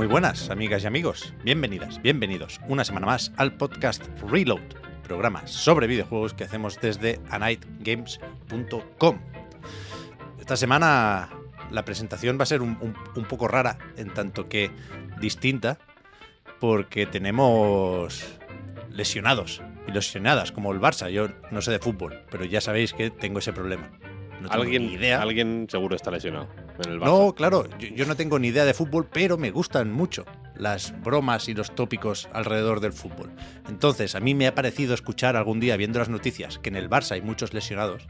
Muy buenas, amigas y amigos. Bienvenidas, bienvenidos una semana más al podcast Reload, programa sobre videojuegos que hacemos desde anightgames.com. Esta semana la presentación va a ser un, un- un poco rara, en tanto que distinta, porque tenemos lesionados y lesionadas, como el Barça. Yo no sé de fútbol, pero ya sabéis que tengo ese problema. No tengo alguien, ni idea. alguien seguro está lesionado el. No, claro, yo, yo no tengo ni idea de fútbol, pero me gustan mucho las bromas y los tópicos alrededor del fútbol. Entonces, a mí me ha parecido escuchar algún día viendo las noticias que en el Barça hay muchos lesionados.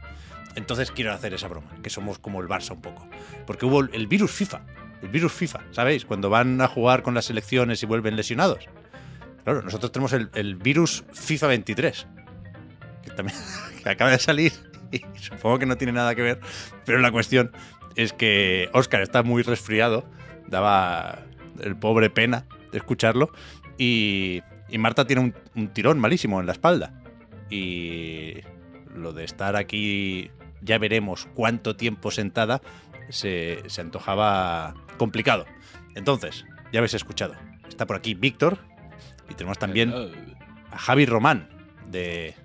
Entonces quiero hacer esa broma, que somos como el Barça un poco. Porque hubo el, el virus FIFA, el virus FIFA, ¿sabéis? Cuando van a jugar con las selecciones y vuelven lesionados. Claro, nosotros tenemos el, el virus FIFA 23, que también que acaba de salir y supongo que no tiene nada que ver, pero la cuestión es que Oscar está muy resfriado, daba el pobre pena de escucharlo, y, y Marta tiene un, un tirón malísimo en la espalda. Y lo de estar aquí, ya veremos cuánto tiempo sentada, se, se antojaba complicado. Entonces, ya habéis escuchado, está por aquí Víctor, y tenemos también a Javi Román de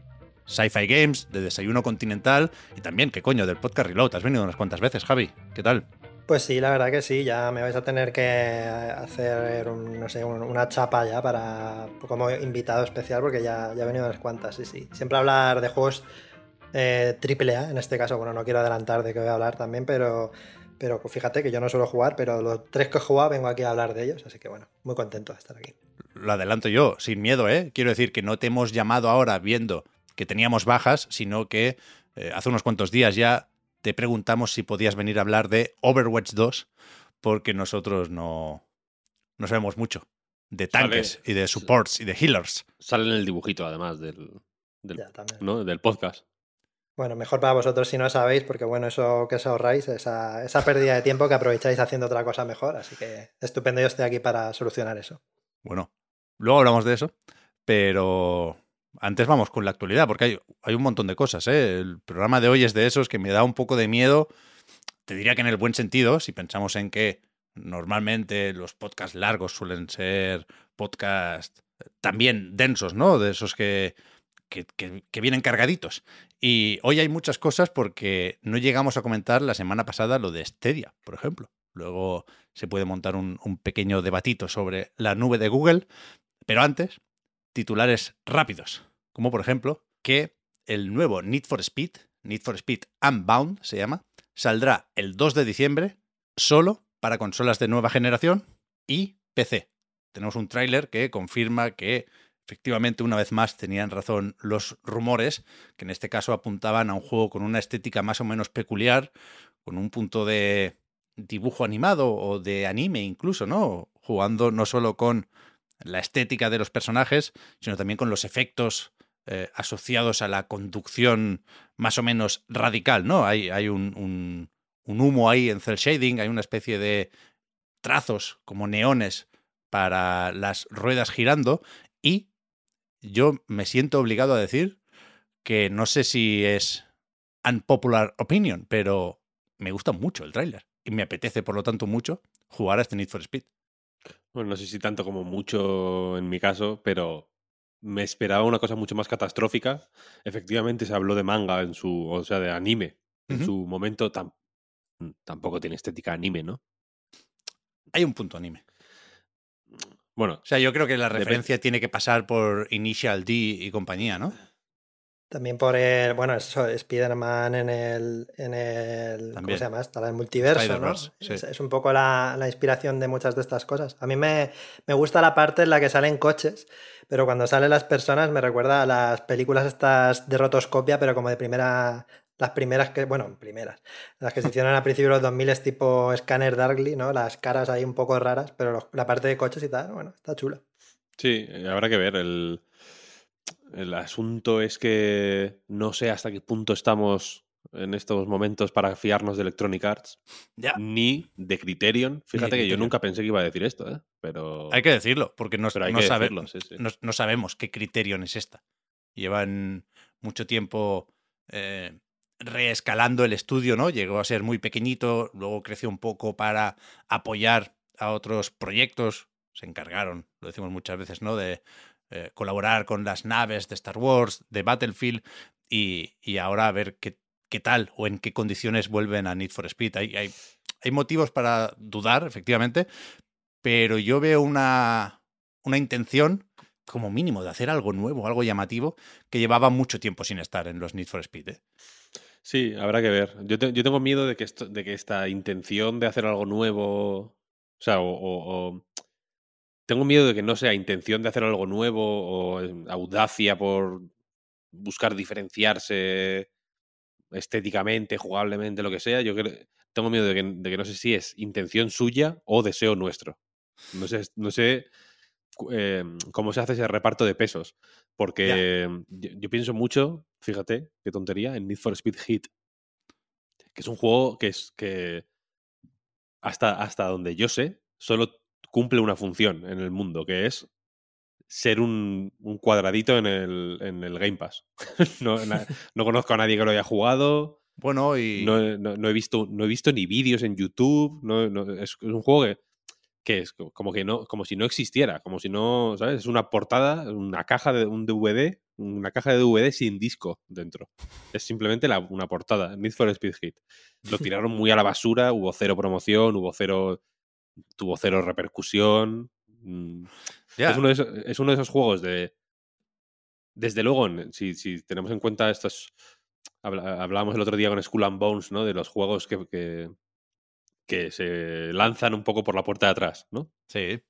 Sci-Fi Games, de Desayuno Continental y también, ¿qué coño? Del podcast Reload. Has venido unas cuantas veces, Javi. ¿Qué tal? Pues sí, la verdad que sí, ya me vais a tener que hacer un- no sé, un- una chapa ya para como invitado especial porque ya, ya he venido unas cuantas, sí, sí. Siempre hablar de juegos eh, triple A, en este caso, bueno, no quiero adelantar de qué voy a hablar también, pero, pero fíjate que yo no suelo jugar, pero los tres que he jugado vengo aquí a hablar de ellos, así que bueno, muy contento de estar aquí. Lo adelanto yo, sin miedo, ¿eh? Quiero decir que no te hemos llamado ahora viendo que teníamos bajas, sino que eh, hace unos cuantos días ya te preguntamos si podías venir a hablar de Overwatch 2, porque nosotros no, no sabemos mucho de tanques Sale- y de supports y de healers. Sale en el dibujito, además, del, del, Ya, también. ¿no? del podcast. Bueno, mejor para vosotros si no sabéis, porque bueno, eso que os ahorráis, esa, esa pérdida de tiempo que aprovecháis haciendo otra cosa mejor, así que estupendo, yo estoy aquí para solucionar eso. Bueno, luego hablamos de eso, pero antes vamos con la actualidad, porque hay, un montón de cosas. ¿eh? El programa de hoy es de esos que me da un poco de miedo. Te diría que en el buen sentido, si pensamos en que normalmente los podcasts largos suelen ser podcasts también densos, ¿no? De esos que, que, vienen cargaditos. Y hoy hay muchas cosas porque no llegamos a comentar la semana pasada lo de Stadia, por ejemplo. Luego se puede montar un pequeño debatito sobre la nube de Google. Pero antes, titulares rápidos, como por ejemplo que el nuevo Need for Speed, Need for Speed Unbound se llama, saldrá el 2 de diciembre solo para consolas de nueva generación y PC. Tenemos un tráiler que confirma que efectivamente una vez más tenían razón los rumores, que en este caso apuntaban a un juego con una estética más o menos peculiar, con un punto de dibujo animado o de anime incluso, ¿no? Jugando no solo con la estética de los personajes, sino también con los efectos eh, asociados a la conducción más o menos radical, ¿no? Hay, hay un, un- humo ahí en cel shading, hay una especie de trazos como neones para las ruedas girando y yo me siento obligado a decir que no sé si es unpopular opinion, pero me gusta mucho el tráiler y me apetece por lo tanto mucho jugar a este Need for Speed. Bueno, no sé si tanto como mucho en mi caso, pero me esperaba una cosa mucho más catastrófica. Efectivamente se habló de manga en su, o sea, de anime en su momento. tam- tampoco tiene estética anime, ¿no? Hay un punto anime. Bueno, O sea, yo creo que la referencia tiene que pasar por Initial D y compañía, ¿no? También por el, bueno, eso, Spider-Man en el, en el, ¿cómo se llama esto? El multiverso, ¿no? Sí. Es, es un poco la, la inspiración de muchas de estas cosas. A mí me, me gusta la parte en la que salen coches, pero cuando salen las personas me recuerda a las películas estas de rotoscopia, pero como de primera, las primeras que, bueno, primeras, las que se hicieron a principios de los 2000 es tipo Scanner Darkly, ¿no? Las caras ahí un poco raras, pero los- la parte de coches y tal, bueno, está chula. Sí, habrá que ver. El, el asunto es que no sé hasta qué punto estamos en estos momentos para fiarnos de Electronic Arts Ya. ni de Criterion. Fíjate que yo nunca pensé que iba a decir esto, ¿eh? pero, Hay que decirlo, porque no, no sabe- decirlo. sí, sí. no, no sabemos qué Criterion es esta. Llevan mucho tiempo eh, reescalando el estudio, ¿no? Llegó a ser muy pequeñito, luego creció un poco para apoyar a otros proyectos. Se encargaron, lo decimos muchas veces, ¿no? De eh, colaborar con las naves de Star Wars, de Battlefield, y, y ahora a ver qué, qué tal o en qué condiciones vuelven a Need for Speed. Hay, hay, hay motivos para dudar, efectivamente, pero yo veo una, una intención como mínimo de hacer algo nuevo, algo llamativo, que llevaba mucho tiempo sin estar en los Need for Speed. ¿eh? Sí, habrá que ver. Yo, yo tengo miedo de que, esto, de que esta intención de hacer algo nuevo, o sea, o- tengo miedo de que no sea intención de hacer algo nuevo o eh, audacia por buscar diferenciarse estéticamente, jugablemente, lo que sea. Yo creo, tengo miedo de que, de que no sé si es intención suya o deseo nuestro. No sé, no sé eh, cómo se hace ese reparto de pesos. Porque yo, yo pienso mucho, fíjate, qué tontería, en Need for Speed Hit. Que es un juego que es que hasta, hasta donde yo sé, solo cumple una función en el mundo, que es ser un, un cuadradito en el, en el Game Pass. no, na- no conozco a nadie que lo haya jugado. Bueno, y No, he- no- no he visto, no he visto ni vídeos en YouTube. No, no- es, es un juego que, que es co- como que no, como si no existiera, como si no, ¿sabes? Es una portada, una caja de un DVD, una caja de DVD sin disco dentro. Es simplemente la- una portada. Need for Speed Hit. Lo tiraron muy a la basura, hubo cero promoción, hubo cero, tuvo cero repercusión. Mm, es, uno de esos, es uno de esos juegos de. Desde luego, si, si tenemos en cuenta estos. Hablábamos el otro día con Skull and Bones, ¿no? De los juegos que, que, que se lanzan un poco por la puerta de atrás, ¿no? sí.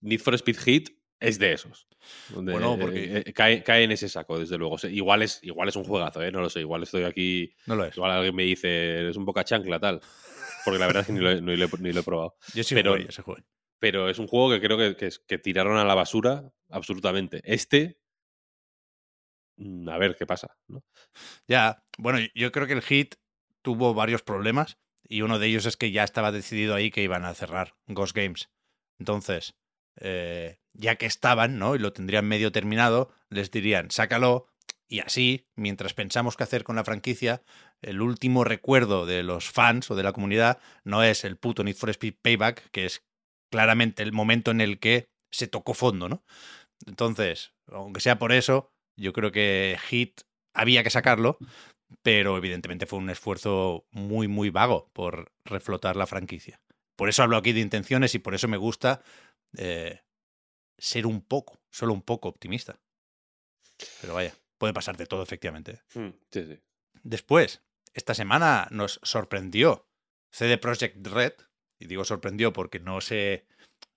Need for Speed Hit es de esos. Donde, Bueno, eh, porque- eh, cae, cae en ese saco, desde luego. O sea, igual, es, igual es un juegazo, ¿eh? No lo sé. Igual estoy aquí. No lo es. Igual alguien me dice, eres un boca chancla, tal. Porque la verdad es que ni lo, he- ni lo he- ni lo he probado Yo sí pero- ese juego. pero es un juego que creo que, que tiraron a la basura absolutamente. Este, mm, a ver qué pasa. ¿no? Ya, bueno, yo creo que el hit tuvo varios problemas y uno de ellos es que ya estaba decidido ahí que iban a cerrar Ghost Games. Entonces, eh, ya que estaban, ¿no? Y lo tendrían medio terminado, les dirían, sácalo. Y así, mientras pensamos qué hacer con la franquicia, el último recuerdo de los fans o de la comunidad no es el puto Need for Speed Payback, que es claramente el momento en el que se tocó fondo, ¿no? Entonces, aunque sea por eso, yo creo que Hit había que sacarlo, pero evidentemente fue un esfuerzo muy, muy vago por reflotar la franquicia. Por eso hablo aquí de intenciones y por eso me gusta eh, ser un poco, solo un poco optimista. Pero vaya, puede pasar de todo, efectivamente. Mm, Sí, sí. Después, esta semana nos sorprendió CD Projekt Red, y digo sorprendió porque no se,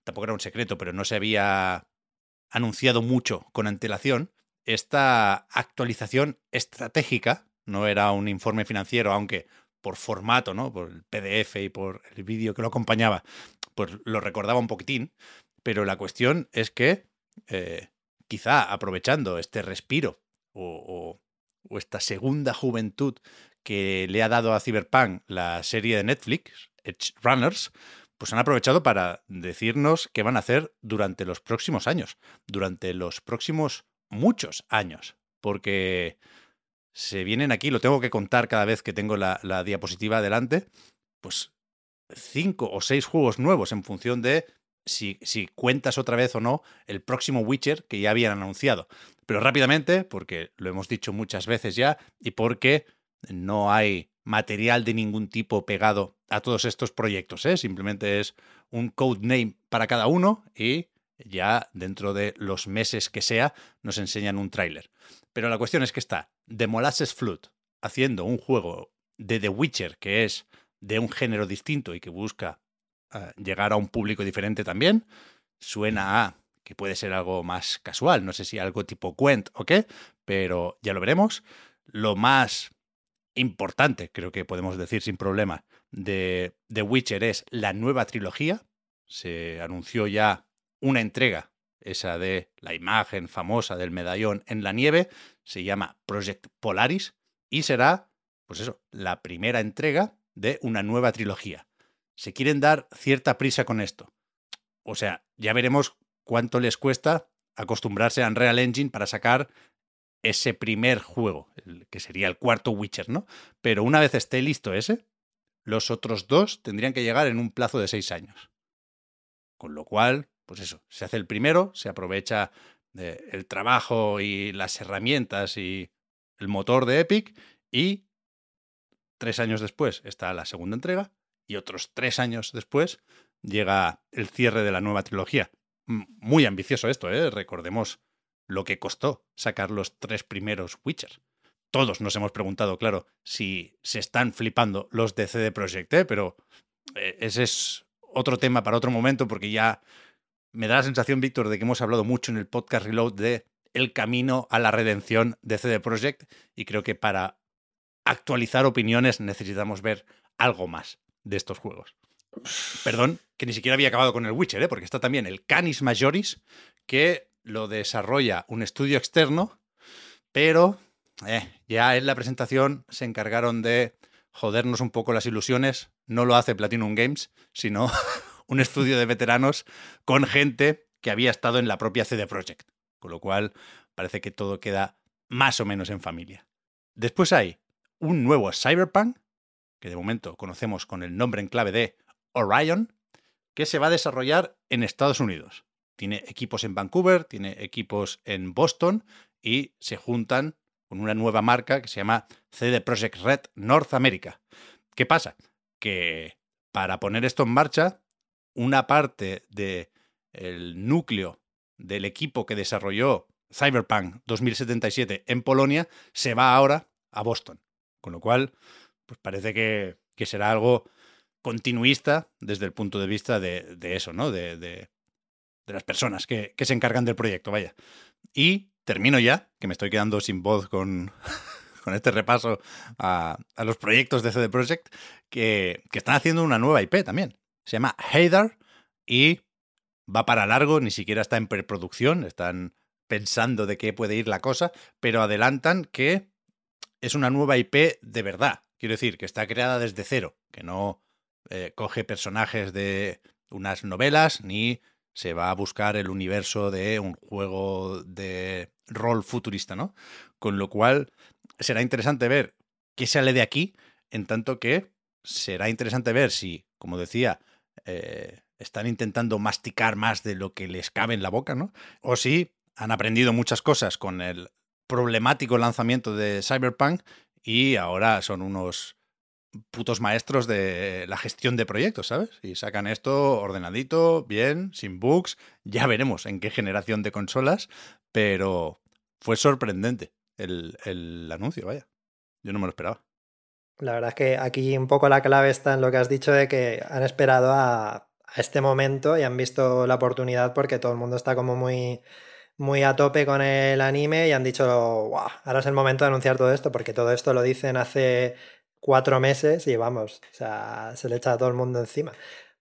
tampoco era un secreto, pero no se había anunciado mucho con antelación, esta actualización estratégica, no era un informe financiero, aunque por formato, ¿no? Por el PDF y por el vídeo que lo acompañaba, pues lo recordaba un poquitín, pero la cuestión es que eh, quizá aprovechando este respiro o, esta segunda juventud que le ha dado a Cyberpunk la serie de Netflix, Edge Runners, pues han aprovechado para decirnos qué van a hacer durante los próximos años, durante los próximos muchos años, porque se vienen aquí, lo tengo que contar cada vez que tengo la, la diapositiva delante, pues cinco o seis juegos nuevos en función de si, si cuentas otra vez o no el próximo Witcher que ya habían anunciado. Pero rápidamente, porque lo hemos dicho muchas veces ya, y porque no hay material de ningún tipo pegado a todos estos proyectos, ¿eh? simplemente es un codename para cada uno y ya dentro de los meses que sea nos enseñan un tráiler. Pero la cuestión es que está The Molasses Flood haciendo un juego de The Witcher que es de un género distinto y que busca uh, llegar a un público diferente también. Suena a que puede ser algo más casual, no sé si algo tipo Quent o qué, pero ya lo veremos. Lo más importante, creo que podemos decir sin problema, de The Witcher es la nueva trilogía. Se anunció ya una entrega, esa de la imagen famosa del medallón en la nieve, se llama Project Polaris y será, pues eso, la primera entrega de una nueva trilogía. Se quieren dar cierta prisa con esto. O sea, ya veremos cuánto les cuesta acostumbrarse a Unreal Engine para sacar ese primer juego, que sería el cuarto Witcher, ¿no? Pero una vez esté listo ese, los otros dos tendrían que llegar en un plazo de seis años. Con lo cual, pues eso, se hace el primero, se aprovecha el trabajo y las herramientas y el motor de Epic y tres años después está la segunda entrega y otros tres años después llega el cierre de la nueva trilogía. Muy ambicioso esto, ¿eh? Recordemos lo que costó sacar los tres primeros Witcher. Todos nos hemos preguntado, claro, si se están flipando los de CD Projekt, ¿eh? pero eh, ese es otro tema para otro momento porque ya me da la sensación, Víctor, de que hemos hablado mucho en el podcast Reload de el camino a la redención de CD Projekt y creo que para actualizar opiniones necesitamos ver algo más de estos juegos. Perdón, que ni siquiera había acabado con el Witcher, ¿eh? porque está también el Canis Majoris, que lo desarrolla un estudio externo, pero eh, ya en la presentación se encargaron de jodernos un poco las ilusiones. No lo hace Platinum Games, sino un estudio de veteranos con gente que había estado en la propia CD Projekt. Con lo cual parece que todo queda más o menos en familia. Después hay un nuevo Cyberpunk, que de momento conocemos con el nombre en clave de Orion, que se va a desarrollar en Estados Unidos. Tiene equipos en Vancouver, tiene equipos en Boston y se juntan con una nueva marca que se llama CD Projekt Red North America. ¿Qué pasa? Que para poner esto en marcha, una parte del el núcleo del equipo que desarrolló Cyberpunk 2077 en Polonia se va ahora a Boston. Con lo cual, pues parece que, que será algo continuista desde el punto de vista de, de eso, ¿no? De, de, de las personas que, que, se encargan del proyecto, vaya. Y termino ya, que me estoy quedando sin voz con, con este repaso a, los proyectos de CD Projekt, que, que, están haciendo una nueva IP también. Se llama Haydar y va para largo, ni siquiera está en preproducción, están pensando de qué puede ir la cosa, pero adelantan que es una nueva IP de verdad. Quiero decir, que está creada desde cero, que no eh, coge personajes de unas novelas ni se va a buscar el universo de un juego de rol futurista, ¿no? Con lo cual será interesante ver qué sale de aquí, en tanto que será interesante ver si, como decía, eh, están intentando masticar más de lo que les cabe en la boca, ¿no? O si han aprendido muchas cosas con el problemático lanzamiento de Cyberpunk y ahora son unos putos maestros de la gestión de proyectos, ¿sabes? Y sacan esto ordenadito, bien, sin bugs. Ya veremos en qué generación de consolas, pero fue sorprendente el, el anuncio, vaya. Yo no me lo esperaba. La verdad es que aquí un poco la clave está en lo que has dicho de que han esperado a, este momento y han visto la oportunidad porque todo el mundo está como muy muy a tope con el anime y han dicho, wow, ahora es el momento de anunciar todo esto, porque todo esto lo dicen hace cuatro meses y vamos, o sea, se le echa a todo el mundo encima.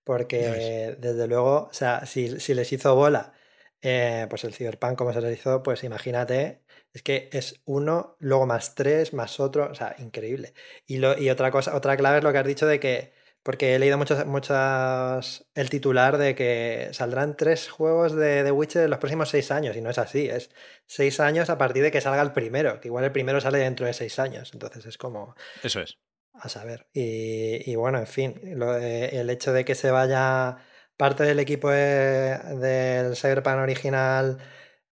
Porque desde luego, o sea, si, si les hizo bola, eh, pues el Cyberpunk como se les hizo, pues imagínate, es que es uno, luego más tres, más otro, o sea, increíble. Y, lo, y otra cosa, otra clave es lo que has dicho de que porque he leído muchas, muchas el titular de que saldrán tres juegos de The Witcher en los próximos seis años, y no es así, es seis años a partir de que salga el primero, que igual el primero sale dentro de seis años, entonces es como... Eso es. A saber. Y, y bueno, en fin, el hecho de que se vaya parte del equipo de, del Cyberpunk original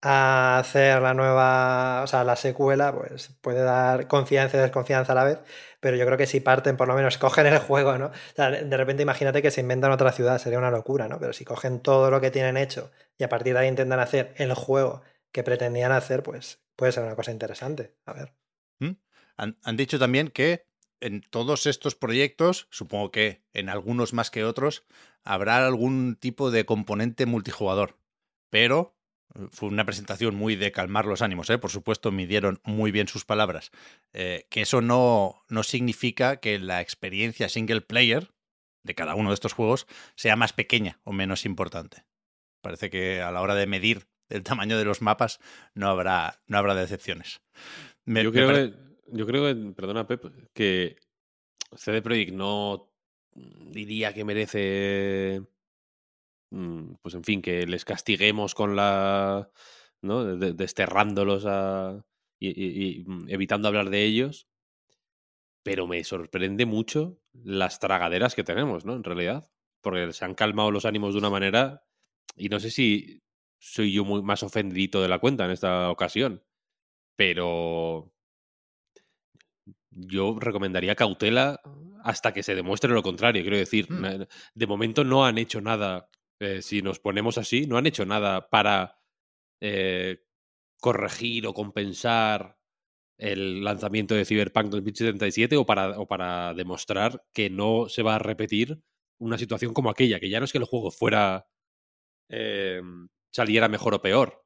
a hacer la nueva, o sea, la secuela, pues puede dar confianza y desconfianza a la vez, pero yo creo que si parten, por lo menos cogen el juego, ¿no? De repente imagínate que se inventan otra ciudad, sería una locura, ¿no? Pero si cogen todo lo que tienen hecho y a partir de ahí intentan hacer el juego que pretendían hacer, pues puede ser una cosa interesante. A ver. ¿Mm? Han, han dicho también que en todos estos proyectos, supongo que en algunos más que otros, habrá algún tipo de componente multijugador. Pero eh, fue una presentación muy de calmar los ánimos, ¿eh? por supuesto, midieron muy bien sus palabras. Eh, que eso no, no significa que la experiencia single player de cada uno de estos juegos sea más pequeña o menos importante. Parece que a la hora de medir el tamaño de los mapas no habrá, no habrá decepciones. Me, yo, creo que, yo creo que, perdona Pep, que CD Projekt no diría que merece Mm, pues en fin, que les castiguemos con la. ¿no? Desterrándolos a. Y, mm, evitando hablar de ellos. Pero me sorprende mucho las tragaderas que tenemos, ¿no? En realidad. Porque se han calmado los ánimos de una manera. Y no sé si soy yo muy más ofendidito de la cuenta en esta ocasión. Pero. Yo recomendaría cautela hasta que se demuestre lo contrario. Quiero decir, mm. de momento no han hecho nada eh, si nos ponemos así, no han hecho nada para eh, corregir o compensar el lanzamiento de Cyberpunk 2077 o para, o para demostrar que no se va a repetir una situación como aquella, que ya no es que el juego fuera eh, saliera mejor o peor,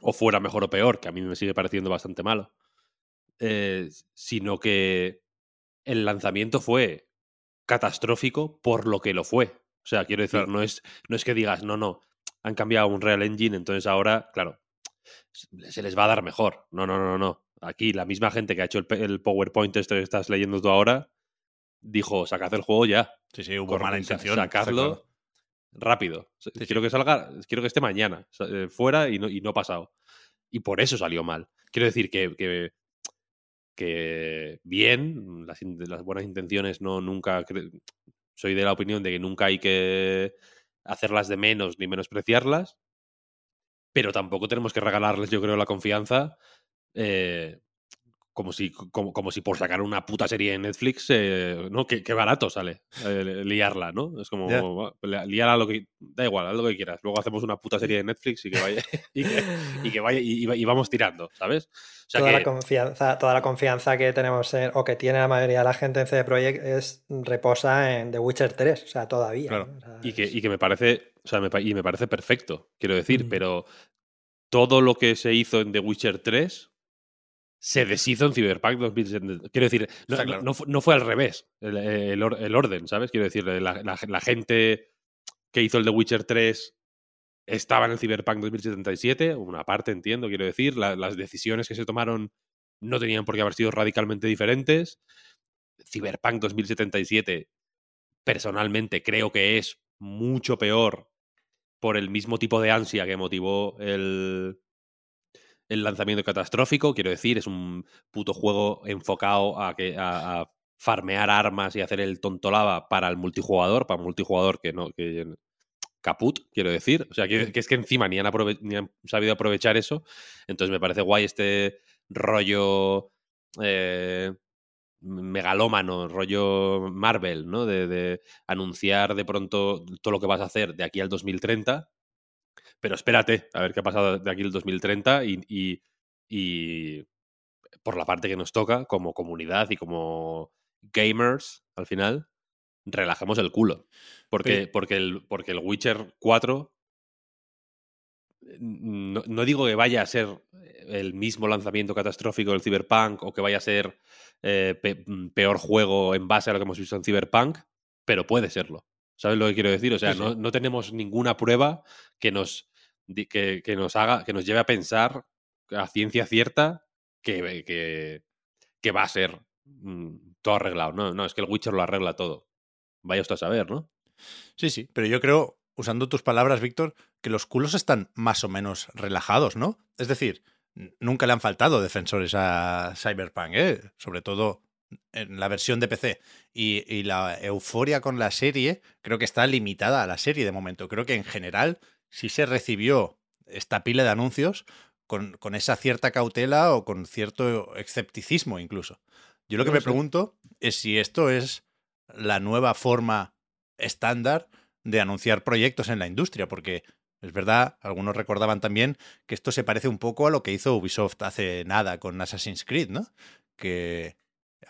o fuera mejor o peor, que a mí me sigue pareciendo bastante malo, sino que el lanzamiento fue catastrófico por lo que lo fue. O sea, quiero decir, no, es, no es que digas, no, no, han cambiado un Real Engine, entonces ahora, claro, se les va a dar mejor. No, no, no, no. Aquí la misma gente que ha hecho el, PowerPoint este que estás leyendo tú ahora, dijo, sacad el juego ya. Sí, sí, hubo mala intención. Sacadlo rápido. quiero que salga, quiero que esté mañana, eh, fuera y no, y no pasado. Y por eso salió mal. Quiero decir que, que, que bien, las, buenas intenciones no nunca soy de la opinión de que nunca hay que hacerlas de menos ni menospreciarlas, pero tampoco tenemos que regalarles, yo creo, la confianza eh, como si, como, como, si por sacar una puta serie en Netflix, eh, ¿no? Qué, barato sale eh, liarla, ¿no? Es como, yeah. liarla lo que. Da igual, haz lo que quieras. Luego hacemos una puta serie de Netflix y que vaya. y, que, vaya y, vamos tirando, ¿sabes? toda, la confianza, toda la confianza que tenemos o que tiene la mayoría de la gente en CD Projekt es reposa en The Witcher 3, o sea, todavía. y, que, y que me parece. O sea, me, y me parece perfecto, quiero decir, pero todo lo que se hizo en The Witcher 3 se deshizo en Cyberpunk 2070. Quiero decir, no, fue al revés el, orden, ¿sabes? Quiero decir, la, gente que hizo el The Witcher 3 estaba en el Cyberpunk 2077, una parte entiendo, quiero decir, las decisiones que se tomaron no tenían por qué haber sido radicalmente diferentes. Cyberpunk 2077, personalmente, creo que es mucho peor por el mismo tipo de ansia que motivó el, el lanzamiento catastrófico, quiero decir, es un puto juego enfocado a, que, a, farmear armas y hacer el tontolava para el multijugador, para un multijugador que no... Que, caput, quiero decir. O sea, que, es que encima ni han, ni han, sabido aprovechar eso. Entonces me parece guay este rollo eh, megalómano, rollo Marvel, ¿no? De, de, anunciar de pronto todo lo que vas a hacer de aquí al 2030 pero espérate a ver qué ha pasado de aquí el 2030 y, y, por la parte que nos toca como comunidad y como gamers al final, relajemos el culo. Porque, porque, el, porque el Witcher 4 no, digo que vaya a ser el mismo lanzamiento catastrófico del Cyberpunk o que vaya a ser eh, peor juego en base a lo que hemos visto en Cyberpunk, pero puede serlo. ¿Sabes lo que quiero decir? O sea, No, no, tenemos ninguna prueba que nos, que, que, nos haga, que nos lleve a pensar a ciencia cierta que, que, que va a ser mm, todo arreglado. No, no, es que el Witcher lo arregla todo. Vaya usted a saber, ¿no? Sí, sí, pero yo creo, usando tus palabras, Víctor, que los culos están más o menos relajados, ¿no? Es decir, nunca le han faltado defensores a Cyberpunk, ¿eh? Sobre todo en la versión de PC. Y, y, la euforia con la serie creo que está limitada a la serie de momento. Creo que en general sí se recibió esta pila de anuncios con, con esa cierta cautela o con cierto escepticismo incluso. Yo lo que No me sé. pregunto es si esto es la nueva forma estándar de anunciar proyectos en la industria, porque es verdad, algunos recordaban también que esto se parece un poco a lo que hizo Ubisoft hace nada con Assassin's Creed, ¿no? Que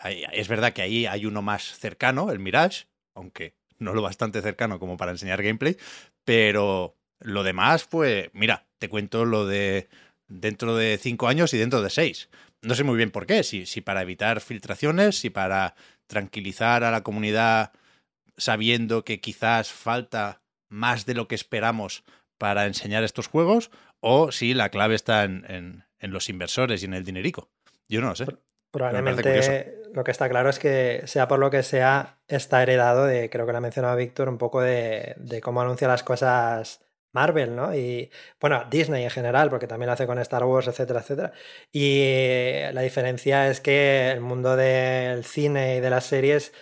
es verdad que ahí hay uno más cercano, el Mirage, aunque no lo bastante cercano como para enseñar gameplay, pero lo demás, pues mira, te cuento lo de dentro de cinco años y dentro de seis. No sé muy bien por qué, si, si para evitar filtraciones, si para tranquilizar a la comunidad sabiendo que quizás falta más de lo que esperamos para enseñar estos juegos, o si la clave está en, en- en los inversores y en el dinerico. Yo no lo sé. Probablemente lo que está claro es que sea por lo que sea, está heredado de, creo que lo ha mencionado Víctor, un poco de, de cómo anuncia las cosas Marvel, ¿no? Y bueno, Disney en general, porque también lo hace con Star Wars, etcétera, etcétera. Y eh, la diferencia es que el mundo del cine y de las series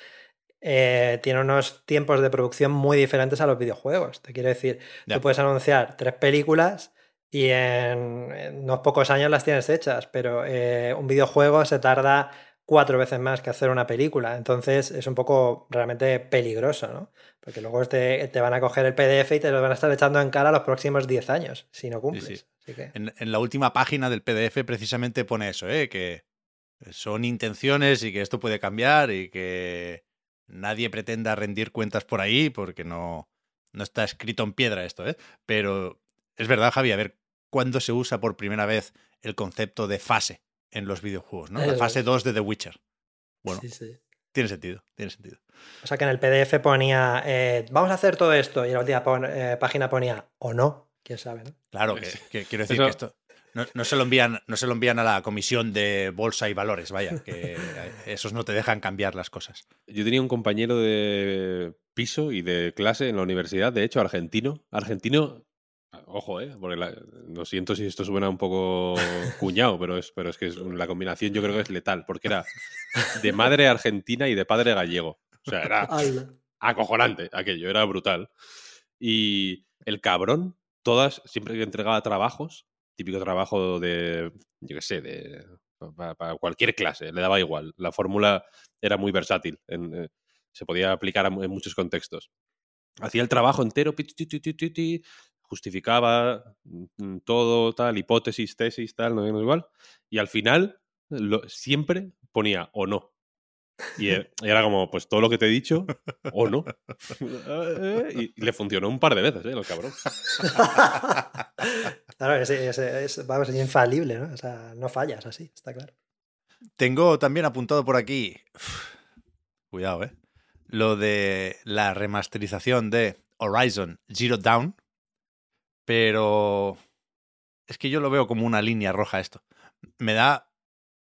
eh, tiene unos tiempos de producción muy diferentes a los videojuegos. Te quiero decir, tú puedes anunciar tres películas y en, en unos pocos años las tienes hechas, pero eh, un videojuego se tarda cuatro veces más que hacer una película. Entonces es un poco realmente peligroso, ¿no? Porque luego te, te van a coger el PDF y te lo van a estar echando en cara los próximos 10 años, si no cumples. sí. Así que... En, en la última página del PDF precisamente pone eso, ¿eh? que son intenciones y que esto puede cambiar y que nadie pretenda rendir cuentas por ahí porque no, no está escrito en piedra esto. ¿eh? Pero es verdad, Javi, a ver cuándo se usa por primera vez el concepto de fase en los videojuegos, ¿no? La fase es. 2 de The Witcher. Bueno, Sí, sí. tiene sentido, tiene sentido. O sea que en el PDF ponía, eh, vamos a hacer todo esto, y en la última pon- eh, página ponía, o no, quién sabe, ¿no? Claro, que, que quiero decir Eso- que esto no, no se lo envían, no se lo envían a la comisión de bolsa y valores, vaya, que esos no te dejan cambiar las cosas. Yo tenía un compañero de piso y de clase en la universidad, de hecho, argentino. Argentino, ojo, eh, porque la- lo siento si esto suena un poco cuñado, pero es, pero es que es- la combinación yo creo que es letal, porque era de madre argentina y de padre gallego. O sea, era acojonante aquello, era brutal. Y el cabrón, todas, siempre que entregaba trabajos, típico trabajo de, yo qué sé, de para, para cualquier clase, le daba igual. La fórmula era muy versátil, en, eh, se podía aplicar en muchos contextos. Hacía el trabajo entero, justificaba mm, todo, tal, hipótesis, tesis, tal, no sé igual. Y al final, lo- siempre ponía o no. Y e- y era como, pues todo lo que te he dicho, o no. y le funcionó un par de veces, ¿eh? El cabrón. claro, es, es- es- vamos, es infalible, ¿no? O sea, no fallas así, está claro. Tengo también apuntado por aquí, cuidado, ¿eh? Lo de la remasterización de Horizon Zero Dawn, pero es que yo lo veo como una línea roja esto. Me da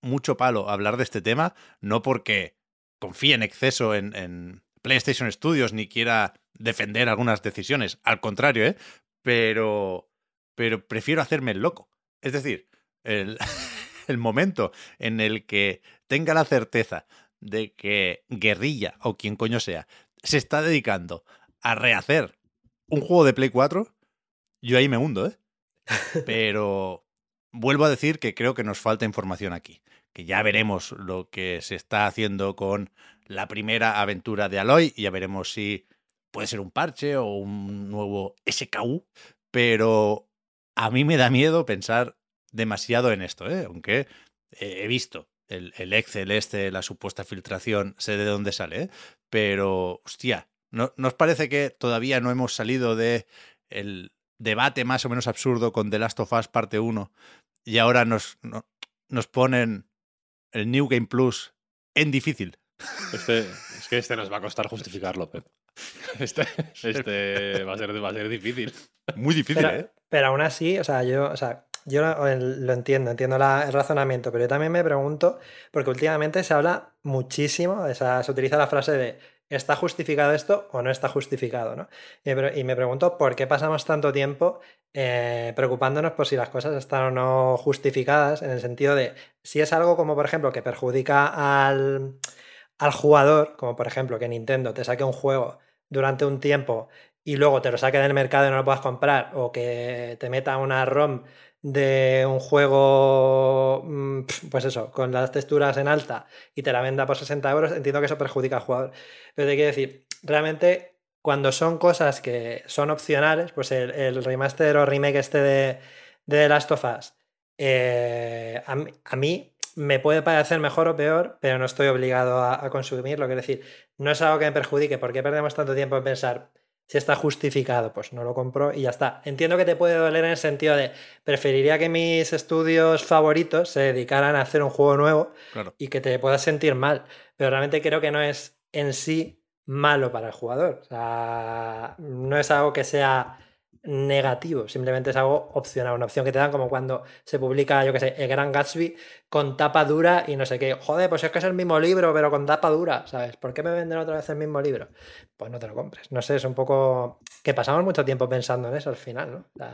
mucho palo hablar de este tema, no porque confíe en exceso en, en PlayStation Studios ni quiera defender algunas decisiones, al contrario, ¿eh? Pero, pero prefiero hacerme el loco. Es decir, el, el momento en el que tenga la certeza de que Guerrilla o quien coño sea se está dedicando a rehacer un juego de Play 4, yo ahí me hundo, ¿eh? Pero vuelvo a decir que creo que nos falta información aquí. Que ya veremos lo que se está haciendo con la primera aventura de Aloy y ya veremos si puede ser un parche o un nuevo SKU. Pero a mí me da miedo pensar demasiado en esto, ¿eh? aunque eh, he visto el, el, Excel este, la supuesta filtración, sé de dónde sale, ¿eh? pero hostia, ¿no, ¿nos parece que todavía no hemos salido de el debate más o menos absurdo con The Last of Us parte 1 y ahora nos, no, nos ponen el New Game Plus en difícil? Este, es que este nos va a costar justificarlo, Pep. Este, este va, a ser, va a ser difícil. Muy difícil, pero, ¿eh? Pero aún así, o sea, yo, o sea, yo lo, lo entiendo, entiendo la, el razonamiento, pero yo también me pregunto, porque últimamente se habla muchísimo, o sea, se utiliza la frase de ¿está justificado esto o no está justificado? ¿no? Y, me, pregunto por qué pasamos tanto tiempo eh, preocupándonos por si las cosas están o no justificadas, en el sentido de si es algo como, por ejemplo, que perjudica al, al jugador, como por ejemplo que Nintendo te saque un juego durante un tiempo y luego te lo saque del mercado y no lo puedas comprar, o que te meta una ROM de un juego, mm, pues eso, con las texturas en alta y te la venda por 60 euros, entiendo que eso perjudica al jugador. Pero te quiero decir, realmente cuando son cosas que son opcionales, pues el, remaster o remake este de, de The Last of Us, eh, a, mí me puede parecer mejor o peor, pero no estoy obligado a, a consumirlo. Quiero decir, no es algo que me perjudique. ¿Por qué perdemos tanto tiempo en pensar si está justificado? Pues no lo compro y ya está. Entiendo que te puede doler en el sentido de preferiría que mis estudios favoritos se dedicaran a hacer un juego nuevo y que te puedas sentir mal. Pero realmente creo que no es en sí malo para el jugador. O sea, no es algo que sea negativo, simplemente es algo opcional, una opción que te dan como cuando se publica, yo que sé, el Gran Gatsby con tapa dura y no sé qué. Joder, pues es que es el mismo libro, pero con tapa dura, ¿sabes? ¿Por qué me venden otra vez el mismo libro? Pues no te lo compres. No sé, es un poco que pasamos mucho tiempo pensando en eso al final, ¿no?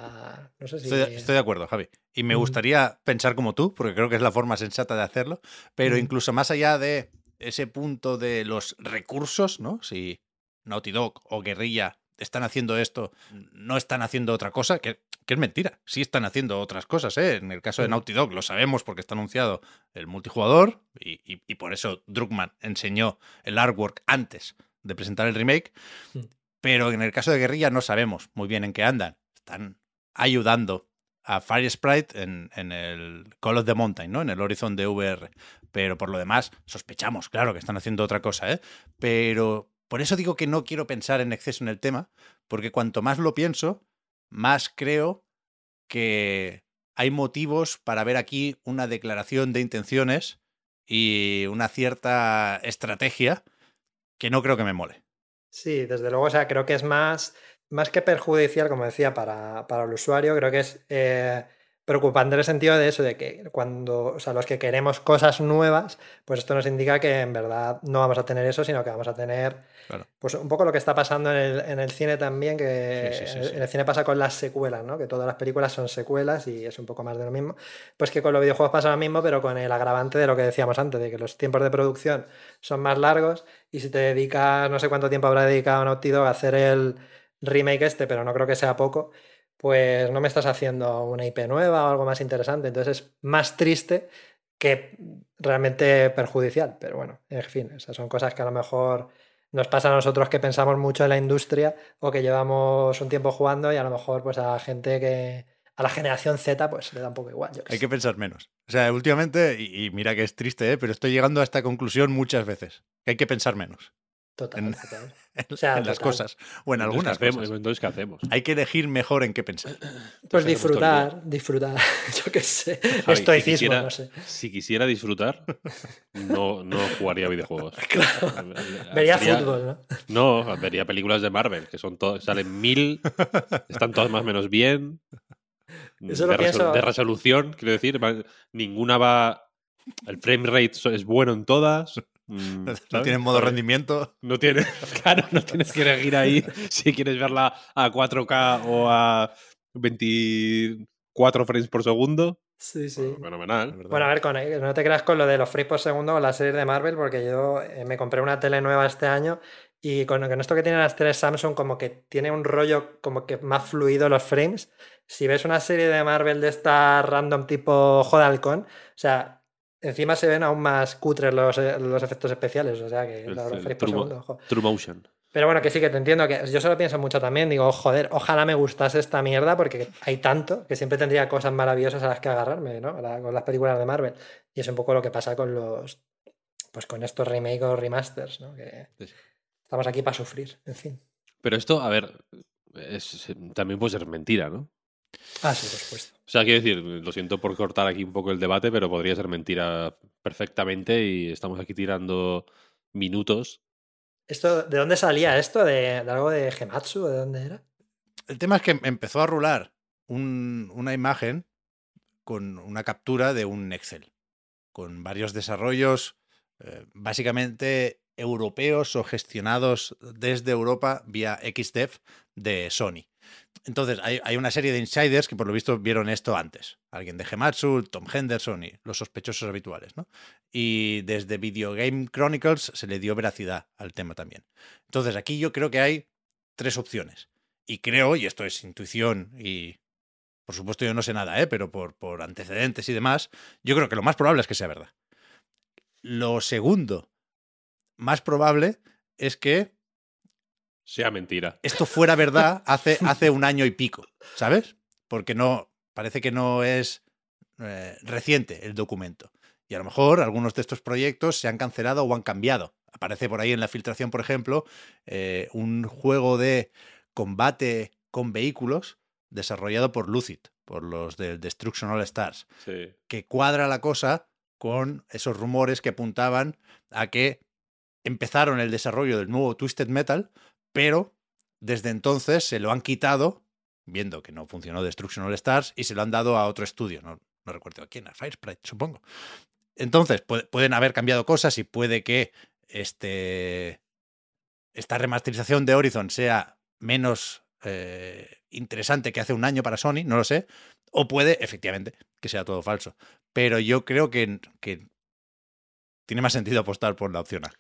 no sé si... estoy, de acuerdo, Javi. Y me gustaría pensar como tú, porque creo que es la forma sensata de hacerlo, pero incluso más allá de ese punto de los recursos, ¿no? Si Naughty Dog o Guerrilla están haciendo esto, no están haciendo otra cosa, que, es mentira. Sí están haciendo otras cosas, ¿eh? En el caso de Naughty Dog lo sabemos porque está anunciado el multijugador y, por eso Druckmann enseñó el artwork antes de presentar el remake. Mm. Pero en el caso de Guerrilla no sabemos muy bien en qué andan. Están ayudando a Fire Sprite en, en, el Call of the Mountain, ¿no? En el Horizon de VR. Pero por lo demás, sospechamos, claro, que están haciendo otra cosa, ¿eh? Pero por eso digo que no quiero pensar en exceso en el tema, porque cuanto más lo pienso, más creo que hay motivos para ver aquí una declaración de intenciones y una cierta estrategia que no creo que me mole. Sí, desde luego, o sea, creo que es más, más que perjudicial, como decía, para, para el usuario, creo que es eh, preocupante en el sentido de eso, de que cuando, o sea, los que queremos cosas nuevas, pues esto nos indica que en verdad no vamos a tener eso, sino que vamos a tener, pues un poco lo que está pasando en el, en el cine también, que en el cine pasa con las secuelas, ¿no? Que todas las películas son secuelas y es un poco más de lo mismo. Pues que con los videojuegos pasa lo mismo, pero con el agravante de lo que decíamos antes, de que los tiempos de producción son más largos y si te dedicas, no sé cuánto tiempo habrá dedicado Naughty Dog a hacer el remake este, pero no creo que sea poco pues no me estás haciendo una IP nueva o algo más interesante. Entonces es más triste que realmente perjudicial. Pero bueno, en fin, esas son cosas que a lo mejor nos pasa a nosotros que pensamos mucho en la industria o que llevamos un tiempo jugando y a lo mejor pues a gente que a la generación Z pues le da un poco igual. Hay que pensar menos. O sea, últimamente, y, mira que es triste, ¿eh? pero estoy llegando a esta conclusión muchas veces, que hay que pensar menos. Total, total. en, las cosas o en algunas cosas. Entonces, ¿qué hacemos? Hay que elegir mejor en qué pensar. Pues disfrutar, disfrutar. Yo qué sé. Estoicismo, no sé. Si quisiera disfrutar, no, no jugaría videojuegos. Claro. Vería, fútbol, ¿no? No, vería películas de Marvel, que son salen mil, están todas más o menos bien. Eso de, pienso... de resolución, quiero decir, ninguna va. El frame rate es bueno en todas. Mm, no tiene modo rendimiento. No tienes, claro, no tienes que elegir ahí si quieres verla a 4K o a 24 frames por segundo. Sí, sí. Fenomenal. Bueno, a ver, con, no te creas con lo de los frames por segundo o la serie de Marvel, porque yo eh, me compré una tele nueva este año y con, con, esto que tienen las teles Samsung, como que tiene un rollo como que más fluido los frames. Si ves una serie de Marvel de esta random tipo Jodalcon, o sea, Encima se ven aún más cutres los, eh, los efectos especiales, o sea que la por segundo, True motion. Pero bueno, que sí que te entiendo, que yo solo pienso mucho también, digo, joder, ojalá me gustase esta mierda porque hay tanto que siempre tendría cosas maravillosas a las que agarrarme, ¿no? Con las películas de Marvel. Y es un poco lo que pasa con los, pues con estos remakes o remasters, ¿no? Que estamos aquí para sufrir, en fin. Pero esto, a ver, también puede ser mentira, ¿no? Ah, sí, por supuesto. O sea, quiero decir, lo siento por cortar aquí un poco el debate, pero podría ser mentira perfectamente y estamos aquí tirando minutos. ¿Esto, ¿De dónde salía esto? ¿De, algo de Gematsu? ¿De dónde era? El tema es que empezó a rular una imagen con una captura de un Excel, con varios desarrollos eh, básicamente europeos o gestionados desde Europa vía XDev de Sony. Entonces, hay, una serie de insiders que por lo visto vieron esto antes. Alguien de Gematsu, Tom Henderson y los sospechosos habituales, ¿no? Y desde Video Game Chronicles se le dio veracidad al tema también. Entonces, aquí yo creo que hay tres opciones. Y creo, y esto es intuición y por supuesto yo no sé nada, ¿eh? pero por, por antecedentes y demás, yo creo que lo más probable es que sea verdad. Lo segundo, más probable es que Sea mentira. esto fuera verdad hace, hace un año y pico, ¿sabes? Porque no, parece que no es eh, reciente el documento. Y a lo mejor algunos de estos proyectos se han cancelado o han cambiado. Aparece por ahí en la filtración, por ejemplo, eh, un juego de combate con vehículos desarrollado por Lucid, por los del Destruction All Stars Sí. que cuadra la cosa con esos rumores que apuntaban a que empezaron el desarrollo del nuevo Twisted Metal, pero desde entonces se lo han quitado, viendo que no funcionó Destruction All Stars, y se lo han dado a otro estudio. No, recuerdo a quién, a Firesprite, supongo. Entonces, pu- pueden haber cambiado cosas y puede que este, esta remasterización de Horizon sea menos eh, interesante que hace un año para Sony, no lo sé. O puede, efectivamente, que sea todo falso. Pero yo creo que, que tiene más sentido apostar por la opción A.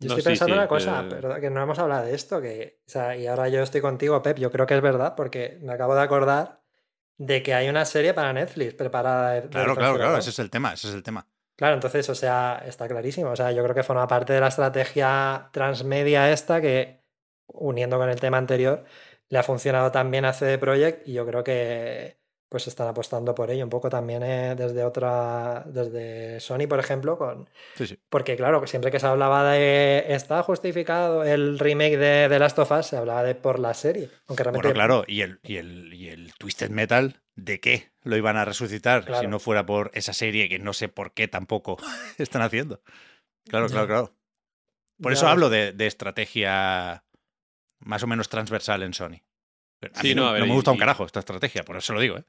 Yo No, estoy pensando sí, una cosa, eh. pero que no hemos hablado de esto, que, o sea, y ahora yo estoy contigo, Pep, yo creo que es verdad, porque me acabo de acordar de que hay una serie para Netflix preparada. de- Claro, claro, claro, ese es el tema, ese es el tema. Claro, entonces, o sea, está clarísimo. O sea, yo creo que forma parte de la estrategia transmedia esta que, uniendo con el tema anterior, le ha funcionado también a CD Projekt y yo creo que pues están apostando por ello un poco también eh, desde otra, desde Sony, por ejemplo, con, Sí, sí. porque claro, siempre que se hablaba de está justificado el remake de The Last of Us, se hablaba de por la serie, aunque realmente Bueno, claro, y el, y, el, y el Twisted Metal, ¿de qué lo iban a resucitar si no fuera por esa serie que no sé por qué tampoco están haciendo? Claro, claro, claro. Por Ya eso ves. hablo de, de estrategia más o menos transversal en Sony. Pero A Sí, mí no, no, a ver, no me y- gusta un carajo esta estrategia, por eso lo digo, ¿eh?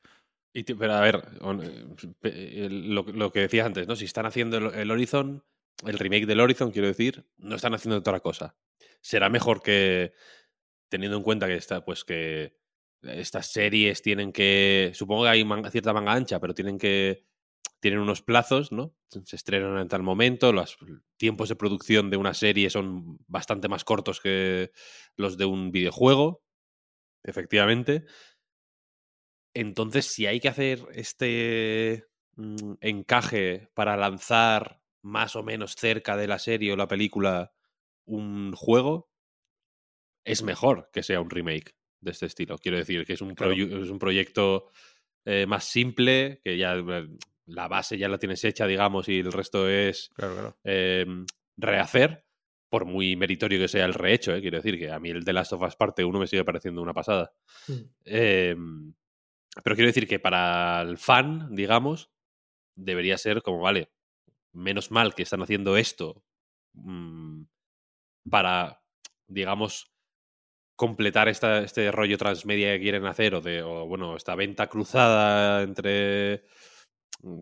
Y pero a ver, lo, lo que decías antes, ¿no? Si están haciendo el, el Horizon, el remake del Horizon, quiero decir, no están haciendo otra cosa. Será mejor que, teniendo en cuenta que está, pues que estas series tienen que. Supongo que hay manga- cierta manga ancha, pero tienen que. Tienen unos plazos, ¿no? Se estrenan en tal momento, los tiempos de producción de una serie son bastante más cortos que los de un videojuego, efectivamente. Entonces, si hay que hacer este mm, encaje para lanzar más o menos cerca de la serie o la película un juego, es mejor que sea un remake de este estilo. Quiero decir que es un, Claro. es un proyecto eh, más simple, que ya eh, la base ya la tienes hecha, digamos, y el resto es Claro, claro. eh, rehacer, por muy meritorio que sea el rehecho, eh, quiero decir que a mí el The Last of Us parte 1 me sigue pareciendo una pasada. Mm. Eh, pero quiero decir que para el fan, digamos, debería ser como, vale, menos mal que están haciendo esto mm, para, digamos, completar esta, este rollo transmedia que quieren hacer, o de, o, bueno, esta venta cruzada entre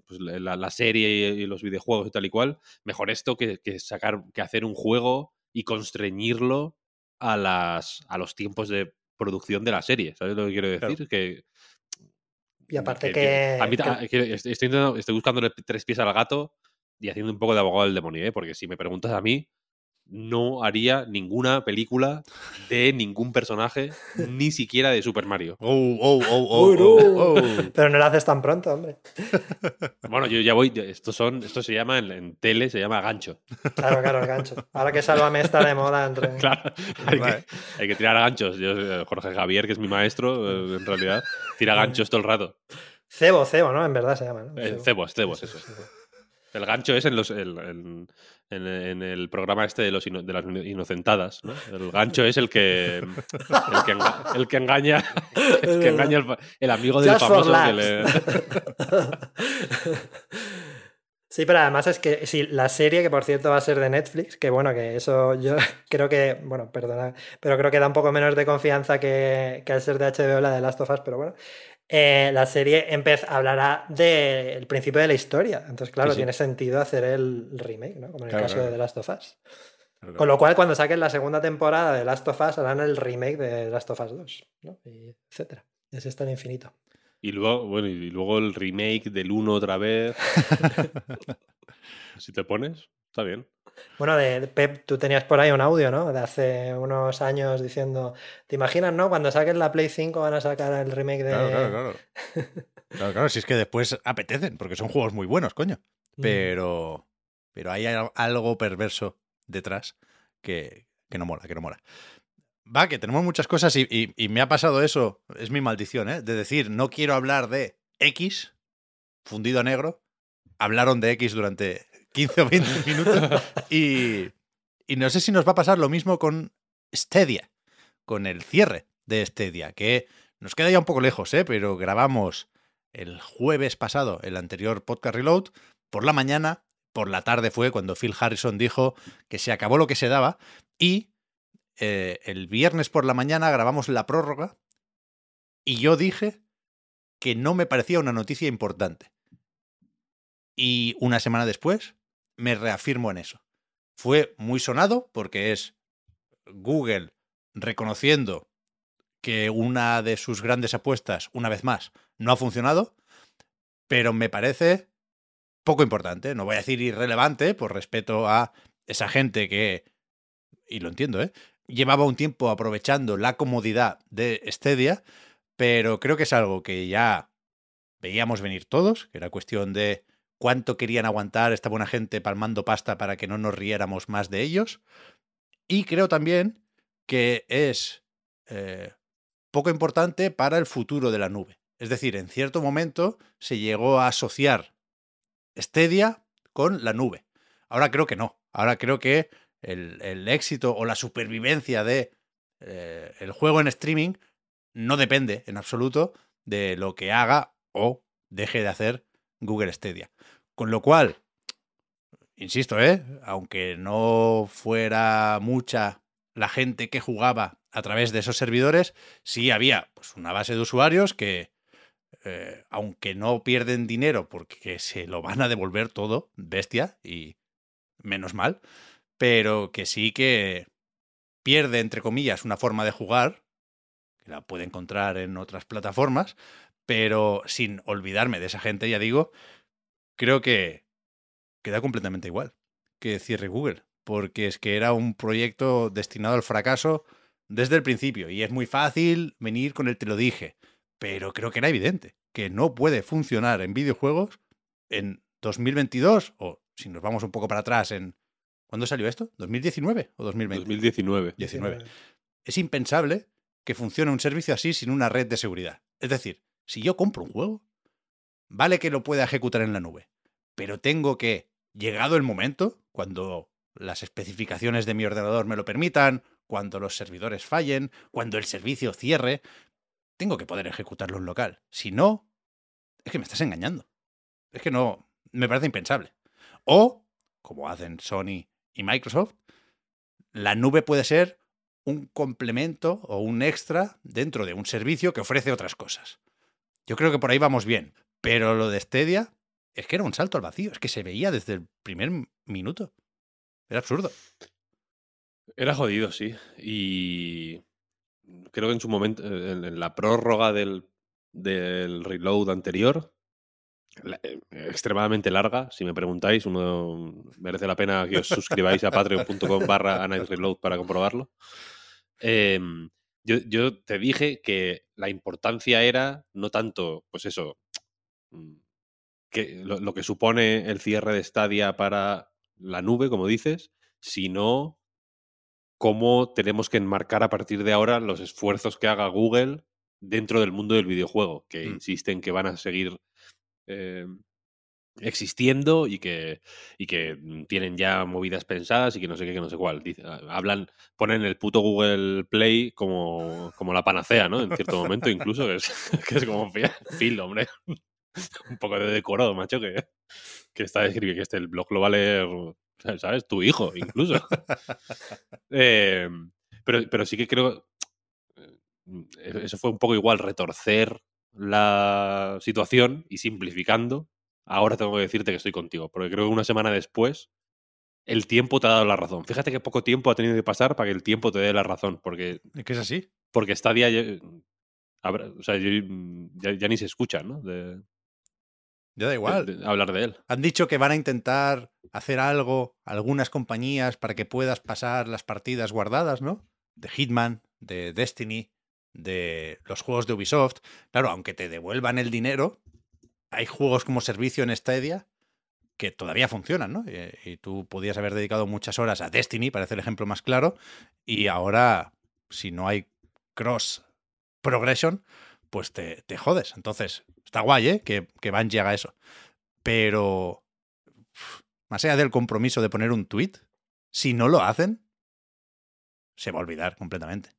pues, la, la serie y, y los videojuegos y tal y cual. Mejor esto que, que sacar, que hacer un juego y constreñirlo a las a los tiempos de producción de la serie. ¿Sabes lo que quiero decir? Claro. Que Y aparte que- que, a mí que- que estoy, estoy buscándole tres pies al gato y haciendo un poco de abogado del demonio, ¿eh? porque si me preguntas a mí, no haría ninguna película de ningún personaje, ni siquiera de Super Mario. Oh, oh, oh, oh, oh, oh. pero no lo haces tan pronto, hombre. Bueno, yo ya voy, estos son, esto se llama en, en tele, se llama gancho. Claro, claro, el gancho. Ahora que Sálvame está de moda entre. Claro, hay Vale. que, hay que tirar ganchos. Yo, eh, Jorge Javier, que es mi maestro, eh, en realidad, tira ganchos todo el rato. Cebo, cebo, ¿no? En verdad se llama, ¿no? Eh, Cebo. cebos, cebos, Eso, eso. El gancho es en, los, el- en, en- en el programa este de, los ino- de las ino- inocentadas. ¿no? El gancho es el que, el que, enga- el que engaña, el, que engaña el, amigo del Just famoso que le... Sí, pero además es que si la serie, que por cierto va a ser de Netflix, que bueno, que eso yo creo que, bueno, perdona, pero creo que da un poco menos de confianza que, que al ser de HBO la de Last of Us, pero bueno, eh, la serie hablará del principio de la historia. Entonces, claro, Sí, sí. tiene sentido hacer el remake, ¿no? Como en el Claro, caso claro. de The Last of Us. Claro, Con lo cual, cuando saquen la segunda temporada de Last of Us, harán el remake de The Last of Us 2, ¿no? Y etcétera. Y así el infinito. Y luego, bueno, y luego el remake del 1 otra vez. si te pones, está bien. Bueno, de, de Pep, tú tenías por ahí un audio, ¿no? De hace unos años diciendo, ¿te imaginas, no? Cuando saquen la Play 5 van a sacar el remake de... Claro, claro, claro. Claro, claro, si es que después apetecen, porque son juegos muy buenos, coño. Mm. Pero, pero hay al- algo perverso detrás que, que no mola, que no mola. Va, que tenemos muchas cosas y, y- y me ha pasado eso, es mi maldición, ¿eh? De decir, no quiero hablar de X, fundido a negro. Hablaron de X durante 15 o 20 minutos y, y no sé si nos va a pasar lo mismo con Stadia, con el cierre de Stadia, que nos queda ya un poco lejos, ¿eh? Pero grabamos el jueves pasado, el anterior podcast Reload, por la mañana, por la tarde fue cuando Phil Harrison dijo que se acabó lo que se daba y eh, el viernes por la mañana grabamos la prórroga y yo dije que no me parecía una noticia importante. Y una semana después me reafirmo en eso. Fue muy sonado porque es Google reconociendo que una de sus grandes apuestas, una vez más, no ha funcionado, pero me parece poco importante. No voy a decir irrelevante por respeto a esa gente que, y lo entiendo, ¿eh? llevaba un tiempo aprovechando la comodidad de Stadia, pero creo que es algo que ya veíamos venir todos, que era cuestión de cuánto querían aguantar esta buena gente palmando pasta para que no nos riéramos más de ellos. Y creo también que es eh, poco importante para el futuro de la nube. Es decir, en cierto momento se llegó a asociar Stadia con la nube. Ahora creo que no. Ahora creo que el, éxito o la supervivencia de eh, el juego en streaming no depende en absoluto de lo que haga o deje de hacer Google Stadia. Con lo cual, insisto, ¿eh? aunque no fuera mucha la gente que jugaba a través de esos servidores, sí había pues, una base de usuarios que, eh, aunque no pierden dinero porque se lo van a devolver todo, bestia, y menos mal, pero que sí que pierde, entre comillas, una forma de jugar, que la puede encontrar en otras plataformas, pero sin olvidarme de esa gente, ya digo, creo que queda completamente igual que cierre Google, porque es que era un proyecto destinado al fracaso desde el principio, y es muy fácil venir con el te lo dije, pero creo que era evidente que no puede funcionar en videojuegos en 2022, o si nos vamos un poco para atrás en... ¿Cuándo salió esto? ¿2019 o 2020? 2019. 19. Es impensable que funcione un servicio así sin una red de seguridad. Es decir, si yo compro un juego, vale que lo pueda ejecutar en la nube, pero tengo que, llegado el momento, cuando las especificaciones de mi ordenador me lo permitan, cuando los servidores fallen, cuando el servicio cierre, tengo que poder ejecutarlo en local. Si no, es que me estás engañando. Es que no, me parece impensable. O, como hacen Sony y Microsoft, la nube puede ser un complemento o un extra dentro de un servicio que ofrece otras cosas. Yo creo que por ahí vamos bien, pero lo de Stadia es que era un salto al vacío, es que se veía desde el primer minuto. Era absurdo. Era jodido, sí. Y creo que en su momento, eh, en, la prórroga del, reload anterior, eh, extremadamente larga, si me preguntáis, uno merece la pena que os suscribáis a patreon.com barra reload para comprobarlo. Em, yo, yo te dije que la importancia era no tanto, pues eso, mm, que lo, lo que supone el cierre de Stadia para la nube, como dices, sino cómo tenemos que enmarcar a partir de ahora los esfuerzos que haga Google dentro del mundo del videojuego, que Mm. insisten que van a seguir eh, existiendo y que, y que mm, tienen ya movidas pensadas y que no sé qué, que no sé cuál. Dice- ah, hablan, ponen el puto Google Play como, como la panacea, ¿no? En cierto momento incluso, que es, que es como, Phil, hombre, un poco de decoro, macho, que, que está escribiendo que este el blog lo va a leer, ¿sabes? Tu hijo, incluso. Eh, pero, pero sí que creo. eh, Eso fue un poco igual, retorcer la situación y simplificando. Ahora tengo que decirte que estoy contigo, porque creo que una semana después el tiempo te ha dado la razón. Fíjate que poco tiempo ha tenido que pasar para que el tiempo te dé la razón, porque, Es que es así. porque Stadia ya, habrá- o sea, yo- ya, ya ni se escucha, ¿no? De, Ya da de- igual. de hablar de él. Han dicho que van a intentar hacer algo, algunas compañías, para que puedas pasar las partidas guardadas, ¿no? De Hitman, de Destiny, de los juegos de Ubisoft. Claro, aunque te devuelvan el dinero, hay juegos como servicio en Stadia que todavía funcionan, ¿no? Y, y tú podías haber dedicado muchas horas a Destiny, parece el ejemplo más claro, y ahora, si no hay cross progression, pues te, te jodes. Entonces, está guay, ¿eh? Que, que Bungie haga eso. Pero, más allá del compromiso de poner un tweet, si no lo hacen, se va a olvidar completamente.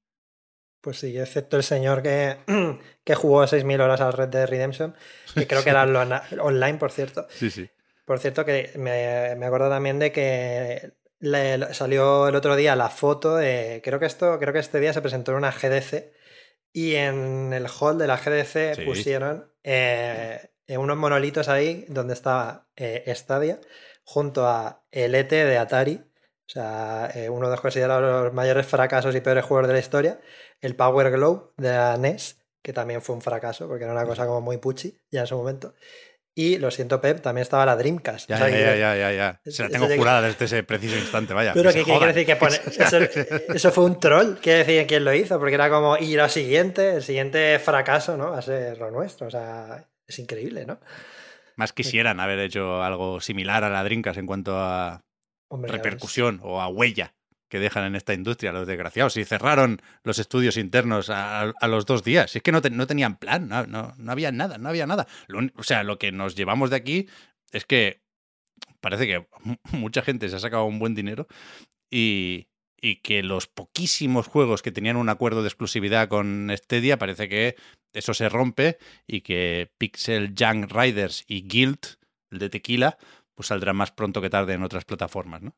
Pues sí, excepto el señor que, que jugó 6.000 horas al Red Dead Redemption, que creo que era lo- online, por cierto. Sí, sí. Por cierto, que me, me acuerdo también de que le- salió el otro día la foto de. Creo que esto, creo que este día se presentó en una GDC y en el hall de la GDC Sí. pusieron eh, eh, unos monolitos ahí donde estaba eh, Stadia junto a el ET de Atari. O sea, eh, uno de los considerados los mayores fracasos y peores juegos de la historia. El Power Glow de la NES, que también fue un fracaso porque era una cosa como muy puchi ya en su momento. Y lo siento, Pep, también estaba la Dreamcast. Ya, O sea, ya, ya, ya, ya, ya. Se la tengo jurada desde ese preciso instante, vaya. Pero que ¿qué, se qué quiere decir que pone? Eso, eso fue un troll. Quiere decir quién lo hizo, porque era como, y lo siguiente, el siguiente fracaso, ¿no? Va a ser lo nuestro. O sea, es increíble, ¿no? Más quisieran haber hecho algo similar a la Drinkas en cuanto a Repercusión o a huella que dejan en esta industria, los desgraciados. Y cerraron los estudios internos a, a los dos días. Es que no, no tenían plan, no, no, no había nada, no había nada. O sea, lo que nos llevamos de aquí es que parece que mu- mucha gente se ha sacado un buen dinero y, y que los poquísimos juegos que tenían un acuerdo de exclusividad con Stadia parece que eso se rompe y que Pixel Junk Riders y Guild, el de Tequila, pues saldrán más pronto que tarde en otras plataformas, ¿no?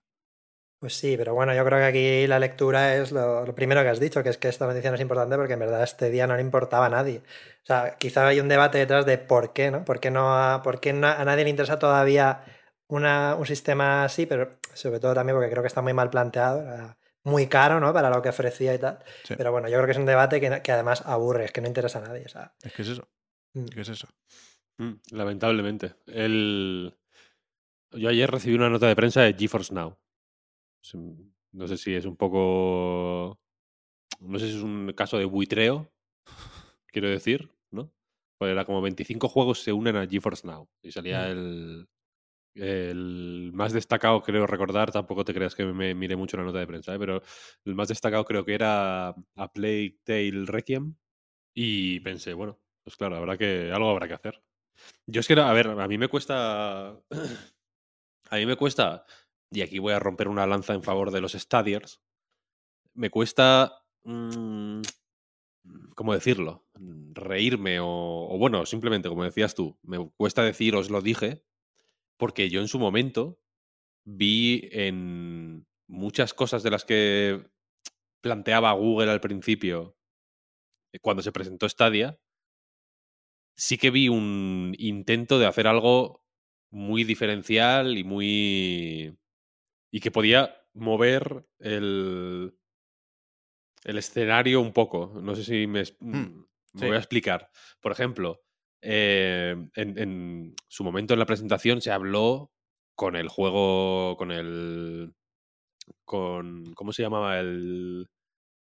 Pues sí, pero bueno, yo creo que aquí la lectura es lo, lo primero que has dicho, que es que esta noticia no es importante porque en verdad este día no le importaba a nadie. O sea, quizá hay un debate detrás de por qué, ¿no? ¿Por qué, no a, por qué a nadie le interesa todavía una, un sistema así? Pero sobre todo también porque creo que está muy mal planteado, muy caro, ¿no? Para lo que ofrecía y tal. Sí. Pero bueno, yo creo que es un debate que, que además aburre, es que no interesa a nadie. O sea, Es que es eso. mm. es eso. Mm, Lamentablemente. El... Yo ayer recibí una nota de prensa de GeForce Now. No sé si es un poco. No sé si es un caso de buitreo, quiero decir, ¿no? Pues era como 25 juegos se unen a GeForce Now. Y salía Mm. el. El más destacado, creo recordar, tampoco te creas que me mire mucho la nota de prensa, ¿eh? pero el más destacado creo que era A Plague Tale Requiem. Y pensé, bueno, pues claro, habrá que, algo habrá que hacer. Yo es que, a ver, a mí me cuesta. A mí me cuesta. Y aquí voy a romper una lanza en favor de los Stadiers. Me cuesta. mm, ¿Cómo decirlo? Reírme o, o, bueno, simplemente, como decías tú, me cuesta decir, os lo dije, porque yo en su momento vi en muchas cosas de las que planteaba Google al principio, eh, cuando se presentó Stadia, sí que vi un intento de hacer algo muy diferencial y muy. y que podía mover el. el escenario un poco. No sé si me, Hmm, me sí. voy a explicar. Por ejemplo, eh, en, en su momento en la presentación se habló con el juego. con el. con. ¿Cómo se llamaba el.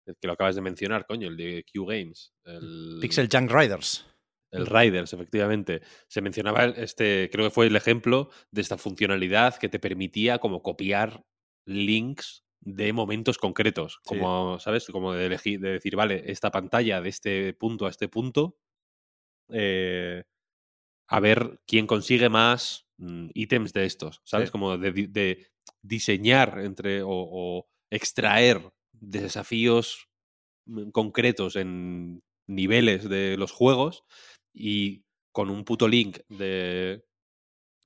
el que lo acabas de mencionar, coño? El de Q Games. El... Pixel Junk Riders. El Riders, efectivamente. Se mencionaba este, creo que fue el ejemplo de esta funcionalidad que te permitía como copiar links de momentos concretos. Sí. Como, ¿sabes? Como de elegir, de decir, vale, esta pantalla de este punto a este punto. eh, a ver quién consigue más mm, ítems de estos. ¿Sabes? Sí. Como de, de diseñar entre. o, o extraer desafíos mm, concretos en niveles de los juegos y con un puto link de,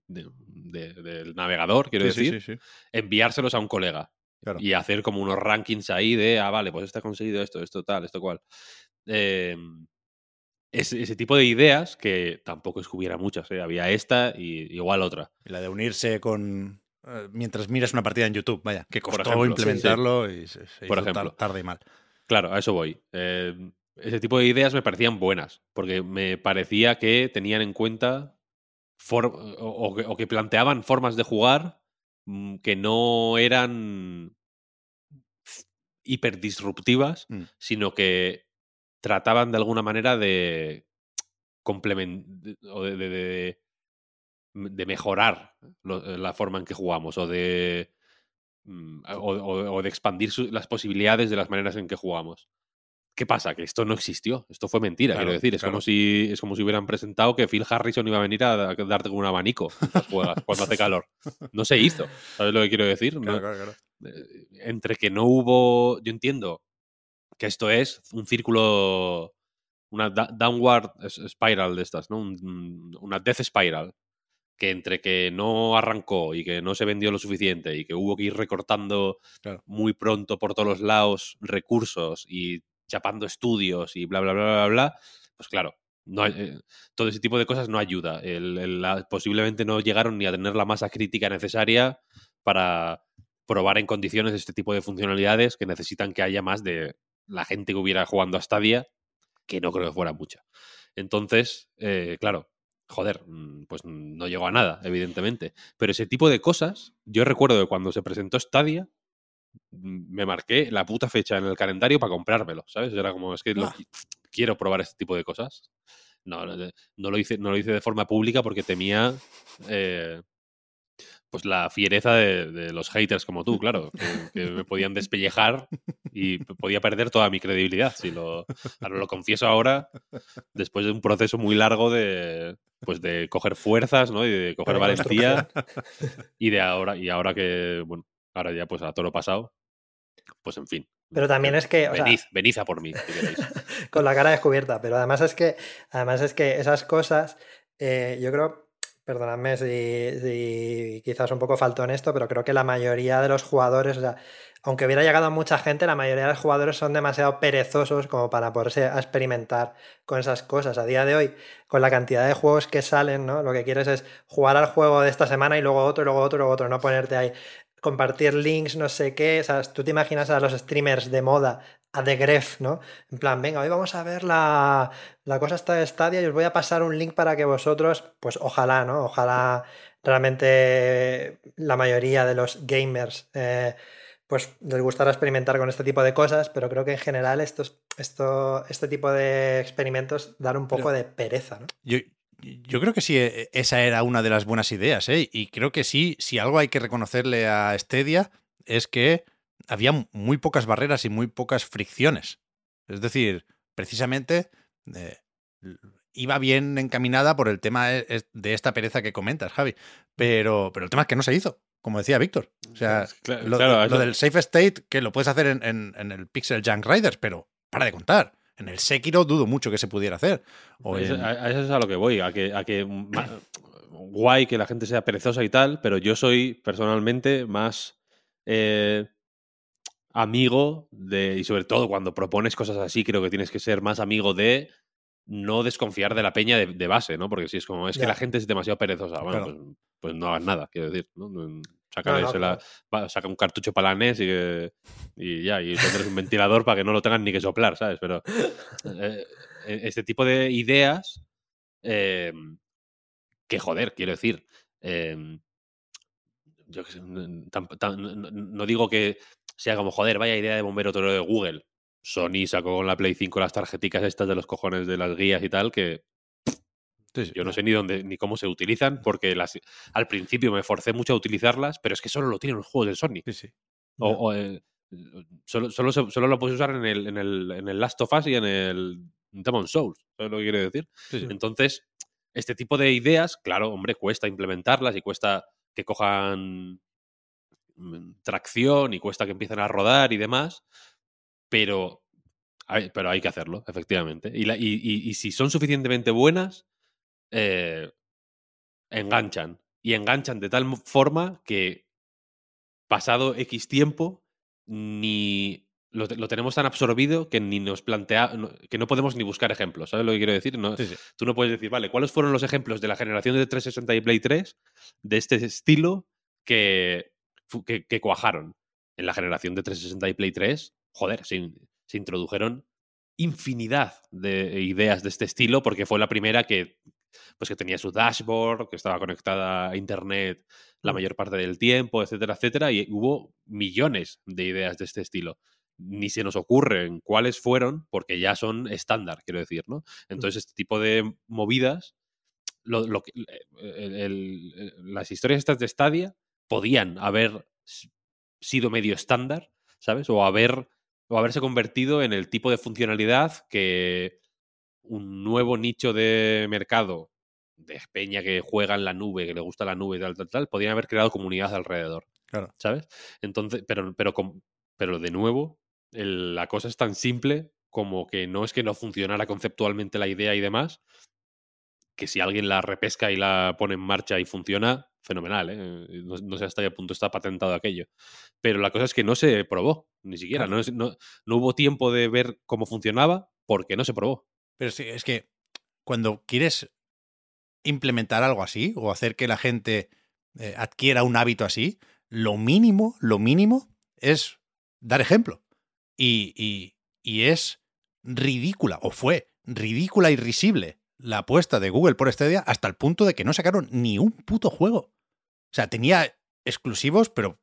de- de- del navegador, quiero Sí, decir, sí, sí. enviárselos a un colega Claro. y hacer como unos rankings ahí de, ah, vale, pues este ha conseguido esto, esto tal, esto cual. Eh, ese, ese tipo de ideas, que tampoco es que hubiera muchas, ¿eh? había esta y igual otra. La de unirse con. eh, mientras miras una partida en YouTube, vaya, que costó ejemplo, implementarlo y se, se Por hizo ejemplo. tarde y mal. Claro, a eso voy. Eh, ese tipo de ideas me parecían buenas, porque me parecía que tenían en cuenta for- o, o que, planteaban formas de jugar mm, que no eran hiperdisruptivas, Mm. sino que trataban de alguna manera de complementar o de, de- de- de mejorar lo- la forma en que jugamos o de mm, o, o- o de expandir su- las posibilidades de las maneras en que jugamos. ¿Qué pasa? Que esto no existió. Esto fue mentira, Claro, quiero decir. Es claro. como si es como si hubieran presentado que Phil Harrison iba a venir a, da- darte con un abanico juegas cuando hace calor. No se hizo. ¿Sabes lo que quiero decir? No- Claro, claro, claro. eh, entre que no hubo, yo entiendo que esto es un círculo, una downward spiral de estas, ¿no? Un- una death spiral, que entre que no arrancó y que no se vendió lo suficiente y que hubo que ir recortando Claro. muy pronto por todos los lados recursos y chapando estudios y bla, bla, bla, bla, bla, pues claro. No, eh, todo ese tipo de cosas no ayuda. Posiblemente no llegaron ni a tener la masa crítica necesaria para probar en condiciones este tipo de funcionalidades que necesitan que haya más de la gente que hubiera jugando a Stadia, que no creo que fuera mucha. Entonces, eh, claro, joder, mm, pues no llegó a nada, evidentemente. Pero ese tipo de cosas, yo recuerdo que cuando se presentó Stadia, me marqué la puta fecha en el calendario para comprármelo, ¿sabes? Era como, es que lo Ah. qui- quiero probar este tipo de cosas. No, no, no lo hice, no lo hice de forma pública porque temía eh, pues la fiereza de, de los haters como tú, claro, que, que me podían despellejar y podía perder toda mi credibilidad. Si lo, ahora lo confieso ahora, después de un proceso muy largo de pues de coger fuerzas, ¿no? Y de coger valentía. Y de ahora, y ahora que, bueno, ahora ya pues a toro pasado, pues en fin. Pero también es que, o sea, Venid, venid a por mí, si con la cara descubierta. Pero además es que, además es que esas cosas, eh, yo creo, perdonadme si, si quizás un poco faltó en esto, pero creo que la mayoría de los jugadores, o sea, aunque hubiera llegado mucha gente, la mayoría de los jugadores son demasiado perezosos como para poderse a experimentar con esas cosas. A día de hoy, con la cantidad de juegos que salen, ¿no? Lo que quieres es jugar al juego de esta semana y luego otro, y luego otro, y luego otro, no ponerte ahí compartir links, no sé qué. O sea, tú te imaginas a los streamers de moda, a The Gref, ¿no? En plan, venga, hoy vamos a ver la, la cosa esta de Stadia y os voy a pasar un link para que vosotros, pues ojalá, ¿no? Ojalá realmente la mayoría de los gamers eh, pues les gustara experimentar con este tipo de cosas, pero creo que en general estos, esto, este tipo de experimentos dan un poco Pero- de pereza, ¿no? Yo, yo creo que sí, eh, esa era una de las buenas ideas, ¿eh? Y creo que sí, si algo hay que reconocerle a Stadia es que había muy pocas barreras y muy pocas fricciones. Es decir, precisamente eh, iba bien encaminada por el tema e- es- de esta pereza que comentas, Javi. Pero, pero el tema es que no se hizo, como decía Víctor. O sea, Claro, lo, claro, lo eso- del safe state, que lo puedes hacer en, en- en el Pixel Junk Riders, pero para de contar. En el Sekiro dudo mucho que se pudiera hacer. O Eso- en- a, a eso es a lo que voy, a que, a que ma- guay que la gente sea perezosa y tal, pero yo soy personalmente más eh, amigo de, y sobre todo cuando propones cosas así, creo que tienes que ser más amigo de no desconfiar de la peña de, de base, ¿no? Porque si es como, es que la gente es demasiado perezosa, bueno, Claro. pues, pues no hagas nada, quiero decir, ¿no? No, no, se la- va- saca un cartucho para la NES y, y ya, y pondrás un ventilador para que no lo tengan ni que soplar, ¿sabes? Pero eh, eh, este tipo de ideas eh, que joder, quiero decir. eh, yo sé, no, digo que sea como joder, vaya idea de bombero toro de Google. Sony sacó con la Play 5 las tarjeticas estas de los cojones de las guías y tal, que Sí, sí. yo no sé ni dónde ni cómo se utilizan, porque las, al principio me forcé mucho a utilizarlas, pero es que solo lo tienen los juegos de Sony. Sí, sí. O, o, solo, solo, solo lo puedes usar en el, en, el, en el Last of Us y en el Demon Souls. ¿Sabes lo que quiero decir? Sí. Entonces, este tipo de ideas, claro, hombre, cuesta implementarlas y cuesta que cojan mm, tracción y cuesta que empiecen a rodar y demás, pero hay, pero hay que hacerlo, efectivamente. Y, la- y- y- y si son suficientemente buenas, eh, enganchan. Y enganchan de tal forma que pasado X tiempo, ni lo, te- lo tenemos tan absorbido que ni nos plantea, no- que no podemos ni buscar ejemplos. ¿Sabes lo que quiero decir? No, Sí, sí. Tú no puedes decir, vale, ¿cuáles fueron los ejemplos de la generación de 360 y Play 3 de este estilo que, que, que cuajaron? En la generación de 360 y Play 3, joder, se introdujeron infinidad de ideas de este estilo porque fue la primera que pues que tenía su dashboard, que estaba conectada a internet la Mm. mayor parte del tiempo, etcétera, etcétera, y hubo millones de ideas de este estilo. Ni se nos ocurren cuáles fueron, porque ya son estándar, quiero decir, ¿no? Entonces, este tipo de movidas, lo- lo el- el- el- las historias estas de Stadia podían haber sido medio estándar, ¿sabes? O haber o haberse convertido en el tipo de funcionalidad que un nuevo nicho de mercado de peña que juega en la nube, que le gusta la nube y tal, tal, tal, podían haber creado comunidad alrededor. Claro. ¿Sabes? Entonces, pero, pero, pero de nuevo, el- la cosa es tan simple como que no es que no funcionara conceptualmente la idea y demás, que si alguien la repesca y la pone en marcha y funciona, fenomenal, ¿eh? No, no sé hasta qué punto está patentado aquello. Pero la cosa es que no se probó, ni siquiera. No, no- no hubo tiempo de ver cómo funcionaba porque no se probó. Pero sí, es que cuando quieres implementar algo así o hacer que la gente eh, adquiera un hábito así, lo mínimo, lo mínimo es dar ejemplo. Y, y- y es ridícula, o fue ridícula y risible la apuesta de Google por Stadia hasta el punto de que no sacaron ni un puto juego. O sea, tenía exclusivos, pero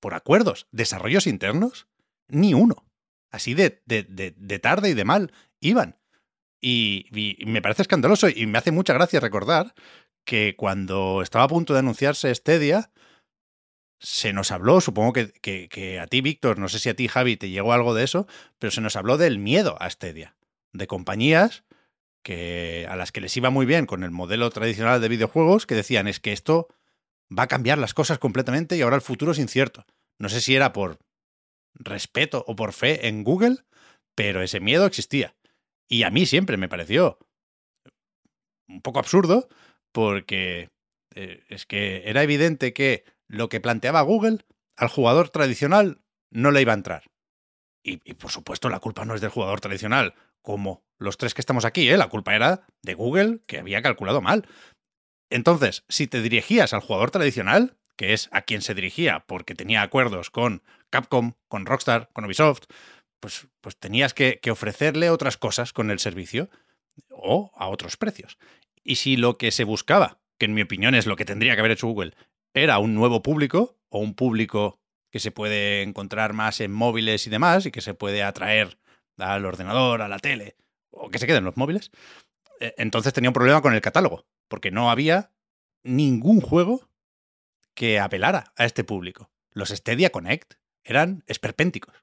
por acuerdos, desarrollos internos, ni uno. Así de, de, de- de tarde y de mal iban. Y, me parece escandaloso y me hace mucha gracia recordar que cuando estaba a punto de anunciarse Stadia, se nos habló, supongo que, que- que a ti, Víctor, no sé si a ti, Javi, te llegó algo de eso, pero se nos habló del miedo a Stadia, de compañías que, a las que les iba muy bien con el modelo tradicional de videojuegos, que decían es que esto va a cambiar las cosas completamente y ahora el futuro es incierto. No sé si era por respeto o por fe en Google, pero ese miedo existía. Y a mí siempre me pareció un poco absurdo porque eh, es que era evidente que lo que planteaba Google al jugador tradicional no le iba a entrar. Y, por supuesto la culpa no es del jugador tradicional, como los tres que estamos aquí, ¿eh? la culpa era de Google que había calculado mal. Entonces, si te dirigías al jugador tradicional, que es a quien se dirigía porque tenía acuerdos con Capcom, con Rockstar, con Ubisoft, pues, pues tenías que, ofrecerle otras cosas con el servicio o a otros precios. Y si lo que se buscaba, que en mi opinión es lo que tendría que haber hecho Google, era un nuevo público o un público que se puede encontrar más en móviles y demás y que se puede atraer al ordenador, a la tele o que se queden los móviles, eh, entonces tenía un problema con el catálogo, porque no había ningún juego que apelara a este público. Los Stadia Connect eran esperpénticos.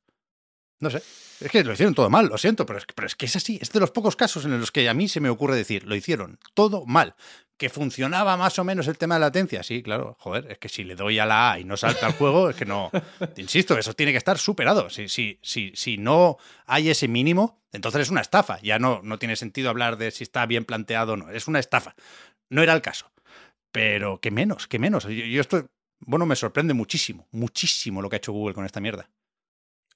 No sé, es que lo hicieron todo mal, lo siento, pero es, que, pero es que es así, es de los pocos casos en los que a mí se me ocurre decir, lo hicieron todo mal. Que funcionaba más o menos el tema de latencia, sí, claro, joder, es que si le doy a la A y no salta el juego, es que no, insisto, eso tiene que estar superado. Si, si, si, si no hay ese mínimo, entonces es una estafa, ya no, no tiene sentido hablar de si está bien planteado o no, es una estafa. No era el caso, pero que menos, que menos. Yo, yo esto, bueno, me sorprende muchísimo, muchísimo lo que ha hecho Google con esta mierda.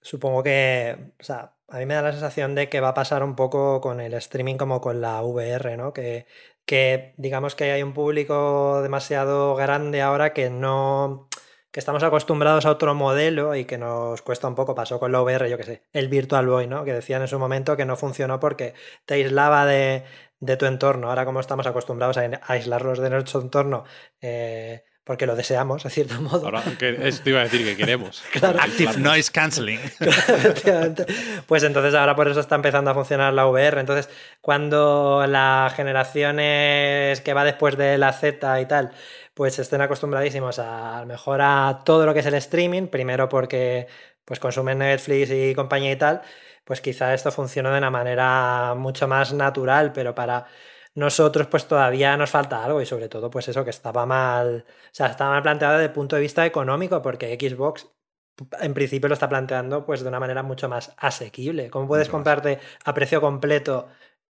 Supongo que, o sea, a mí me da la sensación de que va a pasar un poco con el streaming como con la VR, ¿no? Que, que digamos que hay un público demasiado grande ahora que no, que estamos acostumbrados a otro modelo y que nos cuesta un poco. Pasó con la VR, yo qué sé, el Virtual Boy, ¿no? Que decían en su momento que no funcionó porque te aislaba de, de tu entorno. Ahora como estamos acostumbrados a aislarlos de nuestro entorno, eh, porque lo deseamos, de cierto modo. Ahora, que esto iba a decir que queremos. Claro. Active Noise Cancelling. Efectivamente. Pues entonces ahora por eso está empezando a funcionar la VR. Entonces, cuando las generaciones que va después de la Z y tal, pues estén acostumbradísimos a, a lo mejor a todo lo que es el streaming, primero porque pues consumen Netflix y compañía y tal, pues quizá esto funcione de una manera mucho más natural, pero para nosotros pues todavía nos falta algo y sobre todo pues eso que estaba mal, o sea, estaba mal planteado desde el punto de vista económico porque Xbox en principio lo está planteando pues de una manera mucho más asequible. ¿Cómo puedes Mucho más. comprarte a precio completo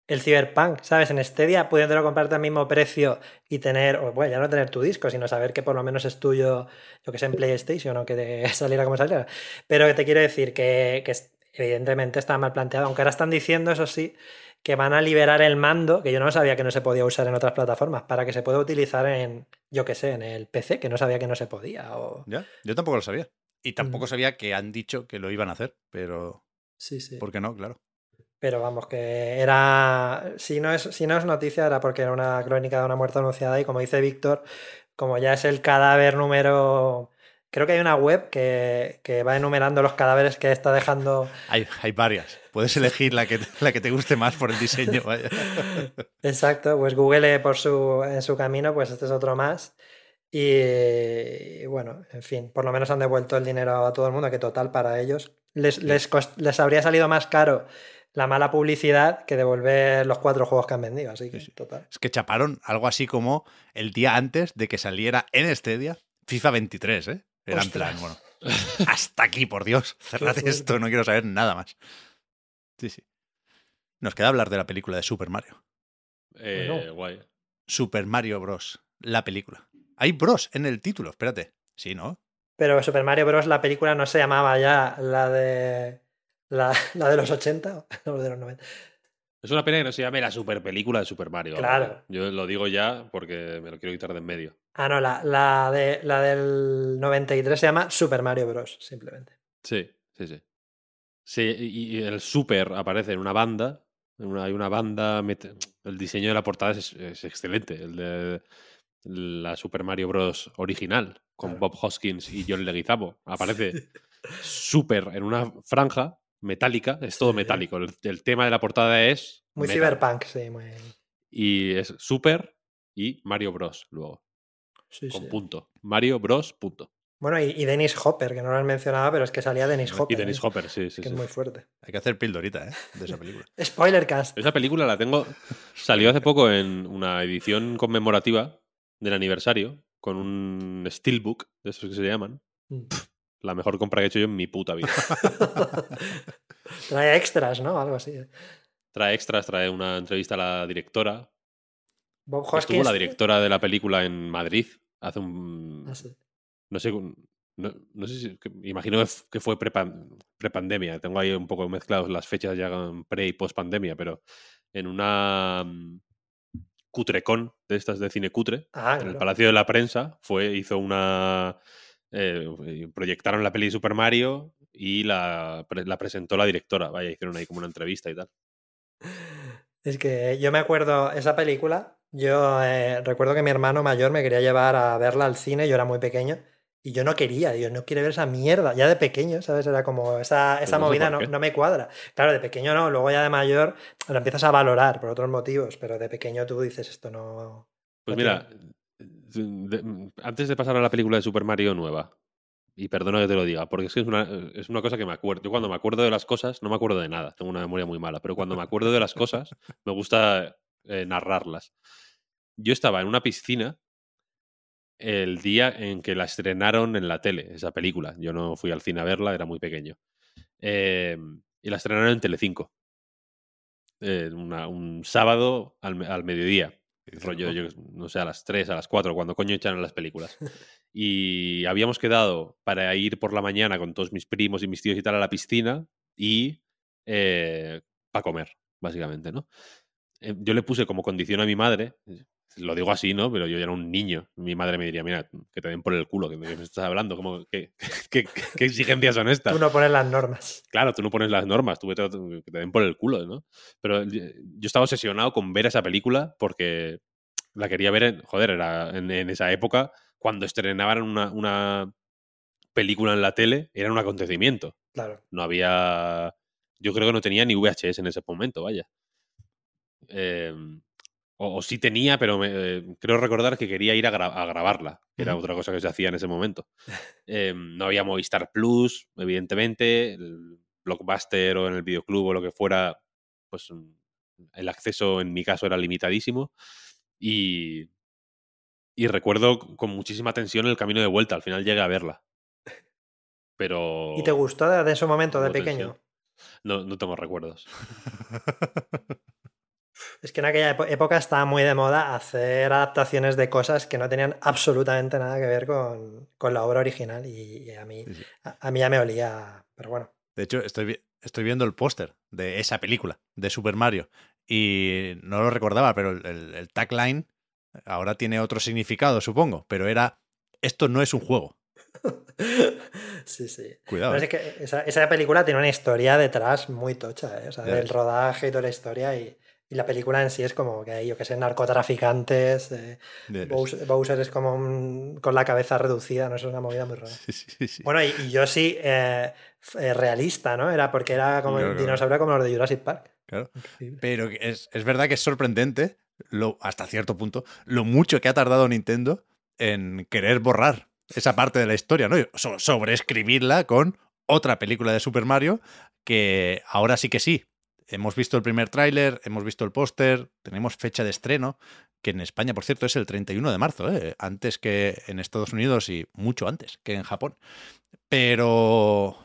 el Cyberpunk, ¿sabes? En Stadia, pudiéndolo comprarte al mismo precio y tener, o bueno, ya no tener tu disco, sino saber que por lo menos es tuyo, yo que sé, en PlayStation o que saliera como saliera. Pero te quiero decir que, que evidentemente está mal planteado, aunque ahora están diciendo, eso sí, que van a liberar el mando, que yo no sabía que no se podía usar en otras plataformas, para que se pueda utilizar en, yo que sé, en el PC, que no sabía que no se podía. O... ¿Ya? Yo tampoco lo sabía. Y tampoco Mm. sabía que han dicho que lo iban a hacer, pero Sí, sí. ¿por qué no? Claro. Pero vamos, que era. Si no, es, si no es noticia, era porque era una crónica de una muerte anunciada. Y como dice Víctor, como ya es el cadáver número. Creo que hay una web que, que va enumerando los cadáveres que está dejando. Hay, hay varias. Puedes elegir la que, la que te guste más por el diseño. Vaya. Exacto, pues Google por su, en su camino, pues este es otro más. Y bueno, en fin, por lo menos han devuelto el dinero a todo el mundo, que total para ellos les, les, les habría salido más caro la mala publicidad que devolver los cuatro juegos que han vendido. Así que, total. Es que chaparon algo así como el día antes de que saliera en Stadia FIFA 23, ¿eh? Era en plan, bueno, hasta aquí, por Dios, cerrad esto, no quiero saber nada más. Sí, sí. Nos queda hablar de la película de Super Mario. Eh, Bueno. Guay. Super Mario Bros. La película. Hay Bros en el título, espérate. Sí, ¿no? Pero Super Mario Bros. la película no se llamaba ya la de. La, la de los 80 o de los 90. Es una pena que no se llame la super película de Super Mario. Claro. Yo lo digo ya porque me lo quiero quitar de en medio. Ah, no, la, la, de, la del 93 se llama Super Mario Bros. Simplemente. Sí, sí, sí. Sí, y y el super aparece en una banda. en una- hay una banda. El diseño de la portada es, es excelente. El de la Super Mario Bros. original, con Claro. Bob Hoskins y John Leguizamo. Aparece super en una franja metálica. Es todo Sí. metálico. El, el tema de la portada es. Muy metal. cyberpunk, sí, muy. Y es super y Mario Bros. luego. sí, con sí. punto. Mario Bros. punto. Bueno, y, y Dennis Hopper, que no lo han mencionado, pero es que salía Dennis Hopper. Y Dennis ¿eh? Hopper, sí, sí, que sí. es muy fuerte. Hay que hacer pildorita, ¿eh? De esa película. Spoiler cast. Esa película la tengo. Salió hace poco en una edición conmemorativa del aniversario con un steelbook, de esos que se llaman. Mm. La mejor compra que he hecho yo en mi puta vida. Trae extras, ¿no? Algo así. Trae extras, trae una entrevista a la directora. Bob Estuvo la directora de la película en Madrid hace un. Ah, sí. No sé. No, no sé si. que- Imagino que fue prepan- prepandemia. Tengo ahí un poco mezclados las fechas ya pre y post pandemia, pero en una. mm, Cutrecon de estas de cine cutre. Ah, en el. Palacio de la Prensa fue, hizo una. Eh, proyectaron la peli de Super Mario y la, la presentó la directora. Vaya, hicieron ahí como una entrevista y tal. Es que yo me acuerdo, esa película, yo eh, recuerdo que mi hermano mayor me quería llevar a verla al cine, yo era muy pequeño, y yo no quería, yo no quiero ver esa mierda, ya de pequeño, ¿sabes? Era como, esa, esa no movida no, no me cuadra. Claro, de pequeño no, luego ya de mayor lo empiezas a valorar por otros motivos, pero de pequeño tú dices, esto no... Pues no mira, de- antes de pasar a la película de Super Mario nueva, y perdona que te lo diga, porque es que es una, es una cosa que me acuerdo. Yo cuando me acuerdo de las cosas, no me acuerdo de nada, tengo una memoria muy mala, pero cuando me acuerdo de las cosas, me gusta eh, narrarlas. Yo estaba en una piscina el día en que la estrenaron en la tele, esa película. Yo no fui al cine a verla, era muy pequeño. Eh, y la estrenaron en Telecinco. Eh, una- un sábado al, al mediodía rollo, yo no sé, a las 3, a las 4, cuando coño echan las películas. Y habíamos quedado para ir por la mañana con todos mis primos y mis tíos y tal a la piscina y para comer, básicamente, ¿no? Eh, Yo le puse como condición a mi madre, lo digo así, ¿no? Pero yo ya era un niño. Mi madre me diría, mira, que te den por el culo, que me estás hablando, ¿Cómo, qué, qué, qué exigencias son estas? Tú no pones las normas. Claro, tú no pones las normas, tú a- que te den por el culo, ¿no? Pero yo yo estaba obsesionado con ver esa película porque la quería ver, en, joder, era en, en esa época, cuando estrenaban una, una película en la tele, era un acontecimiento. Claro. No había. Yo creo que no tenía ni VHS en ese momento, vaya. Eh, o, o sí tenía, pero me- eh, creo recordar que quería ir a, gra- a grabarla, que era otra cosa que se hacía en ese momento. Eh, no había Movistar Plus, evidentemente, el Blockbuster o en el videoclub o lo que fuera, pues mm, el acceso en mi caso era limitadísimo. Y, y recuerdo con muchísima tensión el camino de vuelta, al final llegué a verla. Pero... ¿Y te gustó de, ese momento, de Hubo tensión. pequeño? No, no tengo recuerdos. Es que en aquella época estaba muy de moda hacer adaptaciones de cosas que no tenían absolutamente nada que ver con, con la obra original y, y a, mí, Sí, sí. a, a mí ya me olía, pero bueno. De hecho, estoy, estoy viendo el póster de esa película, de Super Mario, y no lo recordaba, pero el, el- el tagline ahora tiene otro significado, supongo, pero era, esto no es un juego. Sí, sí. Cuidado. Pero es que esa, esa película tiene una historia detrás muy tocha, ¿eh? O sea, del rodaje y toda la historia. Y, y la película en sí es como que hay, yo que sé, narcotraficantes. eh, Bowser, Bowser es como un- con la cabeza reducida, ¿no? Es una movida muy rara. Sí, sí, sí. Bueno, y, y yo sí, eh, eh, realista, ¿no? Era porque era como Claro, un claro. dinosaurio como los de Jurassic Park. Claro. Increíble. Pero es, es verdad que es sorprendente, lo, hasta cierto punto, lo mucho que ha tardado Nintendo en querer borrar esa parte de la historia, ¿no? So- sobreescribirla con otra película de Super Mario que ahora sí que sí. Hemos visto el primer tráiler, hemos visto el póster, tenemos fecha de estreno, que en España, por cierto, es el 31 de marzo, ¿eh? antes que en Estados Unidos y mucho antes que en Japón. Pero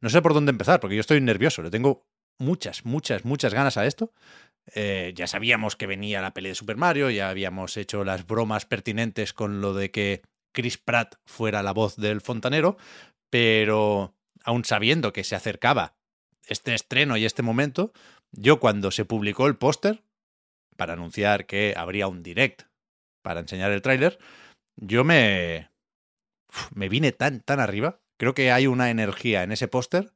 no sé por dónde empezar, porque yo estoy nervioso, le tengo muchas, muchas, muchas ganas a esto. Eh, ya sabíamos que venía la peli de Super Mario, ya habíamos hecho las bromas pertinentes con lo de que Chris Pratt fuera la voz del fontanero, pero aún sabiendo que se acercaba este estreno y este momento, yo cuando se publicó el póster para anunciar que habría un direct para enseñar el tráiler, yo me me vine tan tan arriba. Creo que hay una energía en ese póster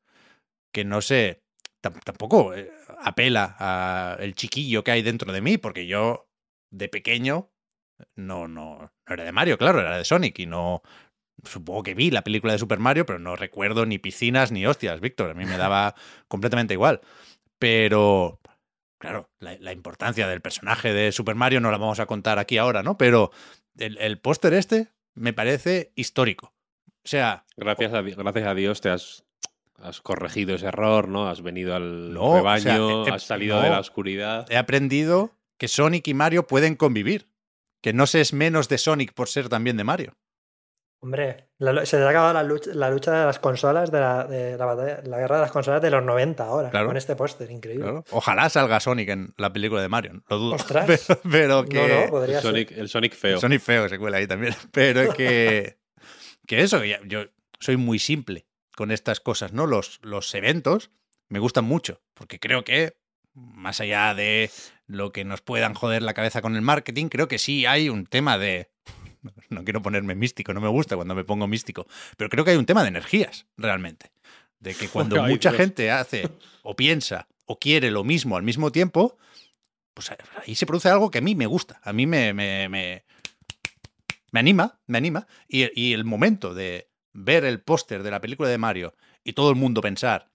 que no sé, tam- tampoco eh, apela a el chiquillo que hay dentro de mí, porque yo de pequeño no, no, no era de Mario, claro, era de Sonic y no. Supongo que vi la película de Super Mario, pero no recuerdo ni piscinas ni hostias, Víctor. A mí me daba completamente igual. Pero, claro, la, la importancia del personaje de Super Mario no la vamos a contar aquí ahora, ¿no? Pero el, el póster este me parece histórico. O sea, Gracias a, gracias a Dios te has, has corregido ese error, ¿no? Has venido al No, o rebaño, sea, has salido de la oscuridad. he aprendido que Sonic y Mario pueden convivir. Que no se es menos de Sonic por ser también de Mario. Hombre, la se te ha acabado la lucha, la lucha de las consolas, de la, de la batalla, la guerra de las consolas de los 90 ahora, Claro. con este póster, increíble. Claro. Ojalá salga Sonic en la película de Mario, lo dudo. Ostras. Pero, pero que. No, no, El podría ser. Sonic, el Sonic feo. Sonic feo se cuela ahí también. Pero que. Que eso, que ya- yo soy muy simple con estas cosas, ¿no? Los, los eventos me gustan mucho, porque creo que, más allá de lo que nos puedan joder la cabeza con el marketing, creo que sí hay un tema de. No quiero ponerme místico, no me gusta cuando me pongo místico, pero creo que hay un tema de energías, realmente. De que cuando mucha Dios. gente hace o piensa o quiere lo mismo al mismo tiempo, pues ahí se produce algo que a mí me gusta. A mí me, me, me, me anima, me anima. Y, y el momento de ver el póster de la película de Mario y todo el mundo pensar,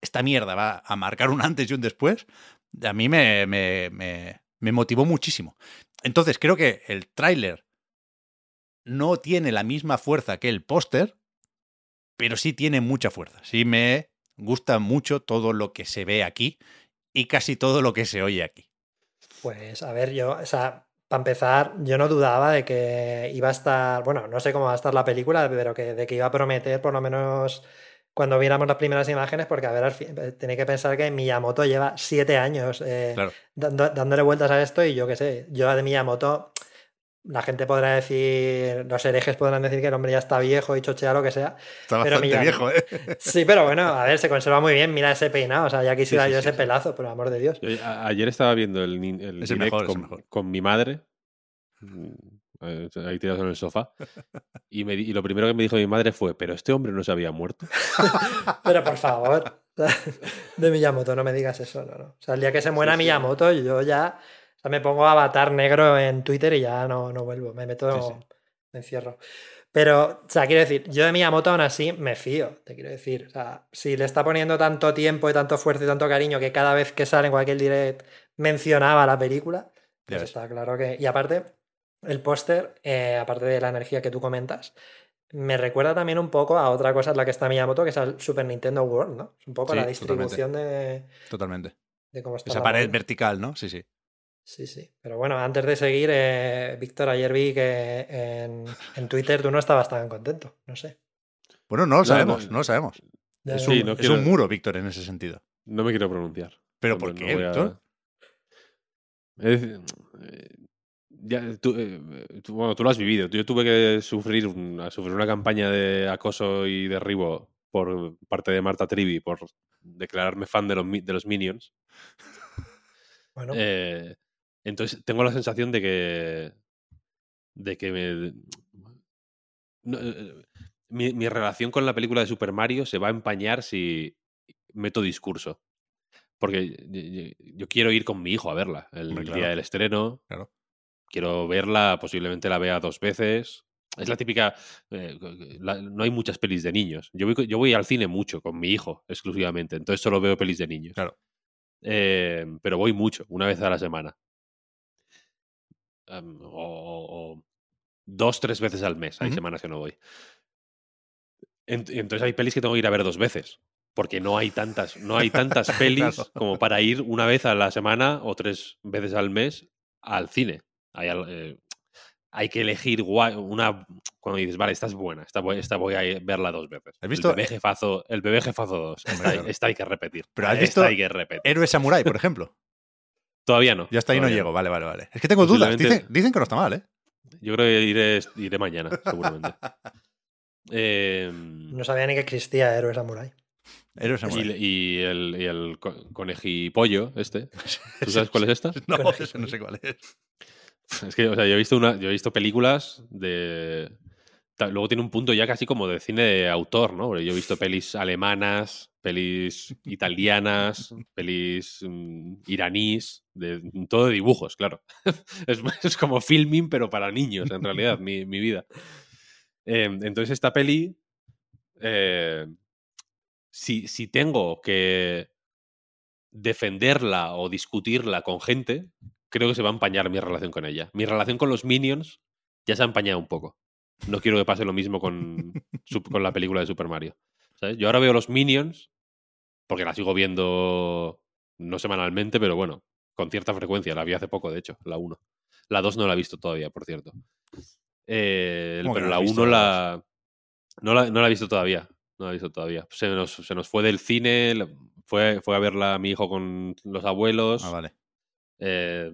esta mierda va a marcar un antes y un después, a mí me, me, me, me motivó muchísimo. Entonces creo que el tráiler no tiene la misma fuerza que el póster, pero sí tiene mucha fuerza. Sí me gusta mucho todo lo que se ve aquí y casi todo lo que se oye aquí. Pues a ver, yo, o sea, para empezar, yo no dudaba de que iba a estar, bueno, no sé cómo va a estar la película, pero que de que iba a prometer por lo menos cuando viéramos las primeras imágenes, porque a ver, al fin, tenéis que pensar que Miyamoto lleva siete años eh, Claro. dándole vueltas a esto y yo qué sé, yo de Miyamoto, la gente podrá decir, los herejes podrán decir que el hombre ya está viejo y chochea lo que sea. Está Pero bastante viejo, ¿eh? Sí, pero bueno, a ver, se conserva muy bien, mira ese peinado, o sea, ya quisiera Sí, sí, yo sí, ese sí. pelazo, por el amor de Dios. Yo ayer estaba viendo el, el Es direct mejor, con, mejor. con mi madre. mm, eh, Ahí tirados en el sofá. Y, me, y lo primero que me dijo mi madre fue: Pero este hombre no se había muerto. Pero por favor, de Miyamoto, no me digas eso, no, no. O sea, el día que se muera Sí, sí. Miyamoto, yo ya o sea, me pongo avatar negro en Twitter y ya no, no vuelvo, me meto, Sí, sí. me encierro. Pero, o sea, quiero decir, yo de Miyamoto aún así me fío, te quiero decir. O sea, si le está poniendo tanto tiempo y tanto esfuerzo y tanto cariño que cada vez que sale en cualquier direct mencionaba la película, pues está claro que. Y aparte, el póster, eh, aparte de la energía que tú comentas, me recuerda también un poco a otra cosa en la que está Miyamoto, que es al Super Nintendo World, ¿no? Es un poco Sí, la totalmente. distribución de, Totalmente. de cómo está. Esa la pared vertical, ¿no? Sí, sí. Sí, sí. Pero bueno, antes de seguir, eh, Víctor, ayer vi que en, en Twitter tú no estabas tan contento. No sé. Bueno, no lo sabemos, no. no, lo sabemos. Ya- Es, Sí, un, no es quiero- un muro, Víctor, en ese sentido. No me quiero pronunciar. ¿Pero por no qué, a- Víctor? Es decir, eh, ya, tú, eh, tú- bueno, tú lo has vivido. Yo tuve que sufrir, un- a sufrir una campaña de acoso y derribo por parte de Marta Trivi por declararme fan de los, de los Minions. Bueno, Eh, entonces tengo la sensación de que. de que me. no, eh, mi, mi relación con la película de Super Mario se va a empañar si meto discurso. Porque yo, quiero ir con mi hijo a verla el Hombre, día claro. del estreno. Claro. Quiero verla, posiblemente la vea dos veces. Es la típica. eh, la- no hay muchas pelis de niños. Yo voy, co- yo voy al cine mucho con mi hijo, exclusivamente. Entonces solo veo pelis de niños. Claro. Eh, pero voy mucho, una vez a la semana. Am, o, dos, tres veces al mes. Hay semanas que no voy. Ent- entonces hay pelis que tengo que ir a ver dos veces. Porque no hay tantas, no hay tantas pelis Claro. como para ir una vez a la semana o tres veces al mes al cine. Hay, eh, hay que elegir una cuando dices, vale, esta es buena, esta voy, esta voy a verla dos veces. ¿Has visto- El bebé jefazo, el bebé jefazo 2. Hombre, Esta, claro. esta hay que repetir. Pero ¿has Esta visto hay que repetir. Héroe Samurai, por ejemplo. Todavía no. Ya hasta ahí no llego. Vale, vale, vale. Es que tengo dudas. Dicen, dicen que no está mal, ¿eh? Yo creo que iré, iré mañana, seguramente. Eh, No sabía ni que existía Héroe Samurai. Héroe Samurai. y, y el, y el co- conejipollo, este. ¿Tú sabes cuál es esta? No, no sé cuál es. Es que, o sea, yo he visto una, yo he visto películas de. Luego tiene un punto ya casi como de cine de autor, ¿no? Yo he visto pelis alemanas, pelis italianas, pelis mm, iraníes, de, todo de dibujos, claro. es, como filming, pero para niños, en realidad, mi, vida. Eh, entonces, esta peli. eh, si, si tengo que defenderla o discutirla con gente, creo que se va a empañar mi relación con ella. Mi relación con los Minions ya se ha empañado un poco. No quiero que pase lo mismo con, con la película de Super Mario. ¿sabes? Yo ahora veo los Minions, porque la sigo viendo no semanalmente, pero bueno, con cierta frecuencia. La vi hace poco, de hecho, la 1. La 2 no la he visto todavía, por cierto. Eh, ¿Cómo que pero la has visto 1 la no la, no la he visto todavía. No la he visto todavía. Se nos, se nos fue del cine, fue, fue a verla a mi hijo con los abuelos. Ah, vale. Eh,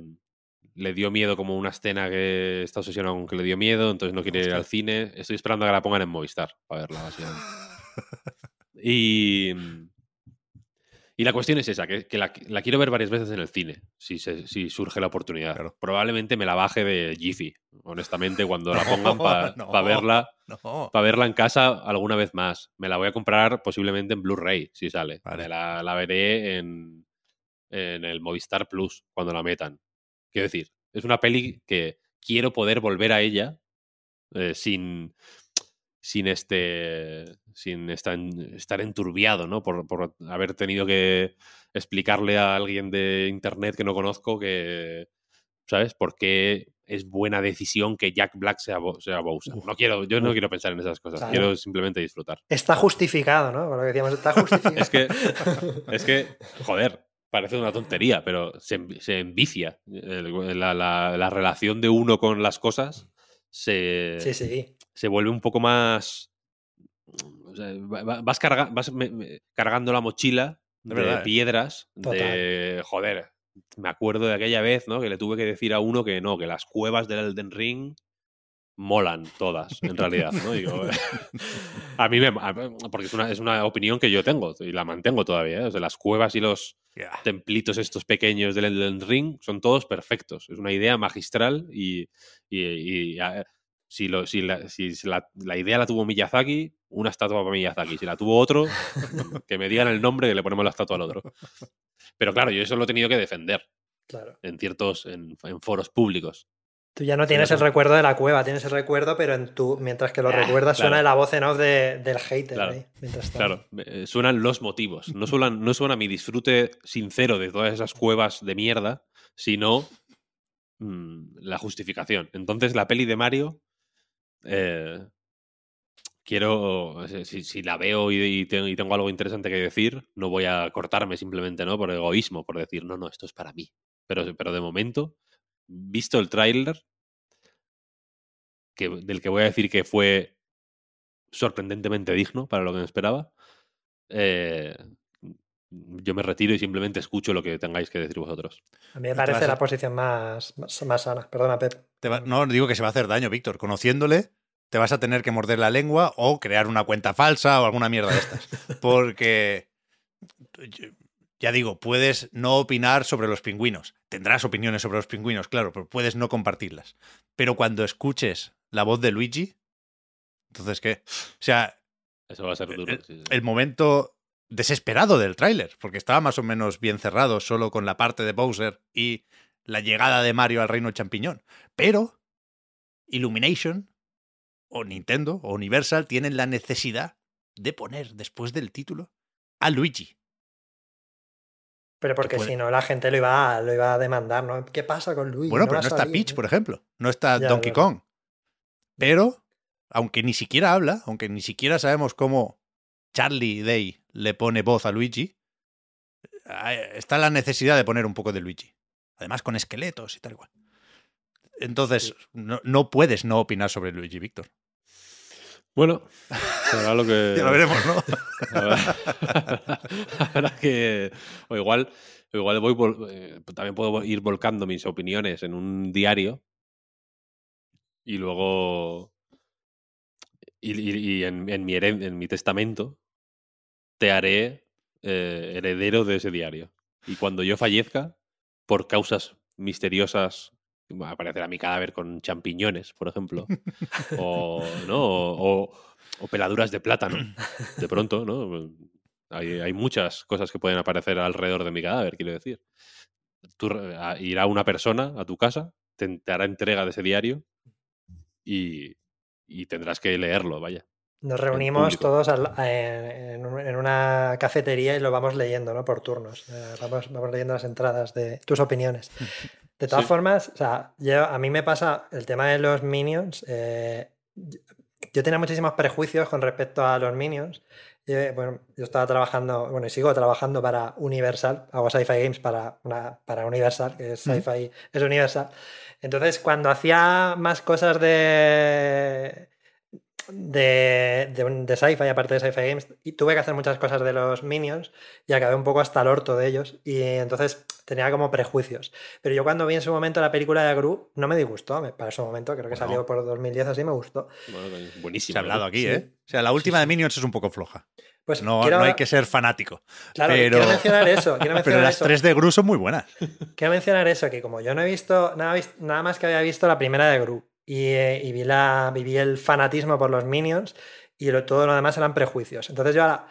le dio miedo como una escena que está obsesionado con que le dio miedo, entonces no quiere ir al cine. Estoy esperando a que la pongan en Movistar para verla, básicamente. Y, y la cuestión es esa, que, que la, la quiero ver varias veces en el cine, si, se- si surge la oportunidad. Claro. Probablemente me la baje de Jiffy, honestamente, cuando la pongan para No. verla No. para verla en casa alguna vez más. Me la voy a comprar posiblemente en Blu-ray, si sale. Vale. La, la veré en, en el Movistar Plus cuando la metan. Quiero decir, es una peli que quiero poder volver a ella eh, sin sin este sin estar, estar enturbiado, ¿no? Por, por haber tenido que explicarle a alguien de internet que no conozco que, ¿sabes? ¿Por qué es buena decisión que Jack Black sea, sea Bowser? No quiero, yo no quiero pensar en esas cosas, Claro. quiero simplemente disfrutar. Está justificado, ¿no? Por lo que decíamos, está justificado. Es que, es que, joder, parece una tontería, pero se, se envicia. La, la- la relación de uno con las cosas se, Sí, sí. se vuelve un poco más. o sea, va- va- vas, carga- vas me- me- cargando la mochila de, piedras. De joder, me acuerdo de aquella vez, ¿no? Que le tuve que decir a uno que no, que las cuevas del Elden Ring molan todas, en realidad, ¿no? Digo, a mí me. a- porque es una, es una opinión que yo tengo y la mantengo todavía, ¿eh? O sea, las cuevas y los templitos estos pequeños del Elden Ring son todos perfectos. Es una idea magistral y, y- y, a- si, lo- si, la, si la- la idea la tuvo Miyazaki, una estatua para Miyazaki. Si la tuvo otro, que me digan el nombre que le ponemos la estatua al otro. Pero claro, yo eso lo he tenido que defender Claro. en ciertos, en, en foros públicos. Tú ya no tienes el recuerdo de la cueva, tienes el recuerdo, pero en tu, mientras que lo recuerdas claro. suena la voz en off de- del hater Claro, ahí, mientras. Claro, eh, suenan los motivos. No, suenan, no suena mi disfrute sincero de todas esas cuevas de mierda, sino mm, la justificación. Entonces, la peli de Mario, eh, quiero, si, si la veo y, y tengo, y tengo algo interesante que decir, no voy a cortarme simplemente, ¿no? Por egoísmo, por decir, no, no, esto es para mí. Pero, pero de momento, visto el tráiler, que, del que voy a decir que fue sorprendentemente digno para lo que me esperaba, eh, yo me retiro y simplemente escucho lo que tengáis que decir vosotros. A mí me parece a- la posición más, más, más sana. Perdona, Pep. Te va- no, digo que se va a hacer daño, Víctor. Conociéndole, te vas a tener que morder la lengua o crear una cuenta falsa o alguna mierda de estas. Porque, ya digo, puedes no opinar sobre los pingüinos. Tendrás opiniones sobre los pingüinos, claro, pero puedes no compartirlas. Pero cuando escuches la voz de Luigi, Entonces, ¿qué? O sea, Eso va a ser duro. el, sí, sí. el momento desesperado del tráiler, porque estaba más o menos bien cerrado solo con la parte de Bowser y la llegada de Mario al reino champiñón. Pero Illumination o Nintendo o Universal tienen la necesidad de poner después del título a Luigi. Pero porque si no, la gente lo iba, a, lo iba a demandar, ¿no? ¿Qué pasa con Luigi? Bueno, pero no está salir, Peach, ¿no? por ejemplo. No está Ya, Donkey. Kong. Pero, aunque ni siquiera habla, aunque ni siquiera sabemos cómo Charlie Day le pone voz a Luigi, está la necesidad de poner un poco de Luigi. Además, con esqueletos y tal y cual. Entonces, no, no puedes no opinar sobre Luigi, Víctor. Bueno, será lo que. Ya lo veremos, ¿no? Habrá que. O igual, o igual voy eh, también puedo ir volcando mis opiniones en un diario y luego. Y, y- y en, en mi heren- en mi testamento te haré eh, heredero de ese diario. Y cuando yo fallezca, por causas misteriosas, aparecerá mi cadáver con champiñones, por ejemplo, o, ¿no? o, o- o peladuras de plátano, de pronto, ¿no? Hay, hay muchas cosas que pueden aparecer alrededor de mi cadáver, quiero decir. Tú, re- a- irá una persona a tu casa, te, te hará entrega de ese diario y, y tendrás que leerlo, vaya. Nos reunimos todos al- en, en un- en una cafetería y lo vamos leyendo, ¿no? Por turnos. Eh, vamos, vamos leyendo las entradas de tus opiniones. De todas Sí. formas, o sea, yo, a mí me pasa el tema de los minions. eh, yo tenía muchísimos prejuicios con respecto a los minions. Eh, bueno, yo estaba trabajando, bueno, y sigo trabajando para Universal, hago sci-fi games para, una, para Universal, que es sci-fi, es Universal. Entonces, cuando hacía más cosas de, de, de, de sci-fi, aparte de sci-fi games, y tuve que hacer muchas cosas de los minions y acabé un poco hasta el orto de ellos. Y entonces tenía como prejuicios. Pero yo cuando vi en su momento la película de Gru, no me disgustó. me- Para ese momento, creo que Bueno. salió por 2010 así, me gustó. Bueno, Se buenísimo. ha hablado aquí, Sí. ¿eh? O sea, la última de Minions es un poco floja. Pues No, quiero, no hay que ser fanático. claro, pero- quiero mencionar eso. Quiero Pero mencionar las eso. tres de Gru son muy buenas. Quiero mencionar eso, que como yo no he visto nada, nada más que había visto la primera de Gru y, eh, y vi, la, viví el fanatismo por los minions y lo, todo lo demás eran prejuicios. Entonces yo ahora,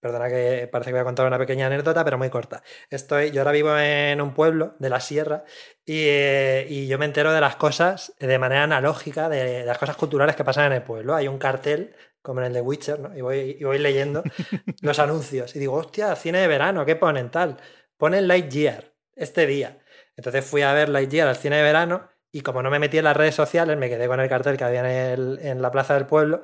perdona que parece que voy a contar una pequeña anécdota, pero muy corta. Estoy, yo ahora vivo en un pueblo de la sierra y, eh, y yo me entero de las cosas de manera analógica, de, de las cosas culturales que pasan en el pueblo. Hay un cartel como en el de Witcher, ¿no? Y voy, y voy leyendo los anuncios y digo, hostia, cine de verano, ¿qué ponen tal? Ponen Lightyear este día. Entonces fui a ver Lightyear al cine de verano y como no me metí en las redes sociales, me quedé con el cartel que había en, el- en la plaza del pueblo.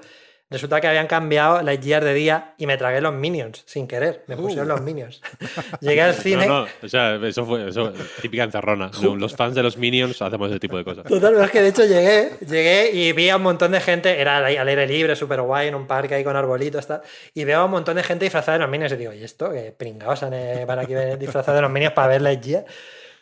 Resulta que habían cambiado Lightyear de día y me tragué los Minions sin querer. Me pusieron Uh. los Minions. Llegué al cine. No, no, o sea, eso fue eso, típica encerrona. Los fans de los Minions hacemos ese tipo de cosas. Total, pero es que de hecho llegué, llegué y vi a un montón de gente, era al aire libre, súper guay, en un parque ahí con arbolitos, tal, y veo a un montón de gente disfrazada de los Minions y digo, ¿y esto? Que pringados eh, van aquí disfrazados de los Minions para ver Lightyear.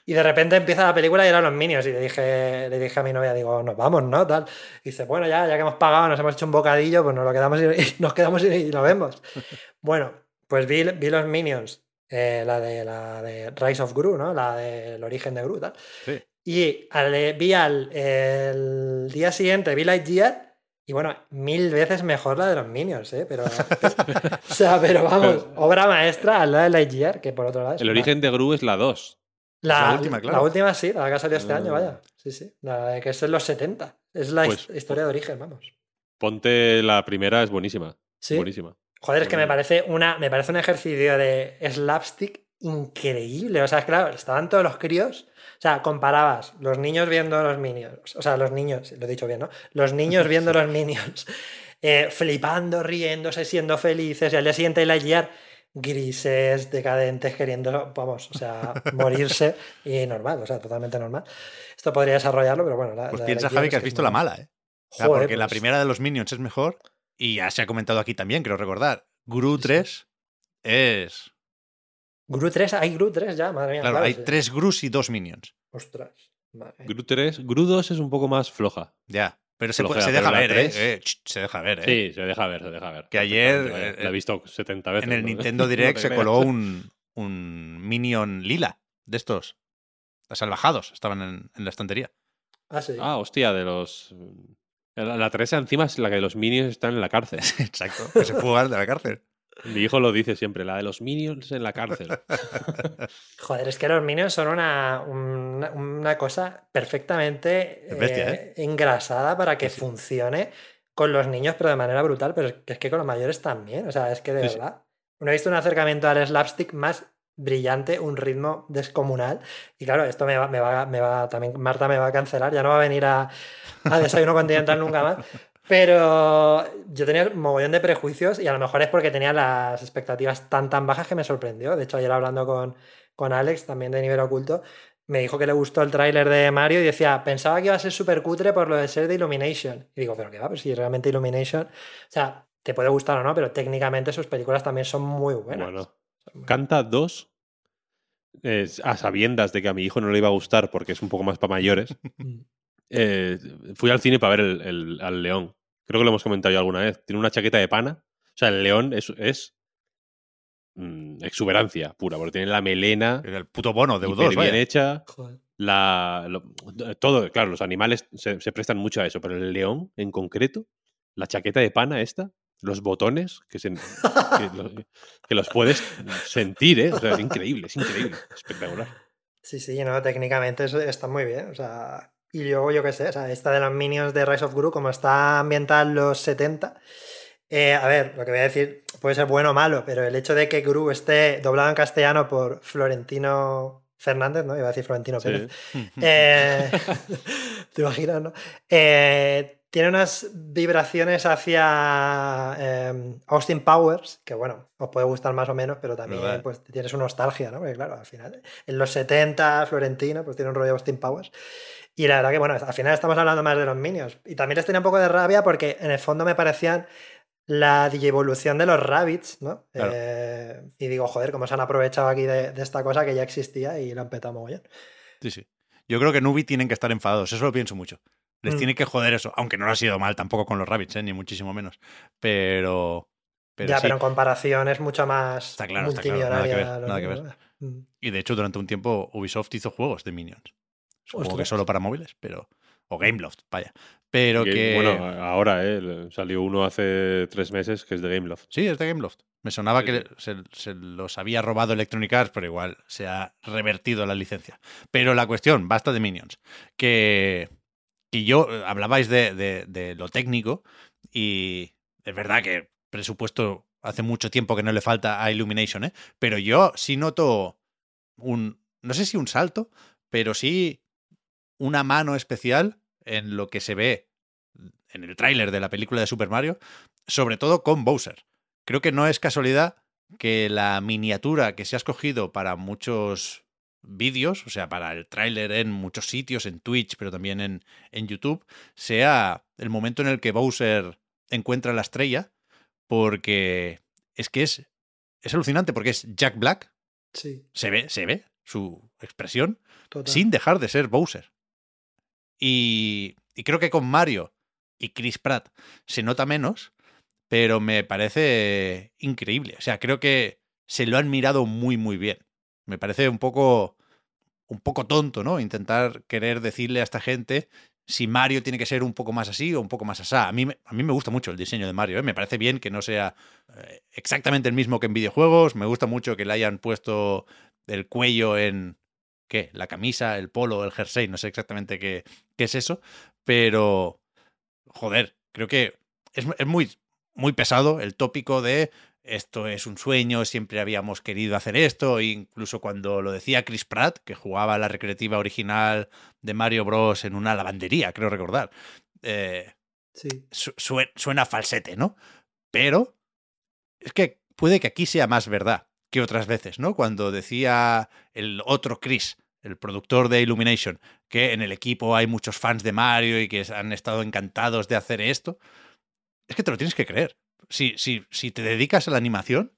Y de repente empieza la película y eran los Minions y le dije, le dije a mi novia, digo, nos vamos, ¿no? Tal. Y dice, bueno, ya, ya que hemos pagado, nos hemos hecho un bocadillo, pues nos lo quedamos y, y nos quedamos y, y lo vemos. bueno, pues vi, vi los Minions, eh, la, de, la de Rise of Gru, ¿no? La del origen de Gru, tal. Sí. Y al- eh, vi al el día siguiente, vi Lightyear, y bueno, mil veces mejor la de los Minions, ¿eh? Pero, o sea, pero vamos, obra maestra al lado de Lightyear, que por otro lado es El origen de Gru es la 2. La, La última, claro. La última sí, la que ha salido este año, vaya. Sí, sí. La de que es en los 70. Es la Pues- historia de origen, vamos. Ponte la primera, es buenísima. Sí. Buenísima. Joder, es que me parece, una, me parece un ejercicio de slapstick increíble. O sea, claro, estaban todos los críos. O sea, comparabas los niños viendo los minions. O sea, los niños, lo he dicho bien, ¿no? Los niños viendo los minions. eh, flipando, riéndose, siendo felices. Y al día siguiente Lightyear grises, decadentes, queriendo, vamos, o sea, morirse. Y normal, o sea, totalmente normal. Esto podría desarrollarlo, pero bueno. La, Pues la piensa, Lightyear Javi, que has visto muy la mala, ¿eh? O sea, Joder, porque la pues, primera de los Minions es mejor y ya se ha comentado aquí también, creo recordar. Gru 3 es... Gru 3, hay Gru 3 ya, madre mía. Claro, claro, hay sí. tres Grus y dos Minions. Ostras. madre. Gru 3, Gru 2 es un poco más floja. Ya. Pero se, pero deja ver, ¿eh? Eh, ch, Se deja ver, ¿eh? Sí, se deja ver, se deja ver. Que ayer, eh, La he visto 70 veces. En el ¿no? Nintendo Direct se coló un, un Minion lila de estos. Salvajados estaban en, en la estantería. Ah, sí. Ah, hostia, de los. La, la Teresa encima es la que los Minions están en la cárcel. Exacto, que se fugan de la cárcel. Mi hijo lo dice siempre, la de los Minions en la cárcel. Joder, es que los Minions son una, una, una cosa perfectamente bestia, eh, engrasada para que funcione con los niños, pero de manera brutal. Pero es que, con los mayores también. O sea, es que de Sí, sí. verdad. No he visto un acercamiento al slapstick más brillante, un ritmo descomunal. Y claro, esto me va, me va, me va también, Marta me va a cancelar, ya no va a venir a, a Desayuno Continental nunca más. Pero yo tenía un mogollón de prejuicios y a lo mejor es porque tenía las expectativas tan tan bajas que me sorprendió. De hecho, ayer hablando con, con Alex, también de nivel oculto, me dijo que le gustó el tráiler de Mario y decía, pensaba que iba a ser súper cutre por lo de ser de Illumination. Y digo, pero qué va, pues si realmente Illumination, o sea, te puede gustar o no, pero técnicamente sus películas también son muy buenas. Bueno, Canta 2 eh, a sabiendas de que a mi hijo no le iba a gustar porque es un poco más para mayores. Eh, fui al cine para ver el, el- al león. Creo que lo hemos comentado ya alguna vez. Tiene una chaqueta de pana. O sea, el león es, es mm, exuberancia pura, porque tiene la melena El puto bono de hiper U2, bien hecha. Joder. La, lo- todo, claro, los animales se, se prestan mucho a eso, pero el león en concreto, la chaqueta de pana esta, los botones, que, se- que, lo- que los puedes sentir, ¿eh? O sea, es increíble, es increíble, espectacular. Sí, sí, no, técnicamente eso está muy bien. O sea, y luego yo qué sé, o sea, esta de los Minions de Rise of Gru, como está ambientada en los 70, eh, a ver, lo que voy a decir puede ser bueno o malo, pero el hecho de que Gru esté doblado en castellano por Florentino Fernández, ¿no? Iba a decir Florentino Sí. Pérez. Eh, ¿Te imaginas, no? Eh, tiene unas vibraciones hacia eh, Austin Powers, que bueno, os puede gustar más o menos, pero también ¿Verdad? pues tiene su nostalgia, ¿no? Porque claro, al final, en los 70, Florentino, pues tiene un rollo Austin Powers. Y la verdad que, bueno, al final estamos hablando más de los Minions. Y también les tenía un poco de rabia porque en el fondo me parecían la evolución de los Rabbits, ¿no? Claro. Eh, y digo, joder, cómo se han aprovechado aquí de, de esta cosa que ya existía y lo han petado mogollón. Sí, sí. Yo creo que Nubi tienen que estar enfadados, eso lo pienso mucho. Les Mm. tiene que joder eso, aunque no lo ha sido mal tampoco con los Rabbits, ¿eh? ni muchísimo menos. Pero. Pero ya, sí. pero en comparación es mucho más Está claro, está claro, nada que ver, multimillonaria. nada. Mm. Y de hecho, durante un tiempo Ubisoft hizo juegos de Minions. Supongo que solo para móviles, pero. O Gameloft, vaya. Pero Que, que. Bueno, ahora, ¿eh? Salió uno hace tres meses que es de Gameloft. Sí, es de Gameloft. Me sonaba Sí, que se, se los había robado Electronic Arts, pero igual se ha revertido la licencia. Pero la cuestión, basta de Minions. Que, que yo, eh, hablabais de, de- de lo técnico y es verdad que presupuesto hace mucho tiempo que no le falta a Illumination, ¿eh? Pero yo sí noto un, no sé si un salto, pero sí una mano especial en lo que se ve en el tráiler de la película de Super Mario, sobre todo con Bowser. Creo que no es casualidad que la miniatura que se ha escogido para muchos vídeos, o sea, para el tráiler en muchos sitios, en Twitch, pero también en, en YouTube, sea el momento en el que Bowser encuentra la estrella, porque es que es, es alucinante, porque es Jack Black, Sí, se ve, se ve su expresión, total. sin dejar de ser Bowser. Y, y creo que con Mario y Chris Pratt se nota menos, pero me parece increíble. O sea, creo que se lo han mirado muy, muy bien. Me parece un poco, un poco tonto, ¿no? Intentar querer decirle a esta gente si Mario tiene que ser un poco más así o un poco más asá. A mí, a mí me gusta mucho el diseño de Mario, ¿eh? me parece bien que no sea eh, exactamente el mismo que en videojuegos. Me gusta mucho que le hayan puesto el cuello en, ¿qué? La camisa, el polo, el jersey, no sé exactamente qué, qué es eso, pero, joder, creo que es, es muy, muy pesado el tópico de esto es un sueño, siempre habíamos querido hacer esto, incluso cuando lo decía Chris Pratt, que jugaba la recreativa original de Mario Bros. en una lavandería, creo recordar. Eh, Sí. su- sue- suena falsete, ¿no? Pero es que puede que aquí sea más verdad otras veces, ¿no? Cuando decía el otro Chris, el productor de Illumination, que en el equipo hay muchos fans de Mario y que han estado encantados de hacer esto, es que te lo tienes que creer. Si, si, si te dedicas a la animación,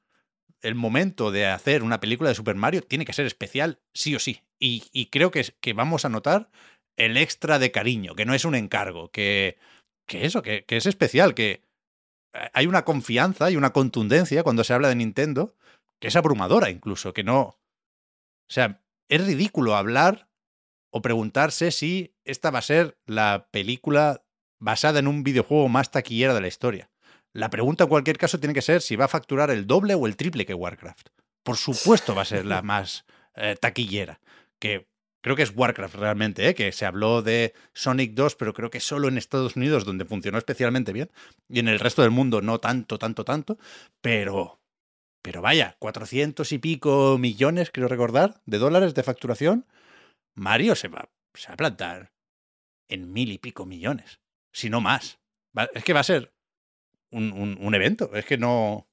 el momento de hacer una película de Super Mario tiene que ser especial, sí o sí. Y, creo que, que vamos a notar el extra de cariño, que no es un encargo, que, que eso, que, que es especial, que eh, hay una confianza y una contundencia cuando se habla de Nintendo que es abrumadora incluso, que no... O sea, es ridículo hablar o preguntarse si esta va a ser la película basada en un videojuego más taquillera de la historia. La pregunta en cualquier caso tiene que ser si va a facturar el doble o el triple que Warcraft. Por supuesto va a ser la más eh, taquillera, que creo que es Warcraft realmente, ¿eh? que se habló de Sonic 2, pero creo que solo en Estados Unidos, donde funcionó especialmente bien, y en el resto del mundo no tanto, tanto, tanto, pero, pero vaya, 400 y pico millones, creo recordar, de dólares de facturación, Mario se va, se va a plantar en mil y pico millones, si no más. es que va a ser un, un, evento, es que no...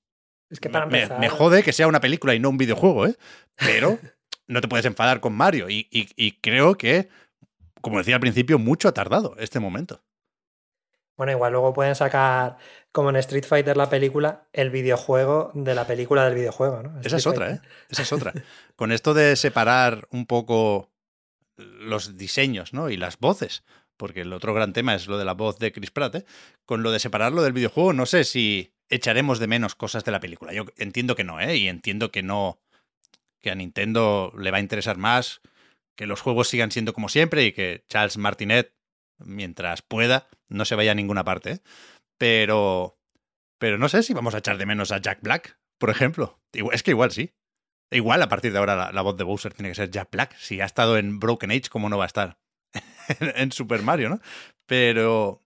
Es que para me, me, jode que sea una película y no un videojuego, ¿eh? Pero no te puedes enfadar con Mario. Y, creo que, como decía al principio, mucho ha tardado este momento. Bueno, igual luego pueden sacar, como en Street Fighter la película, el videojuego de la película del videojuego, ¿no? Esa es otra, ¿eh? Esa es otra. Con esto de separar un poco los diseños, ¿no? Y las voces, porque el otro gran tema es lo de la voz de Chris Pratt, ¿eh? Con lo de separarlo del videojuego, no sé si echaremos de menos cosas de la película. Yo entiendo que no, ¿eh? Y entiendo que no que a Nintendo le va a interesar más que los juegos sigan siendo como siempre y que Charles Martinet, mientras pueda, no se vaya a ninguna parte. ¿eh? Pero, pero no sé si vamos a echar de menos a Jack Black, por ejemplo. Es que igual sí. Igual a partir de ahora la, voz de Bowser tiene que ser Jack Black. Si ha estado en Broken Age, ¿cómo no va a estar en Super Mario, no? Pero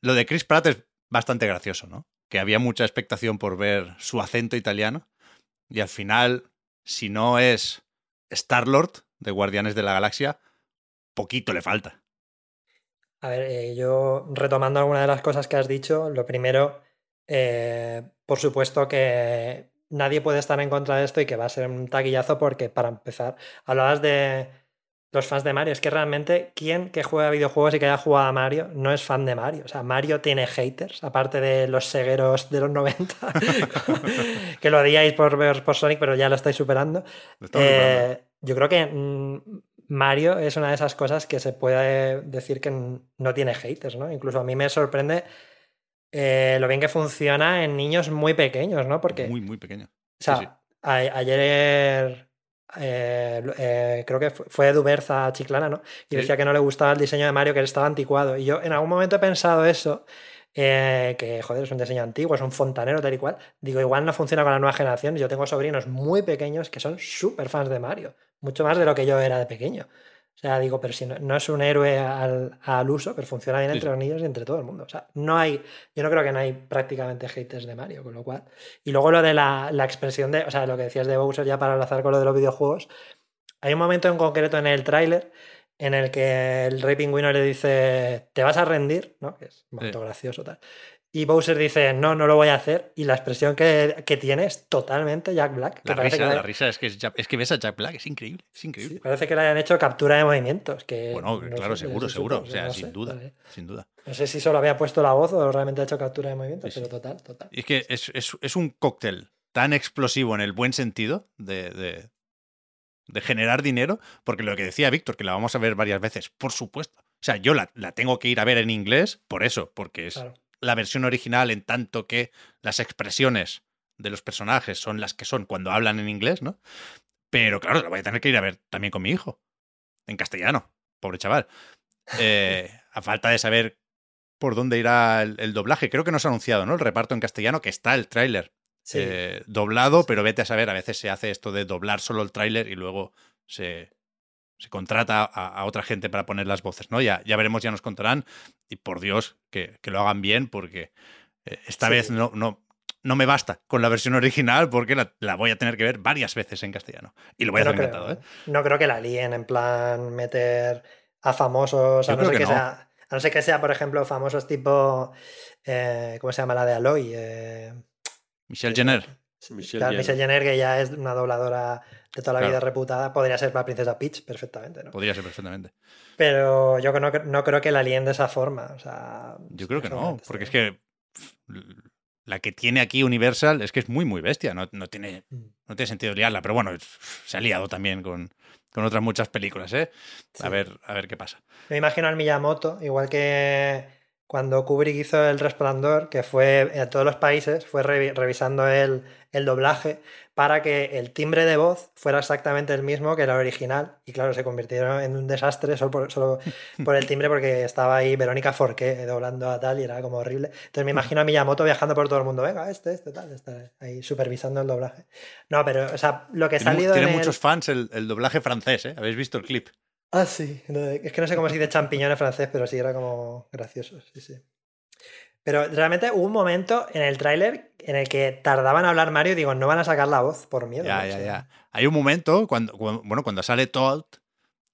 lo de Chris Pratt es bastante gracioso, ¿no? Que había mucha expectación por ver su acento italiano y al final si no es Star-Lord de Guardianes de la Galaxia, poquito le falta. A ver, eh, yo retomando alguna de las cosas que has dicho, lo primero, eh, por supuesto que nadie puede estar en contra de esto y que va a ser un taquillazo porque, para empezar, hablabas de los fans de Mario. Es que realmente, ¿quién que juega videojuegos y que haya jugado a Mario no es fan de Mario? O sea, Mario tiene haters, aparte de los segueros de los 90, que lo odiáis por ver por Sonic, pero ya lo estáis superando. Eh, yo creo que mm, Mario es una de esas cosas que se puede decir que no tiene haters, ¿no? Incluso a mí me sorprende eh, lo bien que funciona en niños muy pequeños, ¿no? Porque. Muy, muy pequeños. O sea, ayer eh, eh, creo que fue Duberza Chiclana, ¿no? Y decía que no le gustaba el diseño de Mario, que estaba anticuado. Y yo en algún momento he pensado eso, eh, que joder, es un diseño antiguo, es un fontanero tal y cual. Digo, igual no funciona con la nueva generación. Yo tengo sobrinos muy pequeños que son súper fans de Mario, mucho más de lo que yo era de pequeño. O sea, digo, pero si no, es un héroe al, uso, pero funciona bien entre los niños y entre todo el mundo. O sea, no hay, yo no creo que no hay prácticamente haters de Mario, con lo cual. Y luego lo de la, expresión de, o sea, lo que decías de Bowser ya para enlazar con lo de los videojuegos. Hay un momento en concreto en el tráiler en el que el Rey Pingüino le dice, te vas a rendir, ¿no? Que es un momento gracioso tal. Y Bowser dice, no, no lo voy a hacer. Y la expresión que, tiene es totalmente Jack Black. La risa, la risa es que, es que ves a Jack Black, es increíble. Es increíble. parece que le hayan hecho captura de movimientos. Que bueno, claro, seguro, seguro. O sea, sin duda, sin duda. No sé si solo había puesto la voz o realmente ha hecho captura de movimientos, pero total, total. Y es que es, un cóctel tan explosivo en el buen sentido de, de, generar dinero, porque lo que decía Víctor, que la vamos a ver varias veces, por supuesto. O sea, yo la, tengo que ir a ver en inglés por eso, porque es la versión original en tanto que las expresiones de los personajes son las que son cuando hablan en inglés, ¿no? Pero claro, la voy a tener que ir a ver también con mi hijo, en castellano, pobre chaval. Eh, a falta de saber por dónde irá el, doblaje, creo que no se ha anunciado, ¿no? El reparto en castellano, que está el tráiler eh, doblado, pero vete a saber, a veces se hace esto de doblar solo el tráiler y luego se, se contrata a, otra gente para poner las voces, ¿no? Ya, ya veremos, ya nos contarán. Y por Dios, que, lo hagan bien, porque eh, esta vez no, no, no me basta con la versión original, porque la, voy a tener que ver varias veces en castellano. Y lo voy a hacer encantado, ¿eh? No creo que la líen en plan meter a famosos, a no, ser que, Sea, a no ser que sea, por ejemplo, famosos tipo. Eh, ¿Cómo se llama la de Aloy? Michelle Jenner. Michelle, Jenner. que ya es una dobladora de toda la vida reputada, podría ser la princesa Peach perfectamente. ¿no? Podría ser perfectamente. Pero yo no, no creo que la líen de esa forma. O sea, yo creo que no, porque es que la que tiene aquí Universal es que es muy, muy bestia. No, tiene, mm. no tiene sentido liarla, pero bueno, se ha liado también con, con otras muchas películas, ¿eh? A, ver, a ver qué pasa. Me imagino al Miyamoto, igual que cuando Kubrick hizo El Resplandor, que fue en todos los países, fue revi- revisando el, el doblaje para que el timbre de voz fuera exactamente el mismo que el original. Y claro, se convirtieron en un desastre solo por, solo por el timbre, porque estaba ahí Verónica Forqué doblando a tal y era como horrible. Entonces me imagino a Miyamoto viajando por todo el mundo. Venga, este, este, tal, está ahí supervisando el doblaje. No, pero, o sea, lo que ha salido tiene en el- muchos fans el, el doblaje francés, ¿eh? ¿Habéis visto el clip? Ah, sí. Es que no sé cómo se dice champiñón en francés, pero sí era como gracioso. Sí, sí. Pero realmente hubo un momento en el tráiler en el que tardaban en hablar Mario y digo, no van a sacar la voz por miedo. Ya, ¿no? ya, ya. Hay un momento, cuando, cuando- bueno, cuando sale Todd,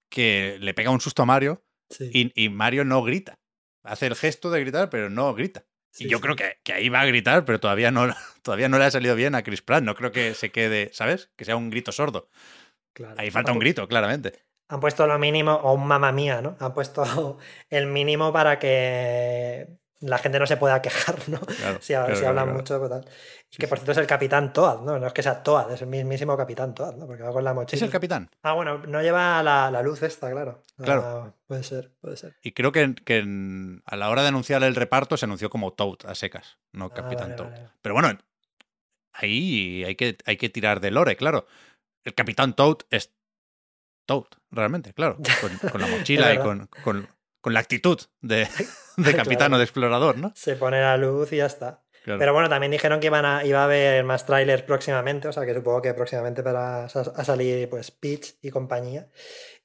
que le pega un susto a Mario sí, y, y Mario no grita. Hace el gesto de gritar, pero no grita. sí, y yo sí. creo que, que ahí va a gritar, pero todavía no, todavía no le ha salido bien a Chris Pratt. No creo que se quede, ¿sabes? Que sea un grito sordo. Claro. Ahí falta un grito, claramente. Han puesto lo mínimo, o un mamá mía, ¿no? Han puesto el mínimo para que la gente no se pueda quejar, ¿no? Claro, Si, claro, si claro, hablan mucho, pues tal. Y que por cierto es el capitán Toad, ¿no? No es que sea Toad, es el mismísimo capitán Toad, ¿no? Porque va con la mochila. Es el capitán. Ah, bueno, no lleva la, la luz esta, claro. Claro. Ah, puede ser, puede ser. Y creo que, que en- a la hora de anunciar el reparto se anunció como Toad a secas, no Ah, Capitán vale, Toad. vale. Pero bueno, ahí hay que, hay que tirar de lore, claro. El Capitán Toad es Toad, realmente, claro. Con, con la mochila y con, con- con la actitud de, de capitán Claro. o de explorador, ¿no? Se pone la luz y ya está. Claro. Pero bueno, también dijeron que iban a, iba a haber más trailers próximamente, o sea que supongo que próximamente para a salir pues Peach y compañía.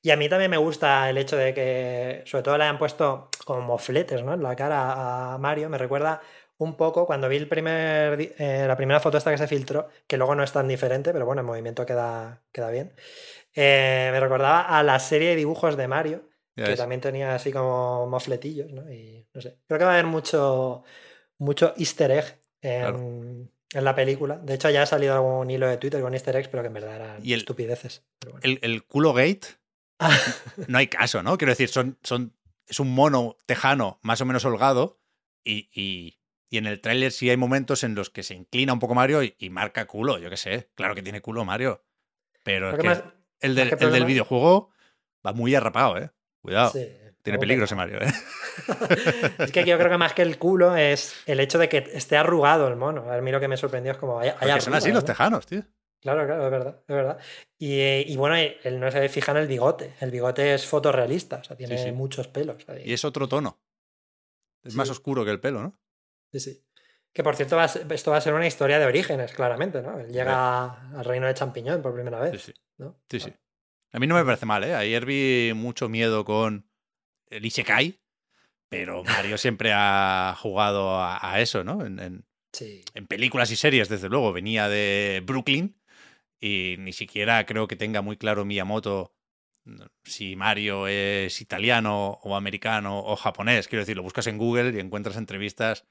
Y a mí también me gusta el hecho de que sobre todo le hayan puesto como mofletes ¿no? en la cara a Mario. Me recuerda un poco cuando vi el primer, eh, la primera foto esta que se filtró, que luego no es tan diferente, pero bueno, el movimiento queda, queda bien. Eh, me recordaba a la serie de dibujos de Mario, Ya que también tenía así como mofletillos, ¿no? Y no sé. Creo que va a haber mucho, mucho easter egg en, Claro. en la película. De hecho, ya ha salido algún hilo de Twitter con easter eggs, pero que en verdad eran Y el- estupideces. Bueno. El, el culo gate, no hay caso, ¿no? Quiero decir, son, son, es un mono tejano más o menos holgado y, y- y en el tráiler sí hay momentos en los que se inclina un poco Mario y, y marca culo, yo qué sé. Claro que tiene culo Mario. Pero es que que más- el, del, el del videojuego va muy arrapado, ¿eh? Cuidado. sí, Tiene peligro ese. Mario, ¿eh? es que yo creo que más que el culo es el hecho de que esté arrugado el mono. A mí lo que me sorprendió es como hay, hay Porque son así arrugas, los ¿no? tejanos, tío. Claro, claro, es verdad, es verdad. Y, eh, y bueno, él no se fija en el bigote. El bigote es fotorrealista, o sea, tiene sí. muchos pelos. ahí. Y es otro tono. Es más oscuro que el pelo, ¿no? Sí, sí. Que por cierto, va ser- esto va a ser una historia de orígenes, claramente, ¿no? Él llega al reino de champiñón por primera vez. Sí, sí. ¿no? Sí, sí. A mí no me parece mal, ¿eh? Ayer vi mucho miedo con el Isekai, pero Mario siempre ha jugado a, a eso, ¿no? En, en- Sí. en películas y series, desde luego. Venía de Brooklyn y ni siquiera creo que tenga muy claro Miyamoto si Mario es italiano o americano o japonés. Quiero decir, lo buscas en Google y encuentras entrevistas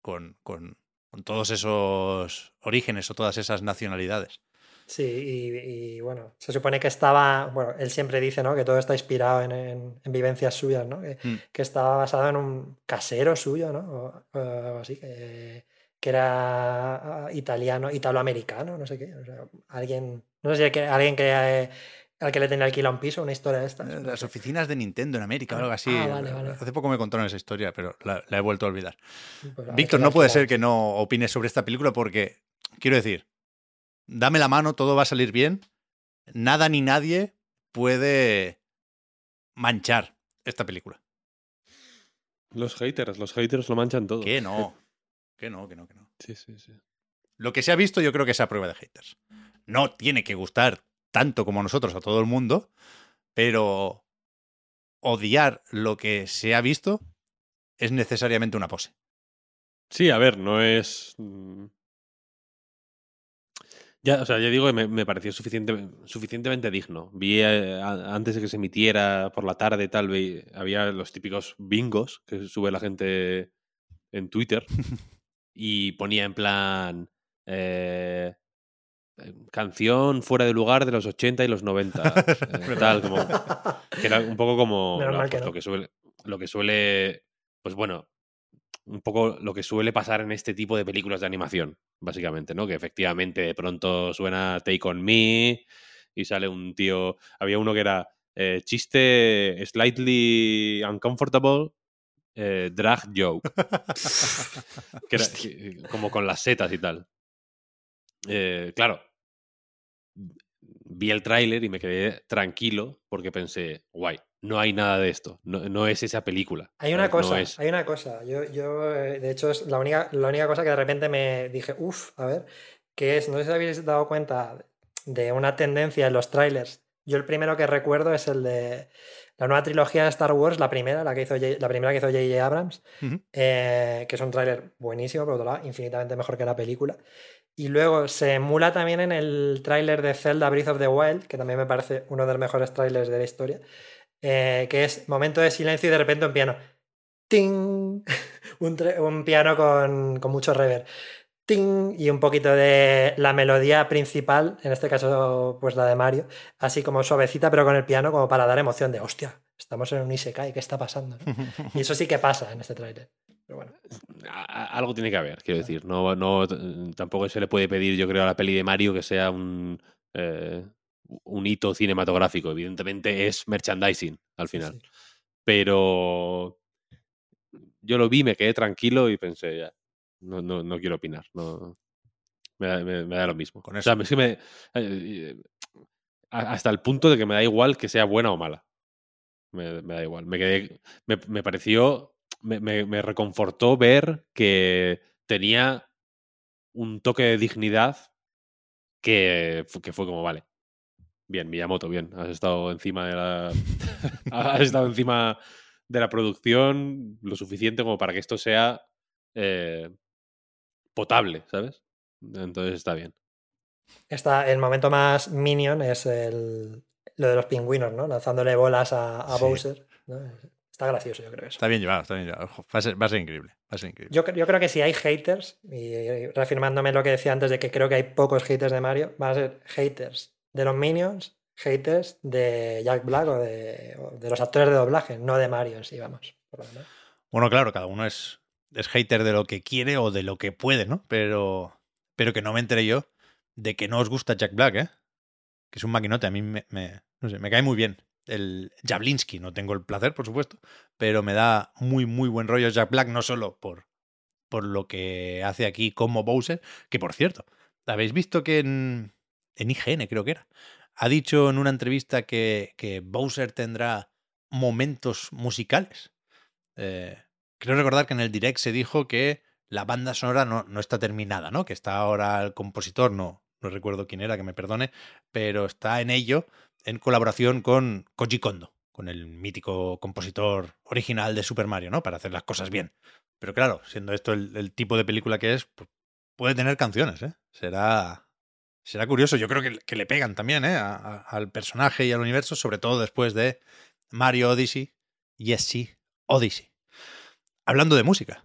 con, con- con todos esos orígenes o todas esas nacionalidades. Sí, y, y, bueno, se supone que estaba, bueno, él siempre dice, ¿no? Que todo está inspirado en, en- en vivencias suyas, ¿no? Que, Mm. que estaba basado en un casero suyo, ¿no? O, algo así, que, que era ah, italiano, italoamericano, no sé qué. o sea, alguien, no sé si que, alguien que eh, al que le tenía alquilado un piso, una historia de estas. Eh, Las oficinas de Nintendo en América o Ah, algo así. ah, vale, vale. Hace poco me contaron esa historia, pero la, la he vuelto a olvidar. Pues Víctor, no puede ser que no opines sobre esta película porque, quiero decir, dame la mano, todo va a salir bien. Nada ni nadie puede manchar esta película. Los haters, los haters lo manchan todo. Que no, que no, que no, que no. Sí, sí, sí. Lo que se ha visto yo creo que es a prueba de haters. No tiene que gustar tanto como nosotros a todo el mundo, pero odiar lo que se ha visto es necesariamente una pose. Sí, a ver, no es. mm, Ya, o sea, ya digo que me, me pareció suficiente, suficientemente digno. Vi eh, a- antes de que se emitiera por la tarde, tal vez había los típicos bingos que sube la gente en Twitter y ponía en plan eh, canción fuera de lugar de los 80 y los 90. eh, tal, como que era un poco como lo, pues, que no. lo que suele lo que suele pues bueno un poco lo que suele pasar en este tipo de películas de animación básicamente no que efectivamente de pronto suena Take on Me y sale un tío había uno que era eh, chiste slightly uncomfortable eh, Drag Joke. que era, que- como con las setas y tal. Eh, claro. Vi el tráiler y me quedé tranquilo porque pensé, guay, no hay nada de esto. No, no es esa película. Hay una cosa, es- hay una cosa. Yo, yo eh, de hecho, es la única, la única cosa que de repente me dije, uff, a ver, que es, no sé si habéis dado cuenta de una tendencia en los trailers. Yo el primero que recuerdo es el de la nueva trilogía de Star Wars, la primera, la, que hizo J- la primera que hizo J.J. Abrams, Ujú. eh, que es un tráiler buenísimo, por otro lado, infinitamente mejor que la película. Y luego se emula también en el tráiler de Zelda Breath of the Wild, que también me parece uno de los mejores trailers de la historia, eh, que es momento de silencio y de repente un piano. ¡Ting! un, piano con, con mucho reverb. ¡Ting! Y un poquito de la melodía principal, en este caso, pues la de Mario, así como suavecita, pero con el piano, como para dar emoción de hostia, estamos en un Isekai, ¿qué está pasando? no?". Y eso sí que pasa en este tráiler. Pero bueno. a- algo tiene que haber, quiero decir. No, no, tampoco se le puede pedir, yo creo, a la peli de Mario que sea un, eh, un hito cinematográfico. Evidentemente es merchandising al final. Sí. Pero yo lo vi, me quedé tranquilo y pensé, ya, no, no, no quiero opinar. No, me, da, me- me da lo mismo. Con O sea, es que me- eh, a- hasta el punto de que me da igual que sea buena o mala. Me, me da igual. Me quedé. Me, me pareció. Me, me- me reconfortó ver que tenía un toque de dignidad que, que fue como, vale. Bien, Miyamoto, bien. Has estado encima de la. has estado encima de la producción lo suficiente como para que esto sea eh, potable, ¿sabes? Entonces está bien. Está, el momento más minion es el, lo de los pingüinos, ¿no? Lanzándole bolas a, a Sí. Bowser. ¿no? Está gracioso, yo creo eso. Está bien llevado, está bien llevado. Ojo, Va a ser, va a ser increíble. Va a ser increíble. Yo, cre- yo creo que si hay haters, y reafirmándome lo que decía antes de que creo que hay pocos haters de Mario, van a ser haters de los Minions, haters de Jack Black o de, o de los actores de doblaje, no de Mario en sí, vamos. por lo demás. Bueno, claro, cada uno es, es hater de lo que quiere o de lo que puede, ¿no? Pero, pero que no me enteré yo de que no os gusta Jack Black, ¿eh? Que es un maquinote. A mí me, me- no sé, me cae muy bien. El Jablinsky, no tengo el placer, por supuesto, pero me da muy, muy buen rollo Jack Black, no solo por, por lo que hace aquí como Bowser, que por cierto, ¿habéis visto que en, en IGN, creo que era, ha dicho en una entrevista que, que Bowser tendrá momentos musicales? Eh, creo recordar que en el direct se dijo que la banda sonora no, no está terminada, ¿no? Que está ahora el compositor, no, no recuerdo quién era, que me perdone, pero está en ello en colaboración con Koji Kondo, con el mítico compositor original de Super Mario, ¿no? Para hacer las cosas bien. Pero claro, siendo esto el, tipo de película que es, puede tener canciones, ¿eh? Será, será curioso. Yo creo que, que le pegan también, ¿eh? Al personaje y al universo, sobre todo después de Mario Odyssey y sí, Odyssey. Hablando de música.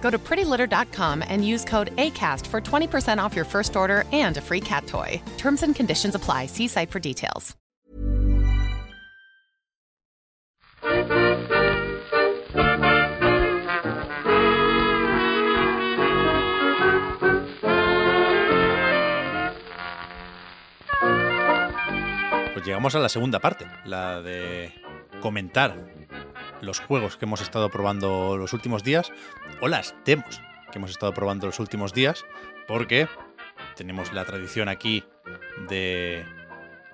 Go to prettylitter.com and use code ACAST for 20% off your first order and a free cat toy. Terms and conditions apply. See site for details. Pues llegamos a la segunda parte, la de comentar los juegos que hemos estado probando los últimos días o las demos que hemos estado probando los últimos días, porque tenemos la tradición aquí de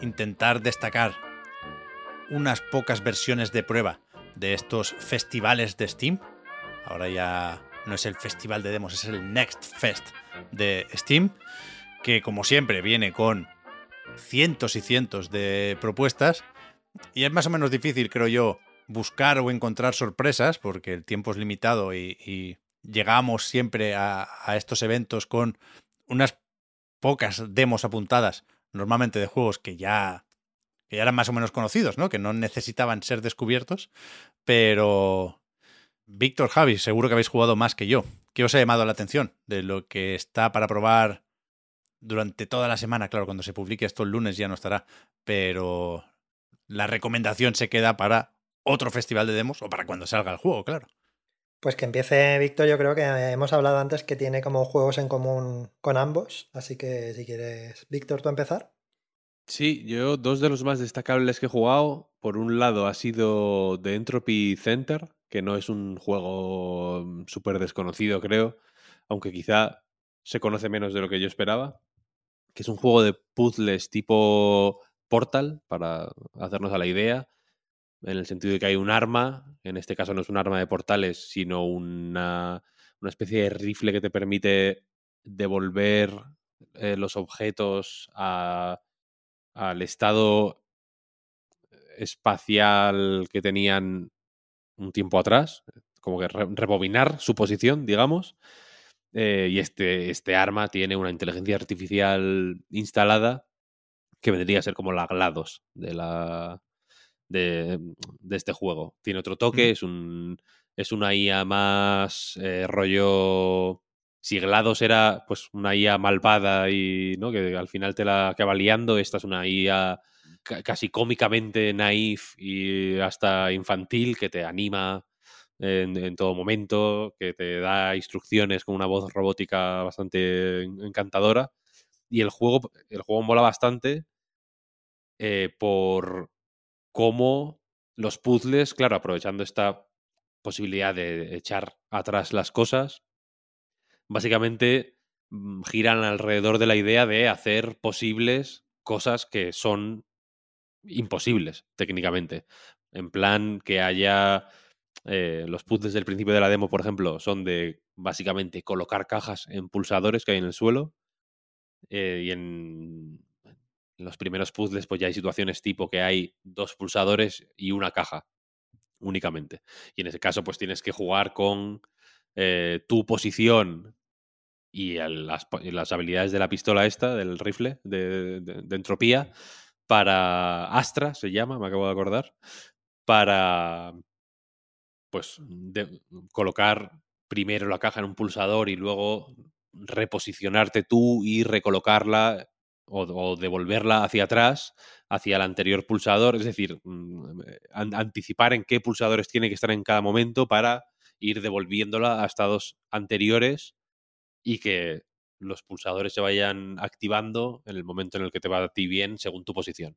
intentar destacar unas pocas versiones de prueba de estos festivales de Steam. Ahora ya no es el festival de demos, es el Next Fest de Steam. que como siempre viene con cientos y cientos de propuestas y es más o menos difícil, creo yo, buscar o encontrar sorpresas porque el tiempo es limitado y, llegamos siempre a, a estos eventos con unas pocas demos apuntadas, normalmente de juegos que ya, que ya eran más o menos conocidos, ¿no? Que no necesitaban ser descubiertos, pero Víctor Javi, seguro que habéis jugado más que yo. ¿Qué os ha llamado la atención de lo que está para probar durante toda la semana? Claro, cuando se publique esto el lunes ya no estará, pero la recomendación se queda para otro festival de demos o para cuando salga el juego, claro. Pues que empiece Víctor, yo creo que hemos hablado antes que tiene como juegos en común con ambos, así que si quieres, Víctor, tú empezar. Sí, yo dos de los más destacables que he jugado, por un lado ha sido The Entropy Center, que no es un juego mm, súper desconocido, creo, aunque quizá se conoce menos de lo que yo esperaba, que es un juego de puzzles tipo Portal, para hacernos a la idea, en el sentido de que hay un arma, en este caso no es un arma de portales, sino una, una especie de rifle que te permite devolver eh, los objetos a, al estado espacial que tenían un tiempo atrás, como que rebobinar su posición, digamos. Eh, y este, este arma tiene una inteligencia artificial instalada que vendría a ser como la GLaDOS de la, de, este juego. Tiene otro toque, es, un, es una IA más eh, rollo... Si GLaDOS era pues una IA malvada y ¿no? que al final te la acaba liando, esta es una IA casi cómicamente naif y hasta infantil que te anima en, todo momento, que te da instrucciones con una voz robótica bastante encantadora. Y el juego, el juego mola bastante eh, por, cómo los puzzles, claro, aprovechando esta posibilidad de echar atrás las cosas, básicamente mm, giran alrededor de la idea de hacer posibles cosas que son imposibles técnicamente. En plan que haya eh, los puzzles del principio de la demo, por ejemplo, son de básicamente colocar cajas en pulsadores que hay en el suelo. Eh, y en en los primeros puzzles, pues ya hay situaciones tipo que hay dos pulsadores y una caja únicamente. Y en ese caso, pues tienes que jugar con eh, tu posición y las, habilidades de la pistola esta, del rifle de, entropía, para Astra, se llama, me acabo de acordar, para pues colocar primero la caja en un pulsador y luego reposicionarte tú y recolocarla o, devolverla hacia atrás, hacia el anterior pulsador, es decir, mm, eh, anticipar en qué pulsadores tiene que estar en cada momento para ir devolviéndola a estados anteriores y que los pulsadores se vayan activando en el momento en el que te va a ti bien según tu posición.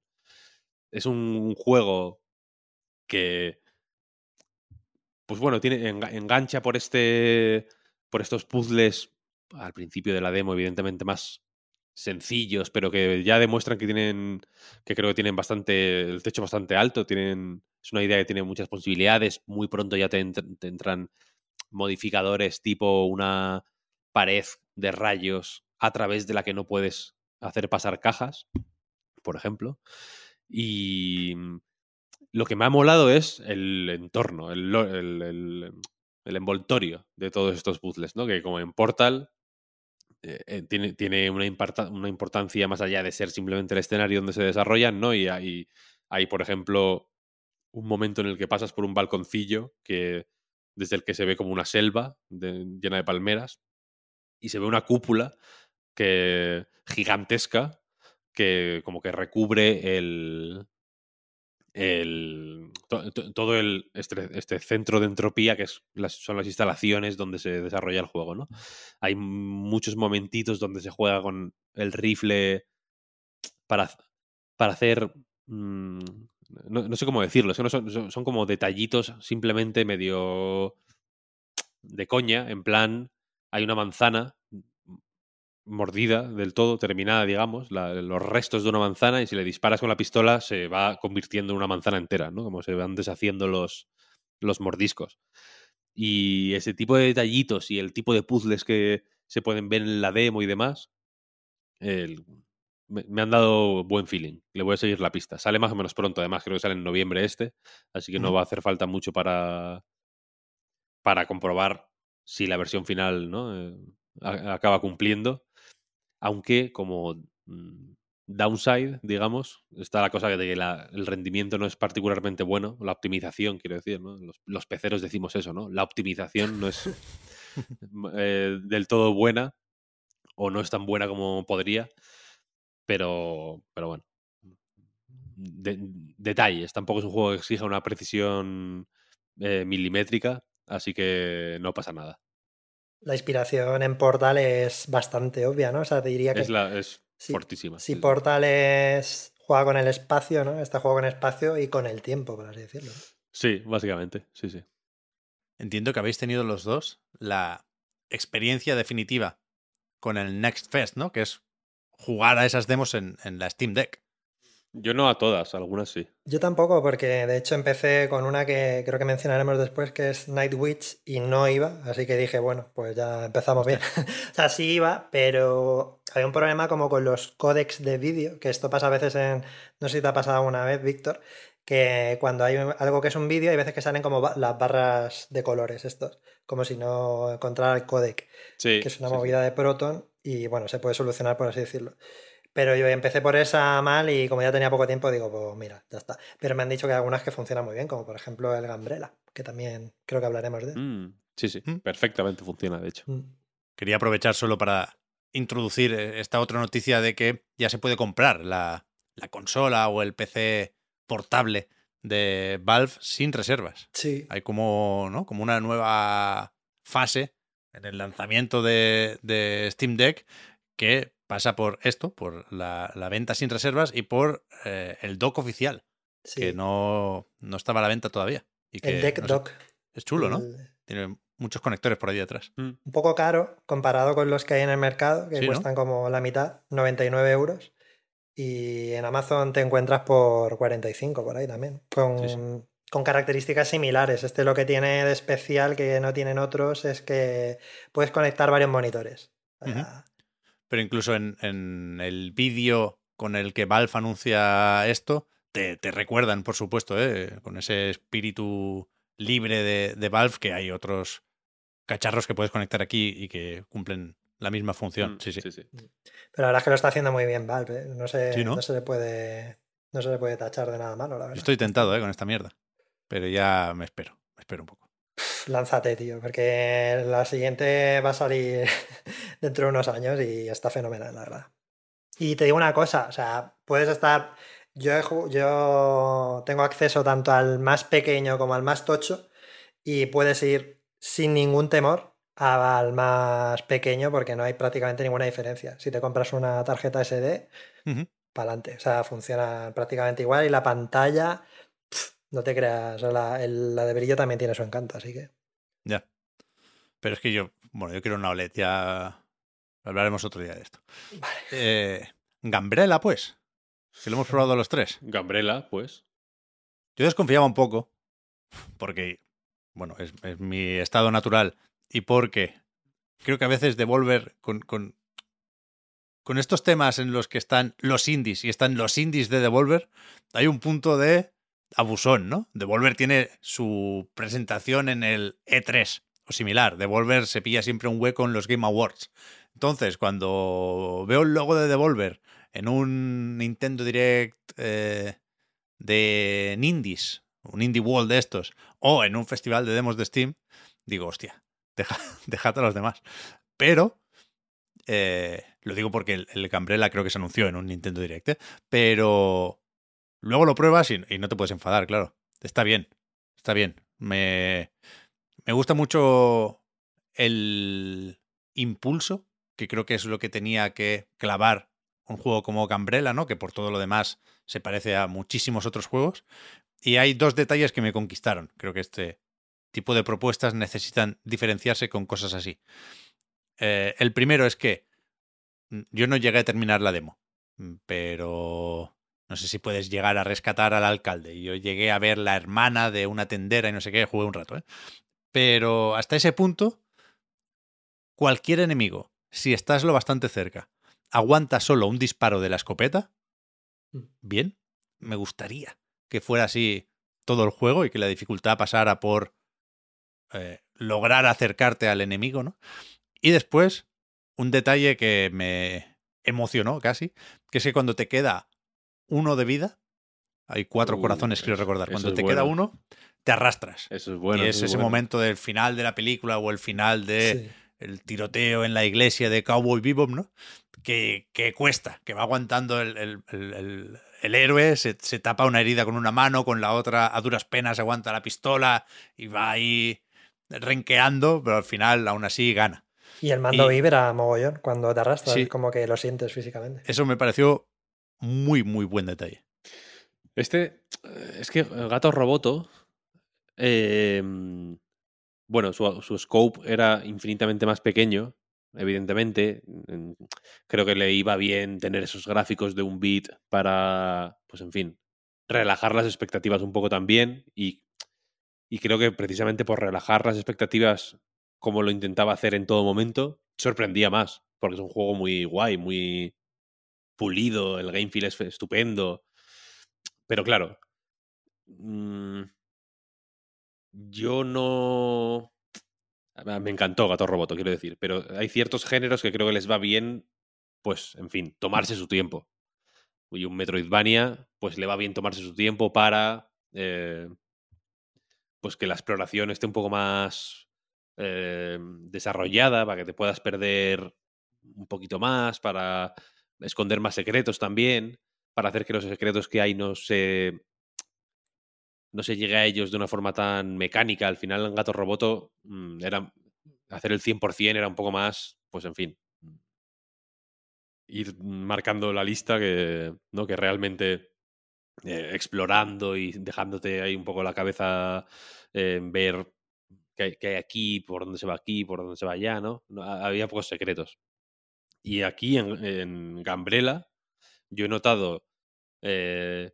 Es un juego que, pues bueno, tiene, engancha por este, por estos puzzles al principio de la demo, evidentemente más sencillos, pero que ya demuestran que tienen, que creo que tienen bastante, el techo bastante alto, tienen, es una idea que tiene muchas posibilidades, muy pronto ya te, entran modificadores tipo una pared de rayos a través de la que no puedes hacer pasar cajas, por ejemplo. Y lo que me ha molado es el entorno, el, el, el envoltorio de todos estos puzzles, ¿no? Que como en Portal eh, eh, tiene, tiene una, importancia más allá de ser simplemente el escenario donde se desarrollan, ¿no? Y hay, hay, por ejemplo, un momento en el que pasas por un balconcillo que desde el que se ve como una selva llena de palmeras y se ve una cúpula que gigantesca que como que recubre el, el, todo el, este, este, centro de entropía que es son las instalaciones donde se desarrolla el juego, ¿no? Hay muchos momentitos donde se juega con el rifle para, para hacer... Mm, no, sé cómo decirlo, son, son como detallitos simplemente medio de coña, en plan, hay una manzana mordida del todo, terminada, digamos, los restos de una manzana y si le disparas con la pistola se va convirtiendo en una manzana entera, ¿no? Como se van deshaciendo los, los mordiscos. Y ese tipo de detallitos y el tipo de puzzles que se pueden ver en la demo y demás, el- me, me han dado buen feeling. Le voy a seguir la pista. Sale más o menos pronto, además, creo que sale en noviembre este, así que no va a hacer falta mucho para, para comprobar si la versión final ¿no? Eh, a- acaba cumpliendo. Aunque como mm, downside, digamos, está la cosa de que la- el rendimiento no es particularmente bueno, la optimización, quiero decir, ¿no? Los, los peceros decimos eso, ¿no? La optimización no es eh, del todo buena o no es tan buena como podría, pero, pero bueno. De- detalles, tampoco es un juego que exija una precisión eh, milimétrica, así que no pasa nada. La inspiración en Portal es bastante obvia, ¿no? O sea, te diría que Es, la, es si- fortísima. si. Portal es juega con el espacio, ¿no? Este juego con espacio y con el tiempo, por así decirlo. Sí, básicamente, sí, sí. Entiendo que habéis tenido los dos la experiencia definitiva con el Next Fest, ¿no? Que es jugar a esas demos en, en la Steam Deck. Yo no a todas, algunas sí. Yo tampoco, porque de hecho empecé con una que creo que mencionaremos después, que es Night Witch, y no iba, así que dije, bueno, pues ya empezamos bien. o sea, sí iba, pero había un problema como con los códecs de vídeo, que esto pasa a veces en, no sé si te ha pasado alguna vez, Víctor, que cuando hay algo que es un vídeo, hay veces que salen como las barras de colores estos, como si no encontrara el códec, Sí. que es una sí, sí. movida de Proton, y bueno, se puede solucionar por así decirlo. Pero yo empecé por esa mal y como ya tenía poco tiempo, digo, pues mira, ya está. Pero me han dicho que hay algunas que funcionan muy bien, como por ejemplo el Gambrela, que también creo que hablaremos de él. Mm, sí, sí. Mm. Perfectamente funciona, de hecho. Mm. Quería aprovechar solo para introducir eh, esta otra noticia de que ya se puede comprar la, la consola o el PC portable de Valve sin reservas. Sí, Hay como, ¿no? como una nueva fase en el lanzamiento de, de Steam Deck que pasa por esto, por la, la venta sin reservas y por eh, el dock oficial, sí. que no, no estaba a la venta todavía. Y que, el Deck no sé, Dock. es chulo, ¿no? el- Tiene muchos conectores por ahí detrás. Mm. Un poco caro comparado con los que hay en el mercado, que Sí, ¿no? cuestan como la mitad, 99 euros. Y en Amazon te encuentras por 45 por ahí también, con, Sí, sí. con características similares. Este lo que tiene de especial que no tienen otros es que puedes conectar varios monitores. Sea, Pero incluso en, en el vídeo con el que Valve anuncia esto, te, te recuerdan, por supuesto, ¿eh? con ese espíritu libre de, de Valve, que hay otros cacharros que puedes conectar aquí y que cumplen la misma función. Mm, Sí, sí. sí, sí. Pero la verdad es que lo está haciendo muy bien Valve. ¿eh? No, se, Sí, ¿no? ¿no? se le puede no se le puede tachar de nada malo, la Yo verdad. estoy tentado ¿eh? con esta mierda. Pero ya me espero, me espero un poco. Lánzate, tío, porque la siguiente va a salir dentro de unos años y está fenomenal, la verdad. Y te digo una cosa, o sea, puedes estar. Yo, yo tengo acceso tanto al más pequeño como al más tocho y puedes ir sin ningún temor al más pequeño porque no hay prácticamente ninguna diferencia. Si te compras una tarjeta SD, Ujú. para adelante. O sea, funciona prácticamente igual y la pantalla, no te creas, la, el- la de brillo también tiene su encanto, así que. Ya. Pero es que yo, bueno, yo quiero una OLED, ya hablaremos otro día de esto. Eh, Gambrela, pues, que lo hemos probado los tres. Gambrela, pues. Yo desconfiaba un poco, porque, bueno, es, es mi estado natural y porque creo que a veces Devolver con, con, con estos temas en los que están los indies y están los indies de Devolver, hay un punto de abusón, ¿no? Devolver tiene su presentación en el E3 o similar. Devolver se pilla siempre un hueco en los Game Awards. Entonces, cuando veo el logo de Devolver en un Nintendo Direct eh, de Indies, un Indie World de estos, o en un festival de demos de Steam, digo, hostia, deja, dejad a los demás. Pero, eh, lo digo porque el, el Gambrela creo que se anunció en un Nintendo Direct, ¿eh? pero luego lo pruebas y, no te puedes enfadar, claro. Está bien, está bien. Me, me gusta mucho el impulso, que creo que es lo que tenía que clavar un juego como Gambrela, ¿no? Que por todo lo demás se parece a muchísimos otros juegos. Y hay dos detalles que me conquistaron. Creo que este tipo de propuestas necesitan diferenciarse con cosas así. Eh, el primero es que mm, yo no llegué a terminar la demo, mm, pero no sé si puedes llegar a rescatar al alcalde. Yo llegué a ver la hermana de una tendera y no sé qué, jugué un rato, ¿eh? Pero hasta ese punto, cualquier enemigo, si estás lo bastante cerca aguanta solo un disparo de la escopeta, Mm. bien, me gustaría que fuera así todo el juego y que la dificultad pasara por eh, lograr acercarte al enemigo, ¿no? Y después, un detalle que me emocionó casi, que es que cuando te queda uno de vida, hay cuatro Uh, corazones, quiero recordar, cuando te queda uno, te arrastras. Eso es bueno. y es ese bueno. momento del final de la película o el final de Sí. el tiroteo en la iglesia de Cowboy Bebop, ¿no? Que, que cuesta, que va aguantando el, el- el- el- el héroe, se, se tapa una herida con una mano, con la otra a duras penas aguanta la pistola y va ahí renqueando, pero al final aún así gana. Y el mando Y- vibra mogollón cuando te arrastras, Sí. como que lo sientes físicamente. Eso me pareció muy, muy buen detalle. Este, eh, es que el gato roboto, eh, bueno, su, su scope era infinitamente más pequeño, evidentemente. Creo que le iba bien tener esos gráficos de un bit para, pues en fin, relajar las expectativas un poco también. Y, y creo que precisamente por relajar las expectativas, como lo intentaba hacer en todo momento, sorprendía más, porque es un juego muy guay, muy pulido, el game feel es estupendo. Pero claro, mm, yo no... Me encantó Gato Roboto, quiero decir, pero hay ciertos géneros que creo que les va bien, pues, en fin, tomarse su tiempo. Y un Metroidvania, pues le va bien tomarse su tiempo para, eh, pues que la exploración esté un poco más eh, desarrollada, para que te puedas perder un poquito más, para esconder más secretos también, para hacer que los secretos que hay no se no se llegue a ellos de una forma tan mecánica. Al final, en Gato Roboto, mm, era hacer el 100% era un poco más, pues en fin, ir marcando la lista que, ¿no? que realmente eh, explorando y dejándote ahí un poco la cabeza eh, ver qué hay, qué hay aquí, por dónde se va aquí, por dónde se va allá, ¿no? No, ha- Había pocos secretos. Y aquí en, en Gambrela, yo he notado eh,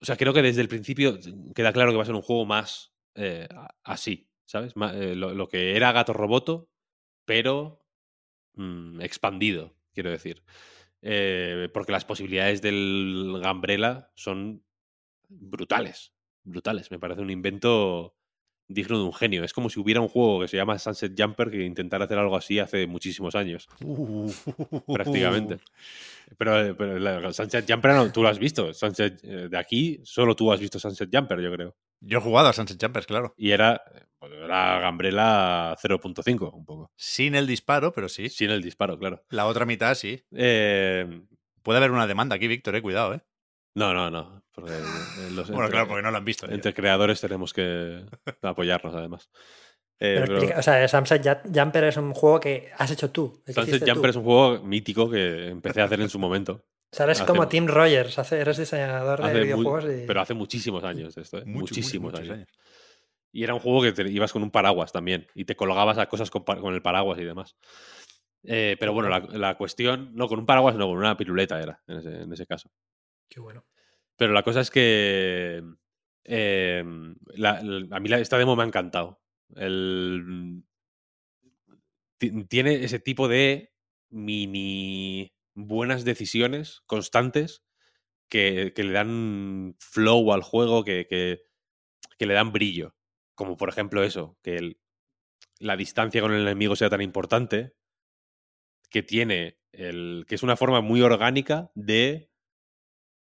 o sea, creo que desde el principio queda claro que va a ser un juego más eh, así, ¿sabes? Eh, lo, lo que era Gato Roboto, pero mm, expandido, quiero decir. Eh, porque las posibilidades del Gambrela son brutales, brutales. Me parece un invento digno de un genio. Es como si hubiera un juego que se llama Sunset Jumper que intentara hacer algo así hace muchísimos años, prácticamente. Pero, eh, pero la- Sunset Jumper no, tú lo has visto. Sunset, eh, de aquí solo tú has visto Sunset Jumper, yo creo. Yo he jugado a Sunset Jumpers, claro. Y era, pues era Gambrela 0.5, un poco. Sin el disparo, pero sí. Sin el disparo, claro. La otra mitad sí. Eh, Puede haber una demanda aquí, Víctor, eh. Cuidado, eh. No, no, no. porque, eh, los- Bueno, entre- claro, porque no lo han visto. Entre creadores tenemos que apoyarnos, además. Eh, Pero pero explica- o sea, Sunset Ju- Jumper es un juego que has hecho tú. Sunset tú. Jumper es un juego mítico que empecé a hacer en su momento. O sea, eres hace- como Tim Rogers, hace- eres diseñador de videojuegos y... Pero hace muchísimos años de esto, ¿eh? Mucho, muchísimos años. Y era un juego que te ibas con un paraguas también y te colgabas a cosas con, con el paraguas y demás. Eh, pero bueno, la, la cuestión, no con un paraguas, no, con una piruleta era en ese, en ese caso. Qué bueno. Pero la cosa es que la- a mí la- esta demo me ha encantado. El, ti- tiene ese tipo de mini buenas decisiones constantes que, le dan flow al juego, que, le dan brillo. Como por ejemplo eso, que la distancia con el enemigo sea tan importante, que tiene el. que es una forma muy orgánica de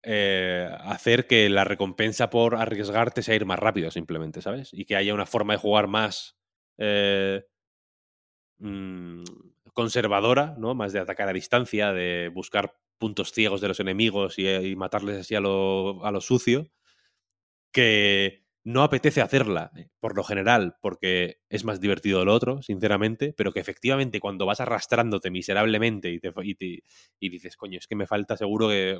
eh, hacer que la recompensa por arriesgarte sea ir más rápido, simplemente, ¿sabes? Y que haya una forma de jugar más eh, mm, conservadora, ¿no? Más de atacar a distancia, de buscar puntos ciegos de los enemigos y, y matarles así a lo, a lo sucio, que no apetece hacerla, eh, por lo general, porque es más divertido lo otro, sinceramente, pero que efectivamente cuando vas arrastrándote miserablemente y, te, y, te- y dices, coño, es que me falta seguro que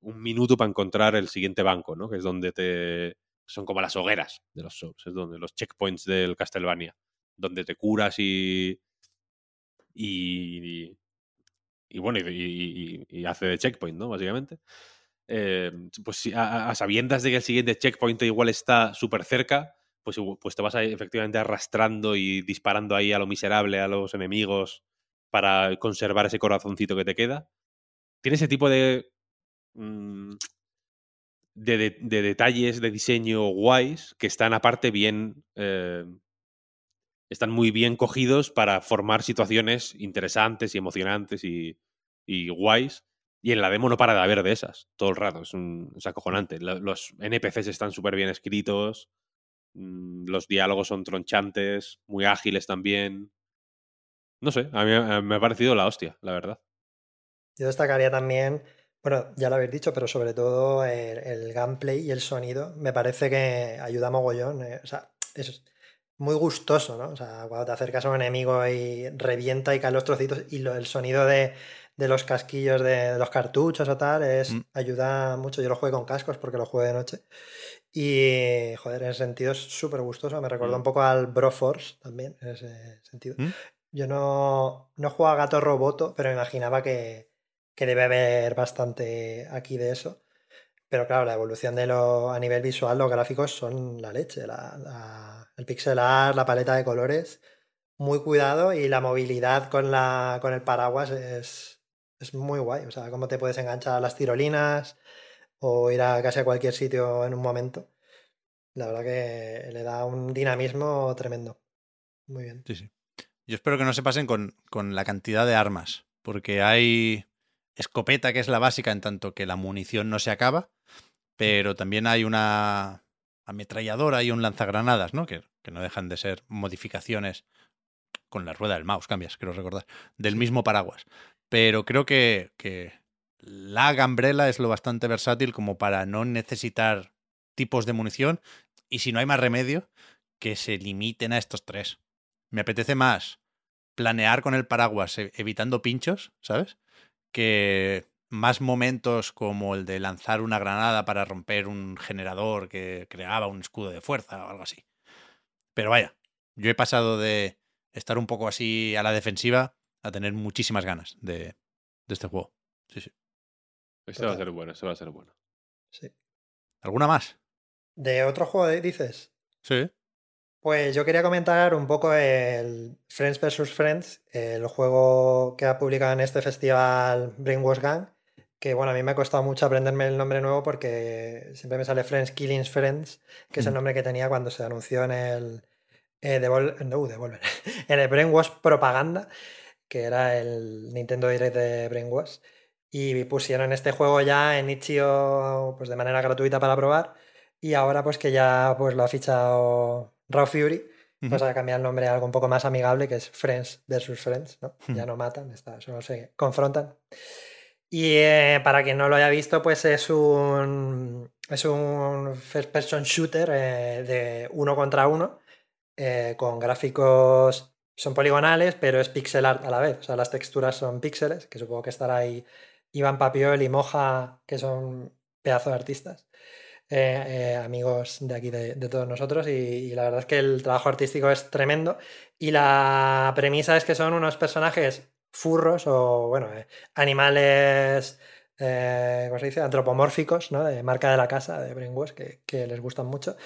un minuto para encontrar el siguiente banco, ¿no? Que es donde te... Son como las hogueras de los Souls, es donde los checkpoints del Castlevania, donde te curas y... Y, y bueno, y, hace de checkpoint, ¿no? Básicamente. Eh, pues a, a sabiendas de que el siguiente checkpoint igual está súper cerca, pues, pues te vas a, efectivamente arrastrando y disparando ahí a lo miserable a los enemigos para conservar ese corazoncito que te queda. Tiene ese tipo de, mm, de, de- de detalles de diseño guays que están aparte bien... eh, están muy bien cogidos para formar situaciones interesantes y emocionantes y, guays. Y en la demo no para de haber de esas todo el rato. Es, un, es acojonante. Lo- Los NPCs están súper bien escritos. mm, Los diálogos son tronchantes, muy ágiles también. No sé, a mí me ha parecido la hostia, la verdad. Yo destacaría también, bueno, ya lo habéis dicho, pero sobre todo el, el gameplay y el sonido. Me parece que ayuda mogollón. eh, O sea, es muy gustoso, ¿no? O sea, cuando te acercas a un enemigo y revienta y caen los trocitos y lo- el sonido de, de los casquillos de, de los cartuchos o tal es, Mm. ayuda mucho. Yo lo juego con cascos porque lo juego de noche. Y, joder, en ese sentido es súper gustoso. Me recuerda Mm. un poco al Broforce también, en ese sentido. ¿Mm? Yo no, no juego a Gato Roboto, pero me imaginaba que, que debe haber bastante aquí de eso. Pero claro, la evolución de lo, a nivel visual, los gráficos son la leche. el pixel art, la paleta de colores, muy cuidado y la movilidad con, la, con el paraguas es, es muy guay. O sea, cómo te puedes enganchar a las tirolinas o ir a casi a cualquier sitio en un momento. La verdad que le da un dinamismo tremendo. Muy bien. Sí, sí. Yo espero que no se pasen con, con la cantidad de armas, porque hay escopeta, que es la básica, en tanto que la munición no se acaba, pero también hay una ametralladora y un lanzagranadas, ¿no? Que, que no dejan de ser modificaciones con la rueda del mouse, cambias, quiero recordar, del mismo paraguas. Pero creo que, que la gambrela es lo bastante versátil como para no necesitar tipos de munición y si no hay más remedio, que se limiten a estos tres. Me apetece más planear con el paraguas e- evitando pinchos, ¿sabes? Que más momentos como el de lanzar una granada para romper un generador que creaba un escudo de fuerza o algo así. Pero vaya, yo he pasado de estar un poco así a la defensiva a tener muchísimas ganas de, de este juego. Sí, sí. Este va a ser bueno, este va a ser bueno. Sí. ¿Alguna más? ¿De otro juego eh, dices? Sí. Pues yo quería comentar un poco el Friends vs. Friends, el juego que ha publicado en este festival Brainwash Gang, que bueno, a mí me ha costado mucho aprenderme el nombre nuevo porque siempre me sale Friends Killing Friends, que es el Mm. nombre que tenía cuando se anunció en el eh, Devol- no, Devolver, en el Brainwash Propaganda, que era el Nintendo Direct de Brainwash. Y pusieron este juego ya en Itch.io pues de manera gratuita para probar. Y ahora pues que ya pues lo ha fichado Raw Fury, pues Ujú. ha cambiado el nombre a algo un poco más amigable, que es Friends versus Friends, ¿no? Ya no matan, está, solo se confrontan. Y eh, para quien no lo haya visto, pues es un, es un first person shooter eh, de uno contra uno, eh, con gráficos, son poligonales, pero es pixel art a la vez. O sea, las texturas son píxeles, que supongo que estará ahí Iván Papiol y Moja, que son pedazos de artistas. Eh, eh, amigos de aquí de, todos nosotros y, la verdad es que el trabajo artístico es tremendo y la premisa es que son unos personajes furros o bueno eh, animales ¿cómo se dice? antropomórficos ¿no? de marca de la casa de Brainwash que, les gustan mucho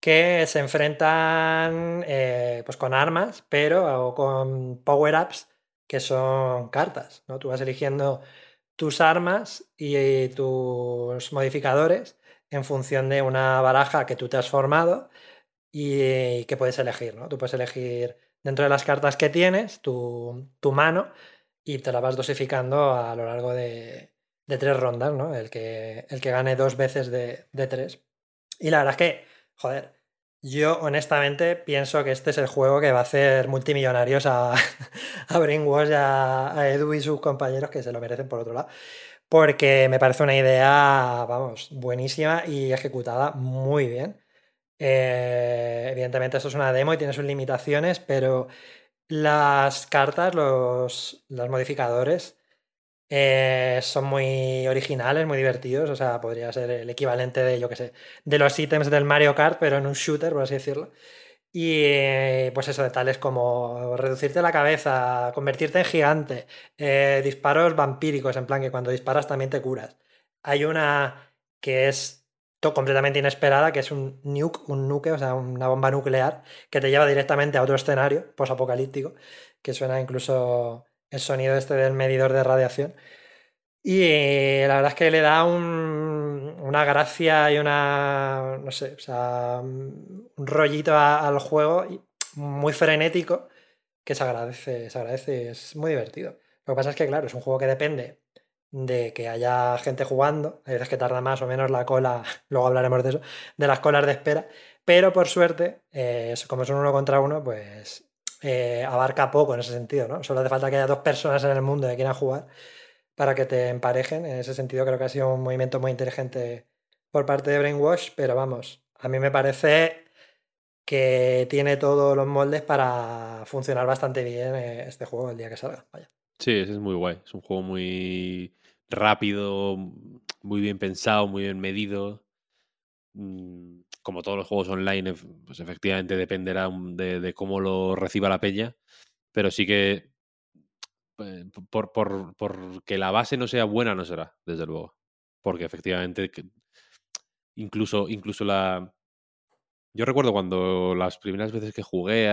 que se enfrentan pues con armas pero o con power-ups que son cartas ¿no? tú vas eligiendo tus armas y tus modificadores en función de una baraja que tú te has formado y que puedes elegir, ¿no? Tú puedes elegir dentro de las cartas que tienes tu, mano y te la vas dosificando a lo largo de, tres rondas, ¿no? El que, el que gane dos veces de, tres. Y la verdad es que, joder, yo honestamente pienso que este es el juego que va a hacer multimillonarios a, a a, a Edu y sus compañeros que se lo merecen por otro lado. Porque me parece una idea, vamos, buenísima y ejecutada muy bien. Eh, evidentemente esto es una demo y tiene sus limitaciones, pero las cartas, los, los modificadores, eh, son muy originales, muy divertidos. O sea, podría ser el equivalente de, yo qué sé, de los ítems del Mario Kart, pero en un shooter, por así decirlo. Y eh, pues eso, de tales como reducirte la cabeza, convertirte en gigante, eh, disparos vampíricos, en plan que cuando disparas también te curas. Hay una que es completamente inesperada, que es un nuke, un nuke, o sea, una bomba nuclear, que te lleva directamente a otro escenario posapocalíptico, que suena incluso el sonido este del medidor de radiación. Y eh, la verdad es que le da un- una gracia y una, no sé, o sea, un rollito al juego muy frenético que se agradece, se agradece, es muy divertido. Lo que pasa es que, claro, es un juego que depende de que haya gente jugando. Hay veces que tarda más o menos la cola, luego hablaremos de eso, de las colas de espera. Pero por suerte, eh, como son uno contra uno, pues eh, abarca poco en ese sentido, ¿no? Solo hace falta que haya dos personas en el mundo que quieran jugar para que te emparejen. En ese sentido, creo que ha sido un movimiento muy inteligente por parte de Brainwash, pero vamos, a mí me parece que tiene todos los moldes para funcionar bastante bien eh, este juego el día que salga. Vaya. Sí, ese es muy guay. Es un juego muy rápido, muy bien pensado, muy bien medido. Mm, Como todos los juegos online, pues efectivamente dependerá de, de cómo lo reciba la peña. Pero sí que por, por, por que la base no sea buena, no será, desde luego. Porque efectivamente, incluso, incluso la. Yo recuerdo cuando las primeras veces que jugué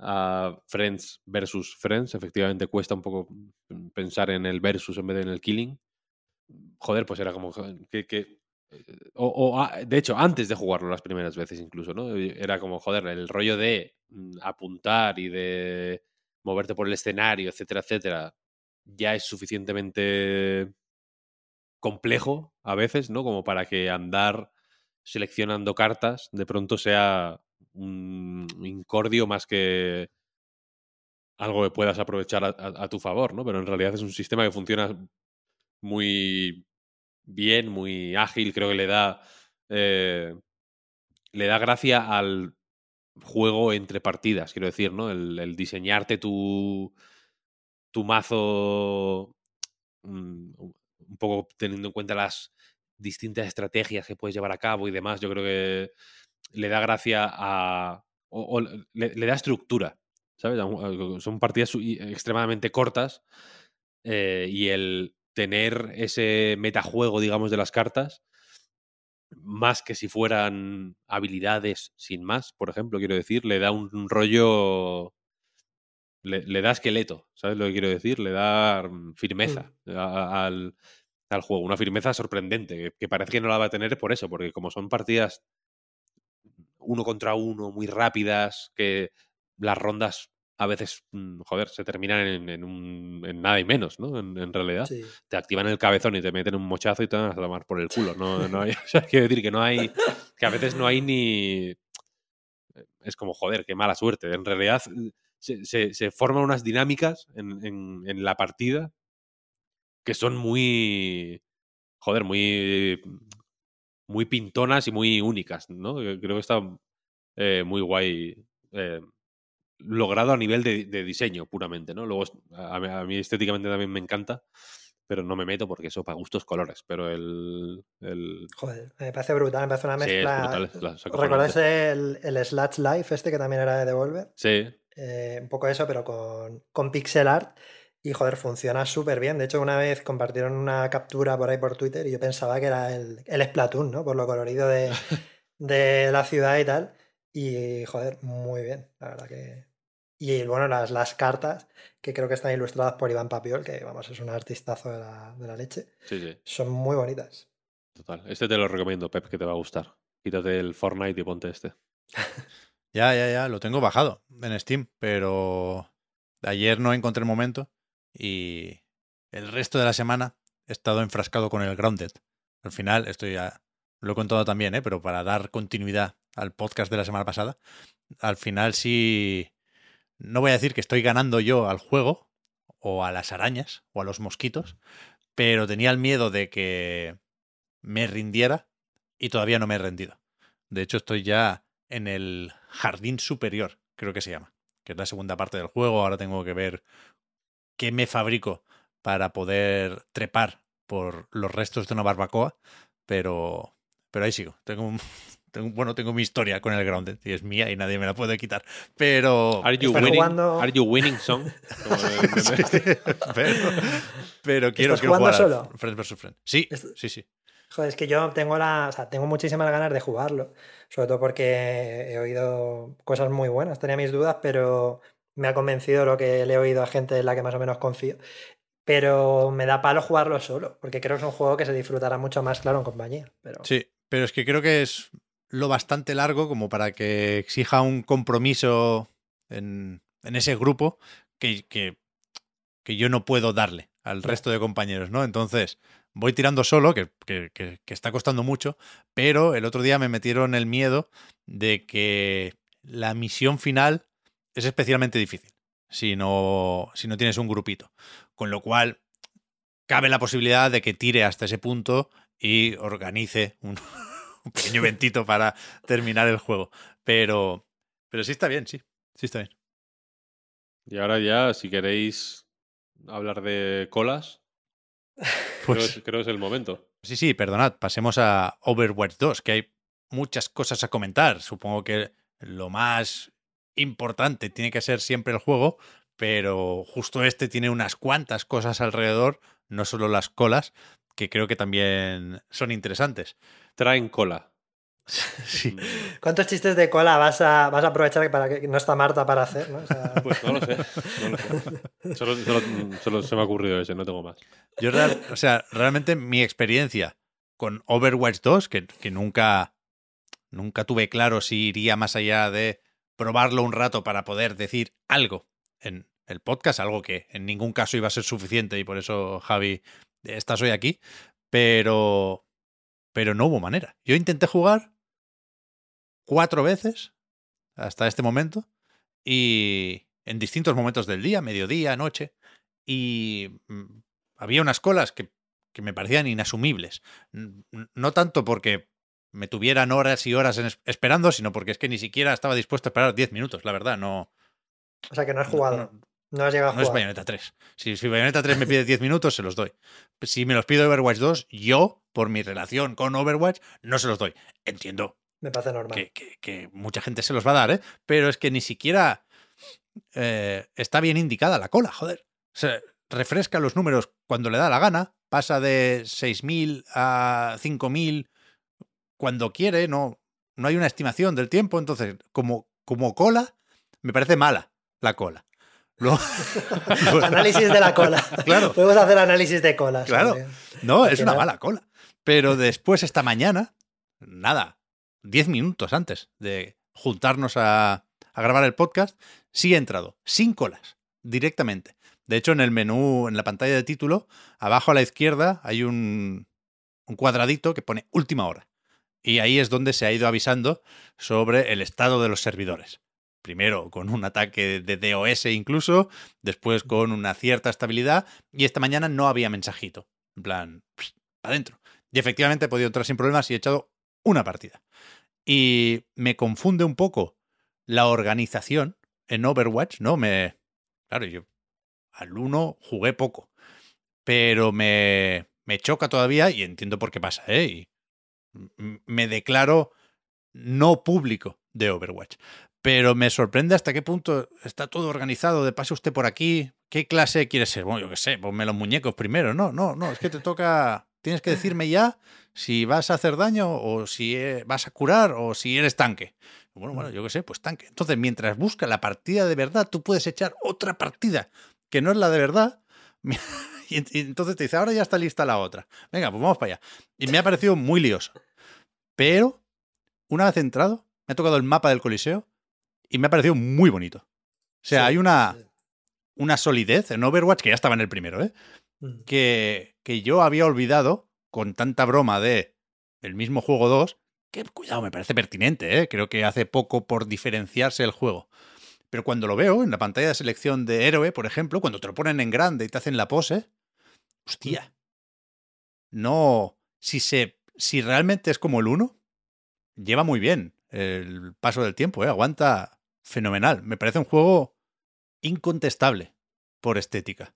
a, Friends versus Friends, efectivamente cuesta un poco pensar en el versus en vez de en el killing. Joder, pues era como que. que eh, o, o a- de hecho, antes de jugarlo las primeras veces incluso, ¿no? Era como, joder, el rollo de mm, apuntar y de moverte por el escenario, etcétera, etcétera, ya es suficientemente complejo a veces, ¿no? Como para que andar seleccionando cartas de pronto sea un incordio más que algo que puedas aprovechar a, tu favor, ¿no? Pero en realidad es un sistema que funciona muy bien, muy ágil, creo que le da eh, le da gracia al juego entre partidas, quiero decir, ¿no? El, diseñarte tu tu mazo mm, un poco teniendo en cuenta las distintas estrategias que puedes llevar a cabo y demás, yo creo que le da gracia a. o, le, da estructura, ¿sabes? Son partidas extremadamente cortas eh, y el tener ese metajuego, digamos, de las cartas, más que si fueran habilidades sin más, por ejemplo, quiero decir, le da un, rollo. Le, le da esqueleto, ¿sabes lo que quiero decir? Le da mm, firmeza a- a- al, al juego, una firmeza sorprendente, que, que parece que no la va a tener por eso, porque como son partidas uno contra uno, muy rápidas, que las rondas a veces, mm, joder, se terminan en, en un, en nada y menos, ¿no? En, en realidad. Sí. Te activan el cabezón y te meten un mochazo y te van a tomar por el culo. No, no hay, o sea, quiero decir que no hay, que a veces no hay ni... Es como, joder, qué mala suerte. En realidad se, se- se forman unas dinámicas en, en- en la partida que son muy, joder, muy, muy pintonas y muy únicas, ¿no? Creo que está eh, muy guay eh, logrado a nivel de, de diseño puramente, ¿no? Luego, a mí, a mí estéticamente también me encanta, pero no me meto porque eso para gustos colores, pero el... el Joder, me parece brutal, me parece una Sí, mezcla. es ¿Os ¿Recordáis el, el Slash Life este que también era de Devolver? sí, Eh, un poco eso, pero con, con pixel art. Y joder, funciona súper bien. De hecho, una vez compartieron una captura por ahí por Twitter y yo pensaba que era el, el Splatoon, ¿no? Por lo colorido de, de la ciudad y tal. Y joder, muy bien, la verdad que. Y bueno, las, las cartas, que creo que están ilustradas por Iván Papiol, que vamos, es un artistazo de la, de la leche, sí, sí, son muy bonitas. total. Este te lo recomiendo, Pep, que te va a gustar. Quítate el Fortnite y ponte este. Ya, ya, ya, lo tengo bajado en Steam, pero ayer no encontré el momento y el resto de la semana he estado enfrascado con el Grounded. Al final, esto ya lo he contado también, ¿eh? pero para dar continuidad al podcast de la semana pasada, al final sí, no voy a decir que estoy ganando yo al juego, o a las arañas, o a los mosquitos, pero tenía el miedo de que me rindiera y todavía no me he rendido. De hecho, estoy ya en el jardín superior, creo que se llama, que es la segunda parte del juego. Ahora tengo que ver qué me fabrico para poder trepar por los restos de una barbacoa, pero, pero ahí sigo. Tengo, un- tengo- bueno, tengo mi historia con el Grounded y es mía y nadie me la puede quitar. Pero, Are you Estás winning? jugando- Are you winning song? Este. pero, pero quiero, ¿Estás quiero jugando jugar solo? Friends vs. Friends. Sí, sí, sí. Joder, es que yo tengo la, o sea, tengo muchísimas ganas de jugarlo, sobre todo porque he oído cosas muy buenas, tenía mis dudas, pero me ha convencido lo que le he oído a gente en la que más o menos confío. Pero me da palo jugarlo solo, porque creo que es un juego que se disfrutará mucho más, claro, en compañía. Pero... Sí, pero es que creo que es lo bastante largo como para que exija un compromiso en, en ese grupo que, que, que, yo no puedo darle al resto de compañeros, ¿no? Entonces, voy tirando solo, que, que, que, está costando mucho, pero el otro día me metieron el miedo de que la misión final es especialmente difícil si no, si no tienes un grupito. Con lo cual, cabe la posibilidad de que tire hasta ese punto y organice un, un pequeño eventito para terminar el juego. Pero, pero sí está bien, sí, sí está bien. Y ahora ya, si queréis hablar de colas, pues, creo, creo, que es el momento. Sí, sí, perdonad, pasemos a Overwatch 2, que hay muchas cosas a comentar. Supongo que lo más importante tiene que ser siempre el juego, pero justo este tiene unas cuantas cosas alrededor, no solo las colas, que creo que también son interesantes. Traen cola. Sí. Mm. ¿Cuántos chistes de cola vas a, vas a aprovechar para que no está Marta para hacer? ¿no? O sea... Pues no lo sé. No lo sé. Solo, solo, solo, se me ha ocurrido ese, no tengo más. Yo, real, o sea, realmente mi experiencia con Overwatch 2, que, que nunca, nunca tuve claro si iría más allá de probarlo un rato para poder decir algo en el podcast, algo que en ningún caso iba a ser suficiente y por eso, Javi, estás hoy aquí, pero, pero no hubo manera. Yo intenté jugar cuatro veces hasta este momento y en distintos momentos del día, mediodía, noche, y mm, había unas colas que, que me parecían inasumibles. No tanto porque me tuvieran horas y horas en esperando, sino porque es que ni siquiera estaba dispuesto a esperar 10 minutos, la verdad, no. O sea que no has jugado. No, no has llegado a no jugar. es Bayonetta 3. Si, si Bayonetta 3 me pide 10 minutos, se los doy. Si me los pide Overwatch 2, yo, por mi relación con Overwatch, no se los doy. Entiendo. Me parece normal. Que, que, que mucha gente se los va a dar, ¿eh? Pero es que ni siquiera eh, está bien indicada la cola, joder. O sea, refresca los números cuando le da la gana, pasa de 6.000 a 5.000 cuando quiere, no, no hay una estimación del tiempo, entonces como, como cola, me parece mala la cola. Luego, análisis de la cola. Claro. Podemos hacer análisis de colas. Claro. No, es una mala cola. Pero después, esta mañana, nada, 10 minutos antes de juntarnos a, a grabar el podcast, sí he entrado, sin colas, directamente. De hecho, en el menú, en la pantalla de título, abajo a la izquierda hay un, un cuadradito que pone última hora. Y ahí es donde se ha ido avisando sobre el estado de los servidores. Primero con un ataque de DOS incluso, después con una cierta estabilidad, y esta mañana no había mensajito. En plan, adentro. Y efectivamente he podido entrar sin problemas y he echado una partida. Y me confunde un poco la organización en Overwatch, ¿no? Me. Claro, yo al 1 jugué poco. Pero me, me choca todavía y entiendo por qué pasa, ¿eh? Y me declaro no público de Overwatch. Pero me sorprende hasta qué punto está todo organizado. De pase usted por aquí. ¿Qué clase quiere ser? Bueno, yo qué sé, ponme los muñecos primero. No, no, no. Es que te toca. Tienes que decirme ya si vas a hacer daño o si vas a curar o si eres tanque. Bueno, bueno, yo qué sé, pues tanque. Entonces, mientras busca la partida de verdad, tú puedes echar otra partida que no es la de verdad. Y entonces te dice, ahora ya está lista la otra. Venga, pues vamos para allá. Y me ha parecido muy lioso. Pero, una vez entrado, me ha tocado el mapa del Coliseo y me ha parecido muy bonito. O sea, sí, hay una, sí. una solidez en Overwatch, que ya estaba en el primero, ¿eh? Mm. Que, que yo había olvidado con tanta broma de el mismo juego 2, que cuidado, me parece pertinente, ¿eh? Creo que hace poco por diferenciarse el juego. Pero cuando lo veo en la pantalla de selección de héroe, por ejemplo, cuando te lo ponen en grande y te hacen la pose, hostia. No, si se si realmente es como el 1, lleva muy bien el paso del tiempo, ¿eh? aguanta fenomenal. Me parece un juego incontestable por estética.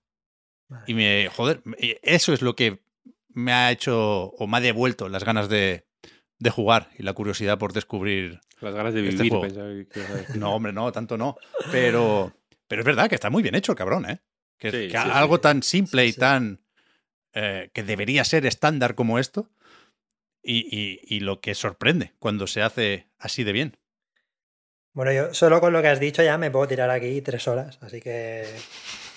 Y me, joder, eso es lo que me ha hecho o me ha devuelto las ganas de, de jugar y la curiosidad por descubrir. Las ganas de vivir. Este que... No, hombre, no, tanto no. Pero, pero es verdad que está muy bien hecho el cabrón, ¿eh? Que, sí, que sí, algo sí. tan simple y tan. Eh, que debería ser estándar como esto. Y, y, y, lo que sorprende cuando se hace así de bien. Bueno, yo solo con lo que has dicho ya me puedo tirar aquí tres horas, así que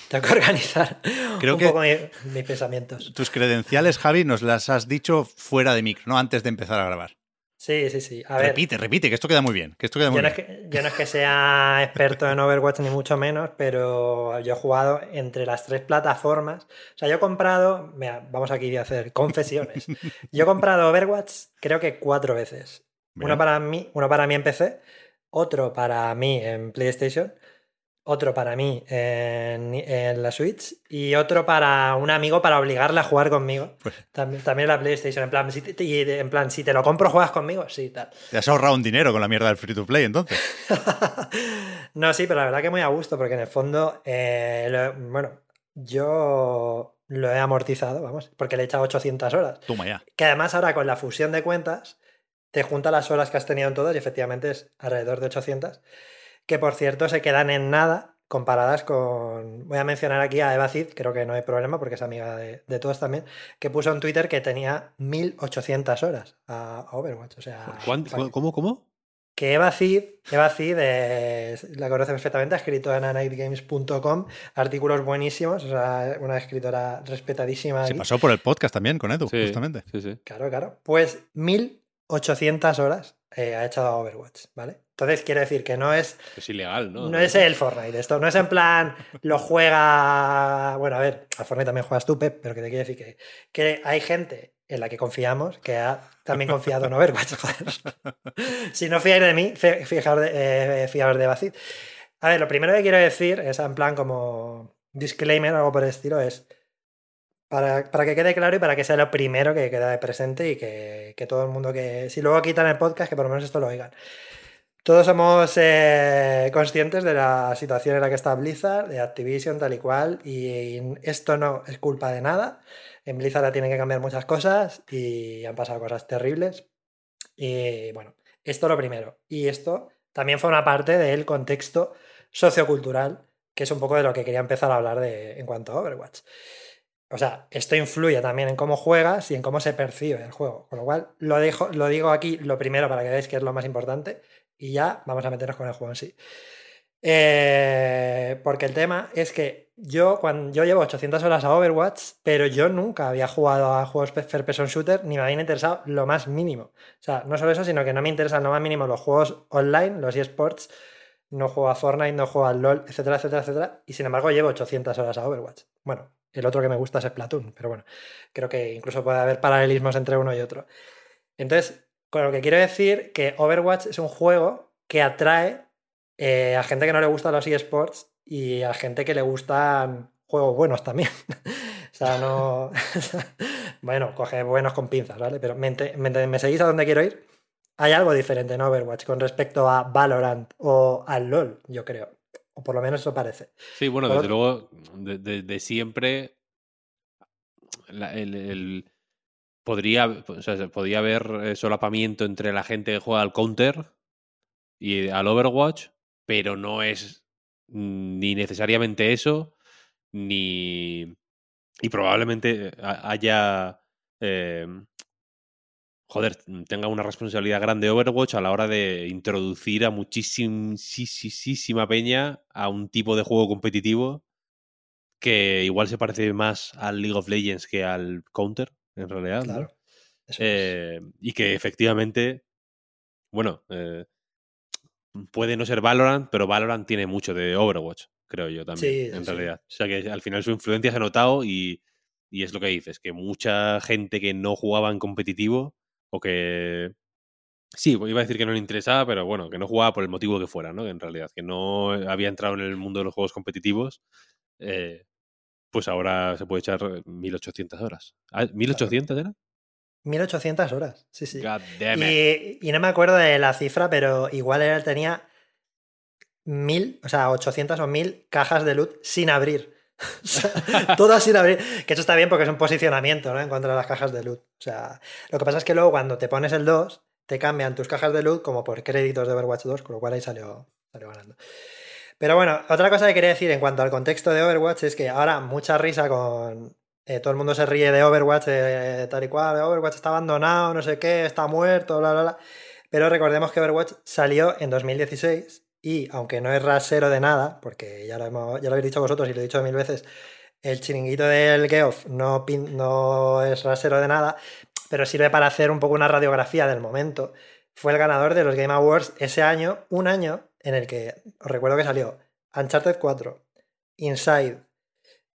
tengo que organizar Creo un que- poco mi- mis pensamientos. Tus credenciales, Javi, nos las has dicho fuera de micro, no antes de empezar a grabar. Sí, sí, sí. A ver, repite, repite, que esto queda muy bien. Que esto queda muy yo no, es bien. que, yo no es que sea experto en Overwatch ni mucho menos, pero yo he jugado entre las tres plataformas. O sea, yo he comprado, mira, vamos aquí a hacer confesiones. Yo he comprado Overwatch creo que cuatro veces. Bien. Uno para mí, uno para mí en PC, otro para mí en PlayStation, otro para mí en, en la Switch y otro para un amigo para obligarle a jugar conmigo. Pues También, también la PlayStation. En plan, si te, en plan, si te lo compro, juegas conmigo. Sí, tal. Te has ahorrado un dinero con la mierda del free to play, entonces. no, sí, pero la verdad que muy a gusto, porque en el fondo, eh, lo- bueno, yo lo he amortizado, vamos, porque le he echado 800 horas. Toma ya. Que además ahora con la fusión de cuentas, te junta las horas que has tenido en todas y efectivamente es alrededor de 800, que por cierto se quedan en nada comparadas con... Voy a mencionar aquí a Eva Cid, creo que no hay problema porque es amiga de, de todos también, que puso en Twitter que tenía 1800 horas a, Overwatch. O sea, ¿Cuán- pa- ¿Cómo? ¿Cómo? que Eva Cid, Eva Cid es- la conoce perfectamente, ha escrito en anightgames.com artículos buenísimos, o sea, una escritora respetadísima. Se aquí. pasó por el podcast también con Edu, Sí, justamente. Sí, sí. Claro, claro. Pues 1800 horas eh, ha echado a Overwatch, ¿vale? Entonces quiero decir que no es, Es ilegal, ¿no? no es el Fortnite, esto no es en plan, lo juega. Bueno, a ver, al Fortnite también juegas tú, Pep, pero que te quiero decir que, que hay gente en la que confiamos que ha también confiado en Overwatch, si no fiáis de mí, fi- fijaos de, eh, fiaos de Bacid. A ver, lo primero que quiero decir es en plan como disclaimer, algo por el estilo, es para, para que quede claro y para que sea lo primero que queda de presente y que, que todo el mundo que. Si luego quitan el podcast, que por lo menos esto lo oigan. Todos somos eh, conscientes de la situación en la que está Blizzard, de Activision, tal y cual, y esto no es culpa de nada. En Blizzard tienen que cambiar muchas cosas y han pasado cosas terribles. Y bueno, esto lo primero. Y esto también fue una parte del contexto sociocultural, que es un poco de lo que quería empezar a hablar de, en cuanto a Overwatch. O sea, esto influye también en cómo juegas y en cómo se percibe el juego. Con lo cual, lo, dejo, digo aquí lo primero para que veáis que es lo más importante y ya vamos a meternos con el juego en sí. Eh, porque el tema es que yo, cuando, yo llevo 800 horas a Overwatch, pero yo nunca había jugado a juegos First Person Shooter ni me habían interesado lo más mínimo. O sea, no solo eso, sino que no me interesan lo más mínimo los juegos online, los eSports. No juego a Fortnite, no juego al LOL, etcétera, etcétera, etcétera. Y sin embargo, llevo 800 horas a Overwatch. Bueno, el otro que me gusta es Splatoon, pero bueno, creo que incluso puede haber paralelismos entre uno y otro. Entonces, con lo que quiero decir que Overwatch es un juego que atrae eh, a gente que no le gustan los eSports y a gente que le gustan juegos buenos también. o sea, no. bueno, coge buenos con pinzas, ¿vale? Pero ¿me, me, ¿me seguís a dónde quiero ir? Hay algo diferente en Overwatch con respecto a Valorant o al LOL, yo creo. O por lo menos eso parece. Sí, bueno, Por desde otro- luego, de, de- de siempre la- el, el- podría, o sea, se- podría haber eh, solapamiento entre la gente que juega al Counter y al Overwatch, pero no es ni necesariamente eso, ni... Y probablemente eh, ha- haya... eh, joder, tenga una responsabilidad grande Overwatch a la hora de introducir a muchísima peña a un tipo de juego competitivo que igual se parece más al League of Legends que al Counter, en realidad. Claro. Eh, y que efectivamente, bueno, eh, puede no ser Valorant, pero Valorant tiene mucho de Overwatch, creo yo también, Sí, sí, en sí. realidad. O sea que al final su influencia se ha notado y, y es lo que dices, que mucha gente que no jugaba en competitivo o que... Sí, iba a decir que no le interesaba, pero bueno, que no jugaba por el motivo que fuera, ¿no? En realidad, que no había entrado en el mundo de los juegos competitivos, eh, pues ahora se puede echar 1800 horas. Ah, ¿1800 era? 1800 horas, sí, sí. God damn it. Y, y no me acuerdo de la cifra, pero igual él tenía mil, o sea, 800 o mil cajas de loot sin abrir. O sea, sin abrir. Que eso está bien porque es un posicionamiento, ¿no? En cuanto a las cajas de loot. O sea, lo que pasa es que luego cuando te pones el 2, te cambian tus cajas de loot como por créditos de Overwatch 2, con lo cual ahí salió, salió ganando. Pero bueno, otra cosa que quería decir en cuanto al contexto de Overwatch es que ahora mucha risa con. eh, todo el mundo se ríe de Overwatch, eh, tal y cual. Overwatch está abandonado, no sé qué, está muerto, bla, bla, bla. Pero recordemos que Overwatch salió en 2016 y aunque no es rasero de nada, porque ya lo, hemos, ya lo habéis dicho vosotros y lo he dicho mil veces, el chiringuito del Geoff no, no es rasero de nada, pero sirve para hacer un poco una radiografía del momento. Fue el ganador de los Game Awards ese año, un año en el que os recuerdo que salió Uncharted 4, Inside,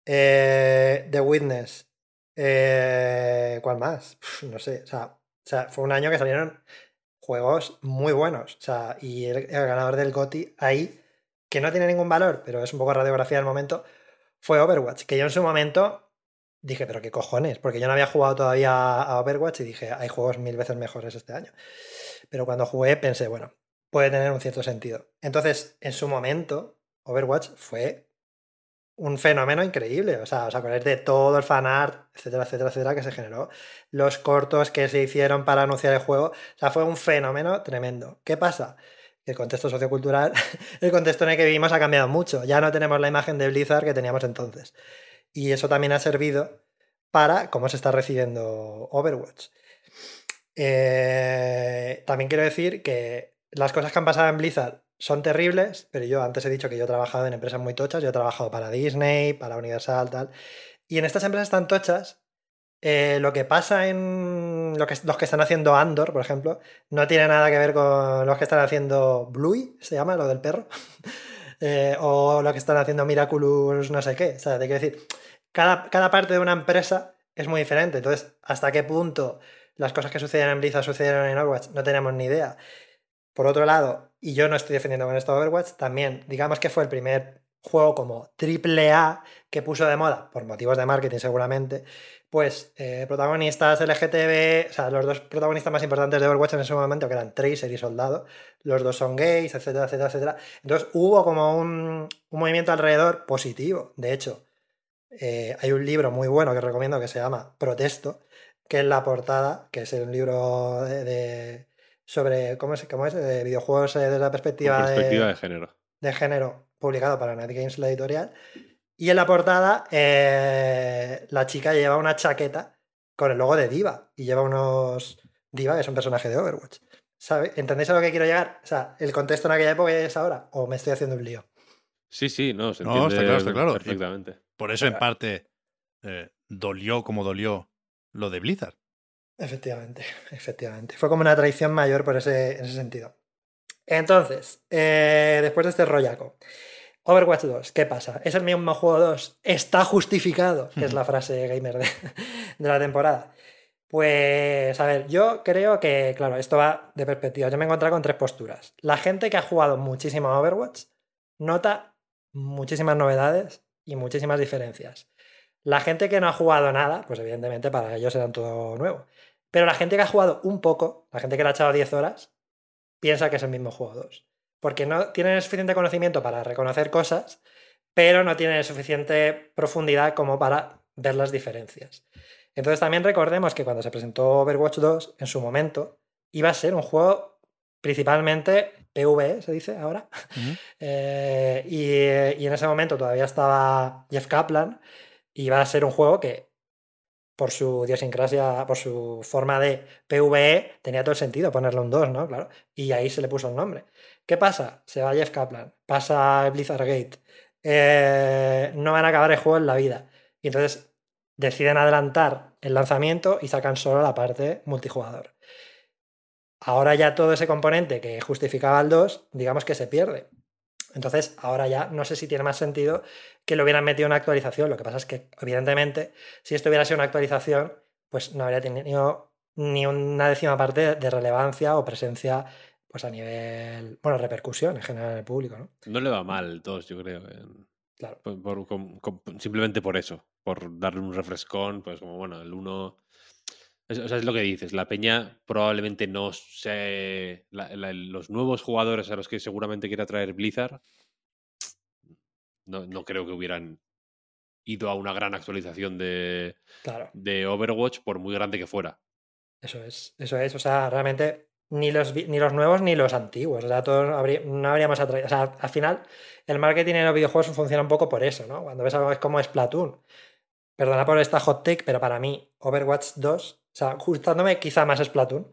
eh, The Witness, eh, ¿cuál más? no sé, o sea, o sea, fue un año que salieron juegos muy buenos. O sea, y el, ganador del GOTI ahí, que no tiene ningún valor, pero es un poco radiografía del momento, fue Overwatch. Que yo en su momento dije, pero qué cojones, porque yo no había jugado todavía a Overwatch y dije, hay juegos mil veces mejores este año. Pero cuando jugué pensé, bueno, puede tener un cierto sentido. Entonces, en su momento, Overwatch fue un fenómeno increíble. O sea, os acordáis de todo el fanart, etcétera, etcétera, etcétera, que se generó. Los cortos que se hicieron para anunciar el juego. O sea, fue un fenómeno tremendo. ¿Qué pasa? El contexto sociocultural, el contexto en el que vivimos ha cambiado mucho. Ya no tenemos la imagen de Blizzard que teníamos entonces. Y eso también ha servido para cómo se está recibiendo Overwatch. Eh, también quiero decir que las cosas que han pasado en Blizzard son terribles, pero yo antes he dicho que yo he trabajado en empresas muy tochas, yo he trabajado para Disney, para Universal, tal. Y en estas empresas tan tochas, eh, lo que pasa en lo que, los que están haciendo Andor, por ejemplo, no tiene nada que ver con los que están haciendo Bluey, se llama, lo del perro, eh, o lo que están haciendo Miraculous, no sé qué. O sea, te quiero decir, cada, cada parte de una empresa es muy diferente. Entonces, ¿hasta qué punto las cosas que suceden en Blizzard sucedieron en Overwatch? No tenemos ni idea. Por otro lado, y yo no estoy defendiendo con esto Overwatch, también digamos que fue el primer juego como triple A que puso de moda, por motivos de marketing seguramente, pues eh, protagonistas LGTB, o sea, los dos protagonistas más importantes de Overwatch en ese momento, que eran Tracer y Soldado, los dos son gays, etcétera, etcétera, etcétera. Entonces hubo como un, movimiento alrededor positivo. De hecho, eh, hay un libro muy bueno que recomiendo que se llama Protesto, que es la portada, que es un libro de sobre cómo es, cómo es eh, videojuegos eh, desde la perspectiva, de, género. De género, publicado para Night Games, la editorial. Y en la portada, eh, la chica lleva una chaqueta con el logo de Diva y lleva unos. Diva, que es un personaje de Overwatch. ¿Sabe? ¿Entendéis a lo que quiero llegar? O sea, ¿el contexto en aquella época es ahora? ¿O me estoy haciendo un lío? Sí, sí, no, se no, está claro, está claro. Perfectamente. por eso, en parte, dolió como dolió lo de Blizzard. Efectivamente, efectivamente. Fue como una traición mayor por ese, en ese sentido. Entonces, eh, después de este rollaco, Overwatch 2, ¿qué pasa? ¿Es el mismo juego 2? ¿Está justificado? Que es la frase gamer de, de, la temporada. Pues, a ver, yo creo que, claro, esto va de perspectiva. Yo me he encontrado con tres posturas. La gente que ha jugado muchísimo a Overwatch nota muchísimas novedades y muchísimas diferencias. La gente que no ha jugado nada, pues evidentemente para ellos será todo nuevo. Pero la gente que ha jugado un poco, la gente que le ha echado 10 horas, piensa que es el mismo juego 2. Porque no tienen suficiente conocimiento para reconocer cosas, pero no tienen suficiente profundidad como para ver las diferencias. Entonces también recordemos que cuando se presentó Overwatch 2, en su momento, iba a ser un juego principalmente PvE, se dice ahora. Eh, y, y, en ese momento todavía estaba Jeff Kaplan y va a ser un juego que, por su idiosincrasia, por su forma de PvE, tenía todo el sentido ponerle un 2, ¿no? Claro. Y ahí se le puso el nombre. ¿Qué pasa? Se va Jeff Kaplan, pasa Blizzard Gate. Eh, no van a acabar el juego en la vida. Y entonces deciden adelantar el lanzamiento y sacan solo la parte multijugador. Ahora ya todo ese componente que justificaba el 2, digamos que se pierde. Entonces, ahora ya no sé si tiene más sentido que lo hubieran metido en una actualización. Lo que pasa es que, evidentemente, si esto hubiera sido una actualización, pues no habría tenido ni una décima parte de relevancia o presencia pues a nivel, bueno, repercusión en general en el público, ¿no? No le va mal el 2, yo creo. Claro. simplemente por eso, por darle un refrescón, pues como, bueno, el 1... o sea, es lo que dices, la peña probablemente no se... los nuevos jugadores a los que seguramente quiera traer Blizzard no, creo que hubieran ido a una gran actualización de, de Overwatch, por muy grande que fuera. Eso es, eso es. O sea, realmente ni los, ni los nuevos ni los antiguos. O sea, todos no habríamos atraído. O sea, al final, el marketing en los videojuegos funciona un poco por eso, ¿no? Cuando ves algo es como Splatoon. Perdona por esta hot take, pero para mí, Overwatch 2, o sea, ajustándome quizá más Splatoon,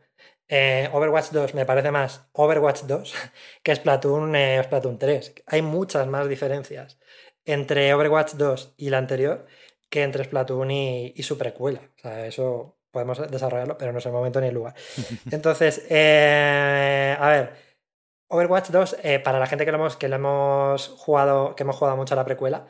eh, Overwatch 2 me parece más Overwatch 2 que Splatoon, eh, Splatoon 3. Hay muchas más diferencias entre Overwatch 2 y la anterior que entre Splatoon y, y su precuela. O sea, eso podemos desarrollarlo, pero no es el momento ni el lugar. Entonces, eh, a ver, Overwatch 2, eh, para la gente que lo hemos, que lo hemos jugado, que hemos jugado mucho a la precuela,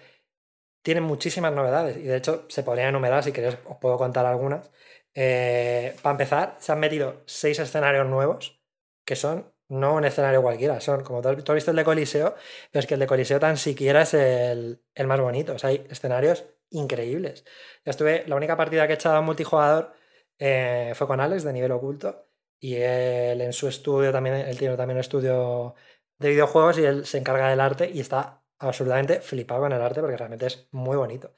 tiene muchísimas novedades. Y de hecho, se podrían enumerar, si queréis, os puedo contar algunas. Eh, para empezar, se han metido seis escenarios nuevos, que son no un escenario cualquiera, son, como tú has, visto el de Coliseo, pero es que el de Coliseo tan siquiera es el, el más bonito. O sea, hay escenarios increíbles. Ya estuve, la única partida que he echado multijugador eh, fue con Alex de nivel oculto y él en su estudio también, él tiene también un estudio de videojuegos y él se encarga del arte y está absolutamente flipado con el arte porque realmente es muy bonito.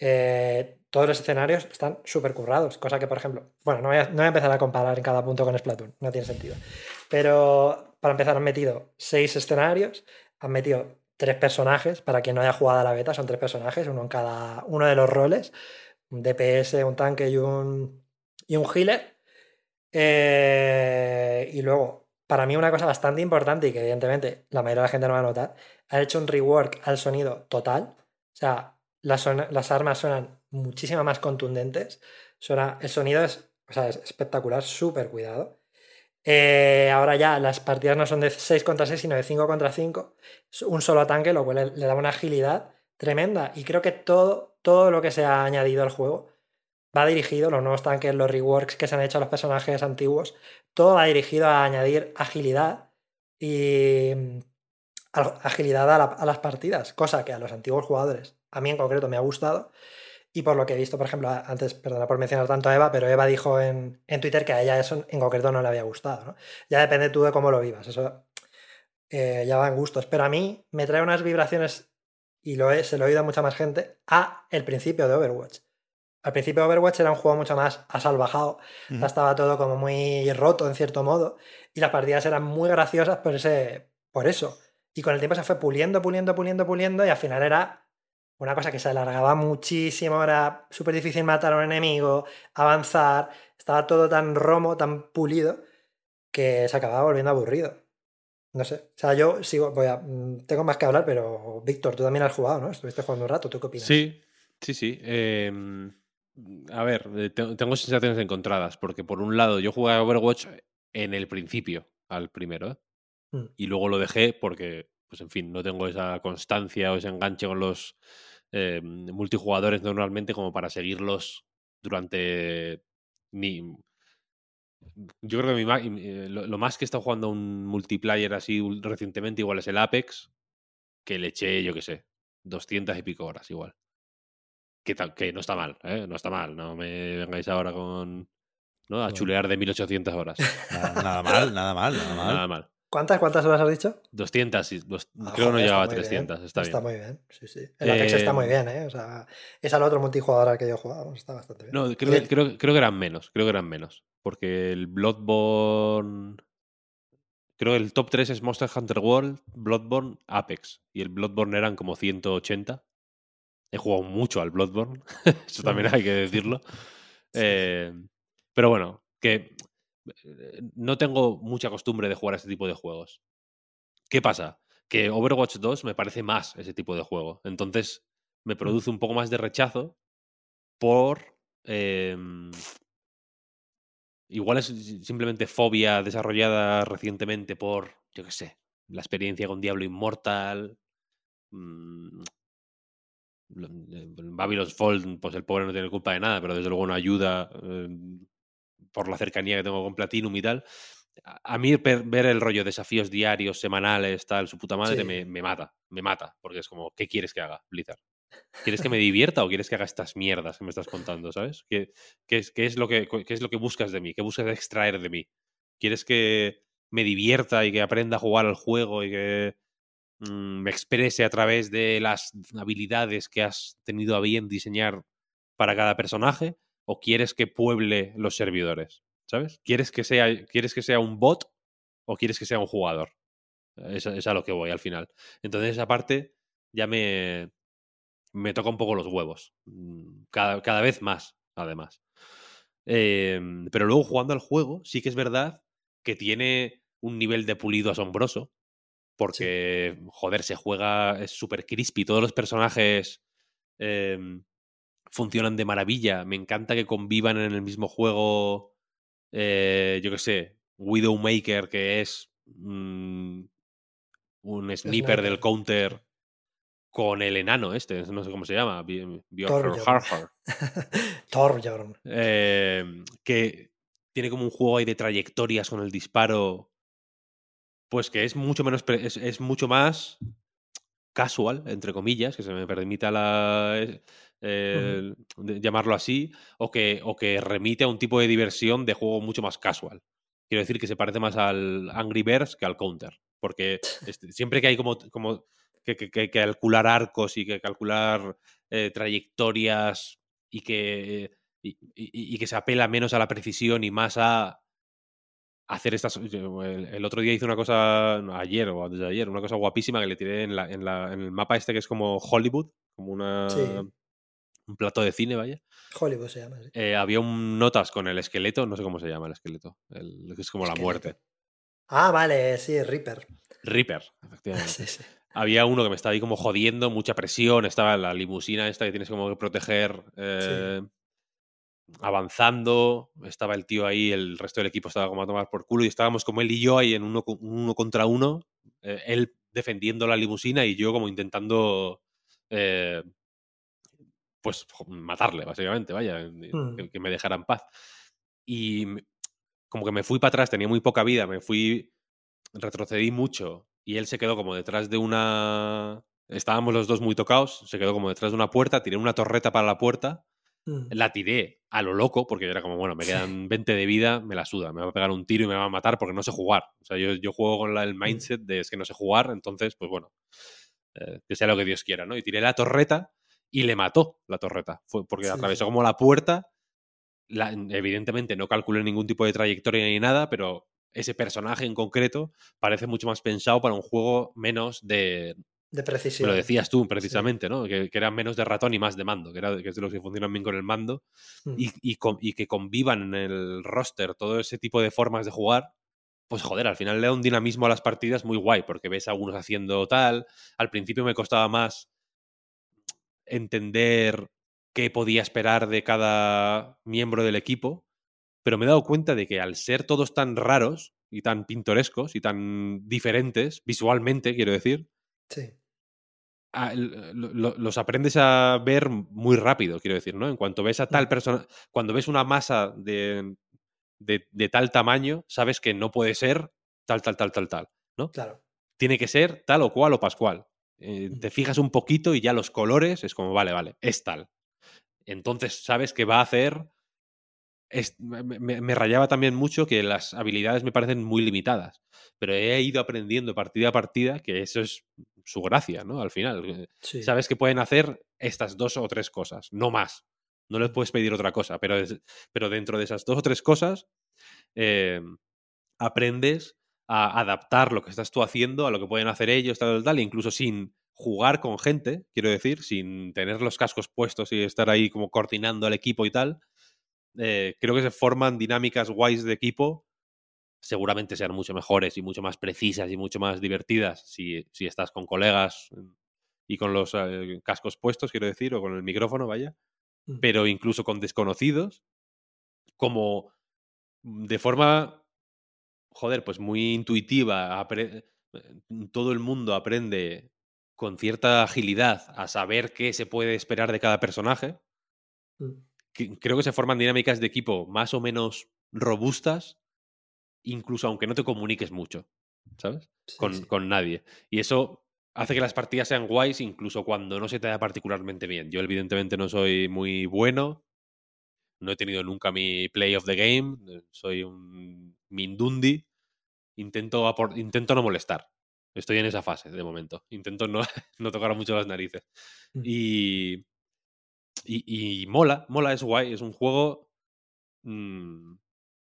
Eh, todos los escenarios están súper currados, cosa que, por ejemplo, bueno, no voy, a, a, empezar a comparar en cada punto con Splatoon, no tiene sentido. Pero para empezar han metido seis escenarios, han metido tres personajes, para quien no haya jugado a la beta, son tres personajes, uno en cada uno de los roles, un DPS, un tanque y un, y un healer. Eh, y luego, para mí una cosa bastante importante y que evidentemente la mayoría de la gente no va a notar, ha hecho un rework al sonido total. O sea, las, las armas suenan muchísimo más contundentes. Suena, el sonido es, espectacular, súper cuidado. Eh, ahora ya las partidas no son de 6 contra 6, sino de 5 contra 5. Un solo tanque, lo cual le, da una agilidad tremenda. Y creo que todo, todo lo que se ha añadido al juego va dirigido, los nuevos tanques, los reworks que se han hecho a los personajes antiguos, todo va dirigido a añadir agilidad y agilidad a, la, a, las partidas, cosa que a los antiguos jugadores, a mí en concreto, me ha gustado. Y por lo que he visto, por ejemplo, antes, perdona por mencionar tanto a Eva, pero Eva dijo en, en Twitter que a ella eso en concreto no le había gustado. ¿no? Ya depende tú de cómo lo vivas, eso eh, ya va en gustos. Pero a mí me trae unas vibraciones, y lo he, se lo he oído a mucha más gente, a el principio de Overwatch. Al principio Overwatch era un juego mucho más asalvajado, uh -huh. estaba todo como muy roto en cierto modo, y las partidas eran muy graciosas por, ese, por eso. Y con el tiempo se fue puliendo, puliendo, puliendo, puliendo, y al final era una cosa que se alargaba muchísimo, era súper difícil matar a un enemigo, avanzar, estaba todo tan romo, tan pulido, que se acababa volviendo aburrido. No sé, o sea, yo sigo, voy a, mm, tengo más que hablar, pero Víctor, tú también has jugado, ¿no? Estuviste jugando un rato, ¿tú qué opinas? Sí, sí, sí. Eh, a ver, eh, tengo sensaciones encontradas, porque por un lado yo jugué a Overwatch en el principio, al primero, ¿eh? Mm. y luego lo dejé porque, pues en fin, no tengo esa constancia o ese enganche con los eh, multijugadores normalmente como para seguirlos durante mi... Yo creo que mi, eh, lo, lo, más que he estado jugando un multiplayer así recientemente igual es el Apex, que le eché, yo qué sé, 200 y pico horas igual. Que, que no está mal, ¿eh? No está mal, no me vengáis ahora con... ¿no? A chulear de 1800 horas. Nada, nada mal, nada mal, nada mal. Nada mal. ¿Cuántas, ¿Cuántas horas has dicho? 200, y, dos, ah, creo que no llegaba a 300. Bien. Está, está bien. muy bien, sí, sí. El Apex eh, está muy bien, ¿eh? O sea, es al otro multijugador al que yo jugaba, está bastante bien. No, creo, creo, creo, que eran menos, creo que eran menos. Porque el Bloodborne... Creo que el top 3 es Monster Hunter World, Bloodborne, Apex. Y el Bloodborne eran como 180. He jugado mucho al Bloodborne, eso también hay que decirlo. Eh, pero bueno, que no tengo mucha costumbre de jugar a este tipo de juegos. ¿Qué pasa? Que Overwatch 2 me parece más ese tipo de juego. Entonces me produce un poco más de rechazo por... Eh, igual es simplemente fobia desarrollada recientemente por, yo qué sé, la experiencia con Diablo Immortal. Mmm, Babylon's Fall, pues el pobre no tiene culpa de nada, pero desde luego no ayuda eh, por la cercanía que tengo con Platinum y tal. A, mí ver el rollo desafíos diarios, semanales, tal, su puta madre, sí. me, me, mata, me mata, porque es como, ¿qué quieres que haga, Blizzard? ¿Quieres que me divierta o quieres que haga estas mierdas que me estás contando, sabes? ¿Qué, qué, es, qué, es, lo que, qué es lo que buscas de mí? ¿Qué buscas extraer de mí? ¿Quieres que me divierta y que aprenda a jugar al juego y que mmm, me exprese a través de las habilidades que has tenido a bien diseñar para cada personaje? ¿O quieres que pueble los servidores? ¿Sabes? ¿Quieres que sea, ¿quieres que sea un bot o quieres que sea un jugador? Es, es a lo que voy al final. Entonces, esa parte ya me, me toca un poco los huevos. mm, Cada, cada vez más, además. Eh, pero luego jugando al juego, sí que es verdad que tiene un nivel de pulido asombroso, porque, joder, se juega, es súper crispy, todos los personajes em, funcionan de maravilla, me encanta que convivan en el mismo juego, eh, yo qué sé, Widowmaker, que es mm, un sniper del counter con el enano este, no sé cómo se llama, Torbjorn. Harfar. Torbjorn. Eh, que tiene como un juego ahí de trayectorias con el disparo, pues que es mucho menos, es, es mucho más casual, entre comillas, que se me permita la, eh, de- llamarlo así, o que, o que remite a un tipo de diversión de juego mucho más casual. Quiero decir que se parece más al Angry Birds que al Counter, porque este, siempre que hay como, como que, que- que calcular arcos y que calcular eh, trayectorias y que, y, y- y que se apela menos a la precisión y más a hacer estas... El, el otro día hice una cosa, no, ayer o antes de ayer, una cosa guapísima que le tiré en, la, en, la- en el mapa este que es como Hollywood, como una, Sí. Un plato de cine, vaya. Hollywood se llama. sí. Eh, había un notas con el esqueleto, no sé cómo se llama el esqueleto, el, que es como la muerte. Ah, vale, sí, Reaper. Reaper, efectivamente. Sí, sí. Había uno que me estaba ahí como jodiendo, mucha presión, estaba la limusina esta que tienes como que proteger eh, avanzando, estaba el tío ahí, el resto del equipo estaba como a tomar por culo y estábamos como él y yo ahí en uno, uno contra uno, eh, él defendiendo la limusina y yo como intentando eh, pues matarle, básicamente, vaya, Mm. que, que me dejara en paz. Y como que me fui para atrás, tenía muy poca vida, me fui, retrocedí mucho y él se quedó como detrás de una... Estábamos los dos muy tocados, se quedó como detrás de una puerta, tiré una torreta para la puerta, Mm. la tiré a lo loco, porque era como, bueno, me quedan 20 de vida, me la suda, me va a pegar un tiro y me va a matar porque no sé jugar. O sea, yo, yo juego con la- el mindset de es que no sé jugar, entonces, pues bueno, eh, que sea lo que Dios quiera, ¿no? Y tiré la torreta y le mató la torreta, Fue porque Sí, atravesó como la puerta, la- evidentemente no calculé ningún tipo de trayectoria ni nada, pero ese personaje en concreto parece mucho más pensado para un juego menos de, De me precisión. lo decías tú precisamente, ¿no? Que, que era menos de ratón y más de mando, que, era, que es de los que funcionan bien con el mando, Mm. y, y con- y que convivan en el roster todo ese tipo de formas de jugar, pues joder, al final le da un dinamismo a las partidas muy guay, porque ves a algunos haciendo tal. Al principio me costaba más entender qué podía esperar de cada miembro del equipo, pero me he dado cuenta de que al ser todos tan raros y tan pintorescos y tan diferentes, visualmente, quiero decir, Sí. a- lo- los aprendes a ver muy rápido, quiero decir, ¿no? En cuanto ves a tal persona, cuando ves una masa de, de, de tal tamaño, sabes que no puede ser tal, tal, tal, tal, tal, ¿no? Claro. Tiene que ser tal o cual o pascual. Eh, te fijas un poquito y ya los colores es como, vale, vale, es tal. Entonces sabes que va a hacer... es- me, rayaba también mucho que las habilidades me parecen muy limitadas, pero he ido aprendiendo partida a partida que eso es su gracia, ¿no? Al final. eh, Sí. sabes que pueden hacer estas dos o tres cosas, no más. No les puedes pedir otra cosa, pero, es- pero dentro de esas dos o tres cosas eh, aprendes a adaptar lo que estás tú haciendo a lo que pueden hacer ellos, tal, tal, tal, incluso sin jugar con gente, quiero decir, sin tener los cascos puestos y estar ahí como coordinando al equipo y tal. eh, creo que se forman dinámicas guays de equipo seguramente sean mucho mejores y mucho más precisas y mucho más divertidas si, si estás con colegas mm, y con los eh, cascos puestos, quiero decir, o con el micrófono, vaya, Mm. pero incluso con desconocidos, como mm, de forma, joder, pues muy intuitiva, eh, todo el mundo aprende con cierta agilidad a saber qué se puede esperar de cada personaje. Mm. creo que se forman dinámicas de equipo más o menos robustas, incluso aunque no te comuniques mucho, ¿sabes? Sí, Con, sí. con nadie. Y eso hace que las partidas sean guays incluso cuando no se te da particularmente bien. Yo evidentemente no soy muy bueno, no he tenido nunca mi play of the game, eh, soy un mindundi, intento, intento no molestar. Estoy en esa fase de momento. Intento no, no tocar mucho las narices. Mm. Y, y, y mola, mola, es guay. Es un juego mm,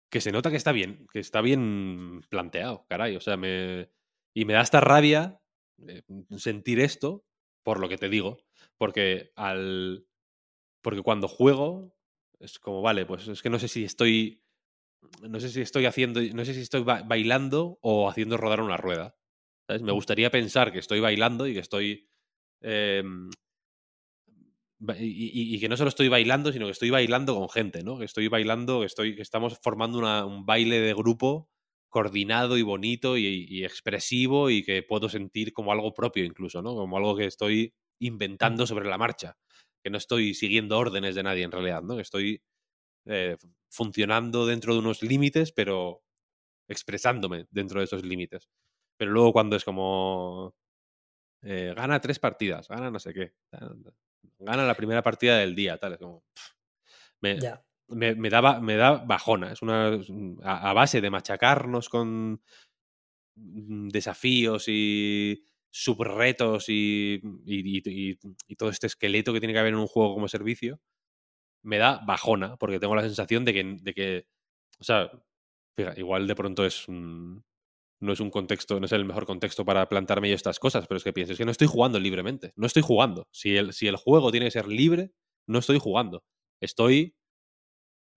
que se nota que está bien, que está bien planteado, caray. O sea, me. Y me da esta rabia eh, sentir esto por lo que te digo. Porque al. Porque cuando juego, es como, vale, pues es que no sé si estoy no sé si estoy haciendo, no sé si estoy ba- bailando o haciendo rodar una rueda. ¿sabes? Me gustaría pensar que estoy bailando y que estoy. em, y, y- y que no solo estoy bailando, sino que estoy bailando con gente, ¿no? Que estoy bailando, que, estoy, que estamos formando una- un baile de grupo coordinado y bonito y, y expresivo y que puedo sentir como algo propio incluso, ¿no? Como algo que estoy inventando sobre la marcha. Que no estoy siguiendo órdenes de nadie en realidad, ¿no? Que estoy eh, funcionando dentro de unos límites, pero expresándome dentro de esos límites. Pero luego cuando es como eh, gana tres partidas, gana no sé qué, gana la primera partida del día, tal, es como me, me, me da, me da bajona. Es una a base de machacarnos con mm, desafíos y subretos y, y, y- y- todo este esqueleto que tiene que haber en un juego como servicio, me da bajona, porque tengo la sensación de que, de que o sea, igual de pronto es un- no es un contexto, no es el mejor contexto para plantarme yo estas cosas, pero es que pienso, que no estoy jugando libremente, no estoy jugando. Si el, si el juego tiene que ser libre, no estoy jugando. Estoy,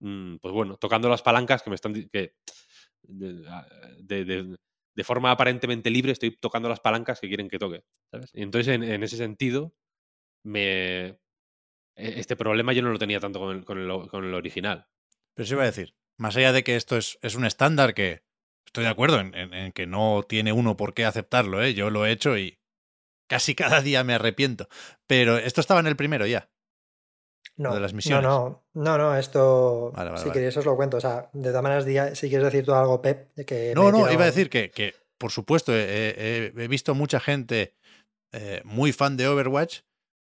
mm, pues bueno, tocando las palancas que me están... Que, de- de forma aparentemente libre estoy tocando las palancas que quieren que toque. ¿sabes? Y entonces, en, en ese sentido, me... e- Este problema yo no lo tenía tanto con el, con el- con el original. Pero sí iba a decir, más allá de que esto es, es un estándar que estoy de acuerdo en, en- en que no tiene uno por qué aceptarlo, ¿eh? yo lo he hecho y casi cada día me arrepiento. Pero esto estaba en el primero ya. No, de las misiones. no, no, no, no, esto, Vale, vale, si vale. queréis os lo cuento. O sea, de todas maneras, si quieres decir tú algo, Pep, que No, no, iba a decir que, que, por supuesto, he, visto mucha gente eh, muy fan de Overwatch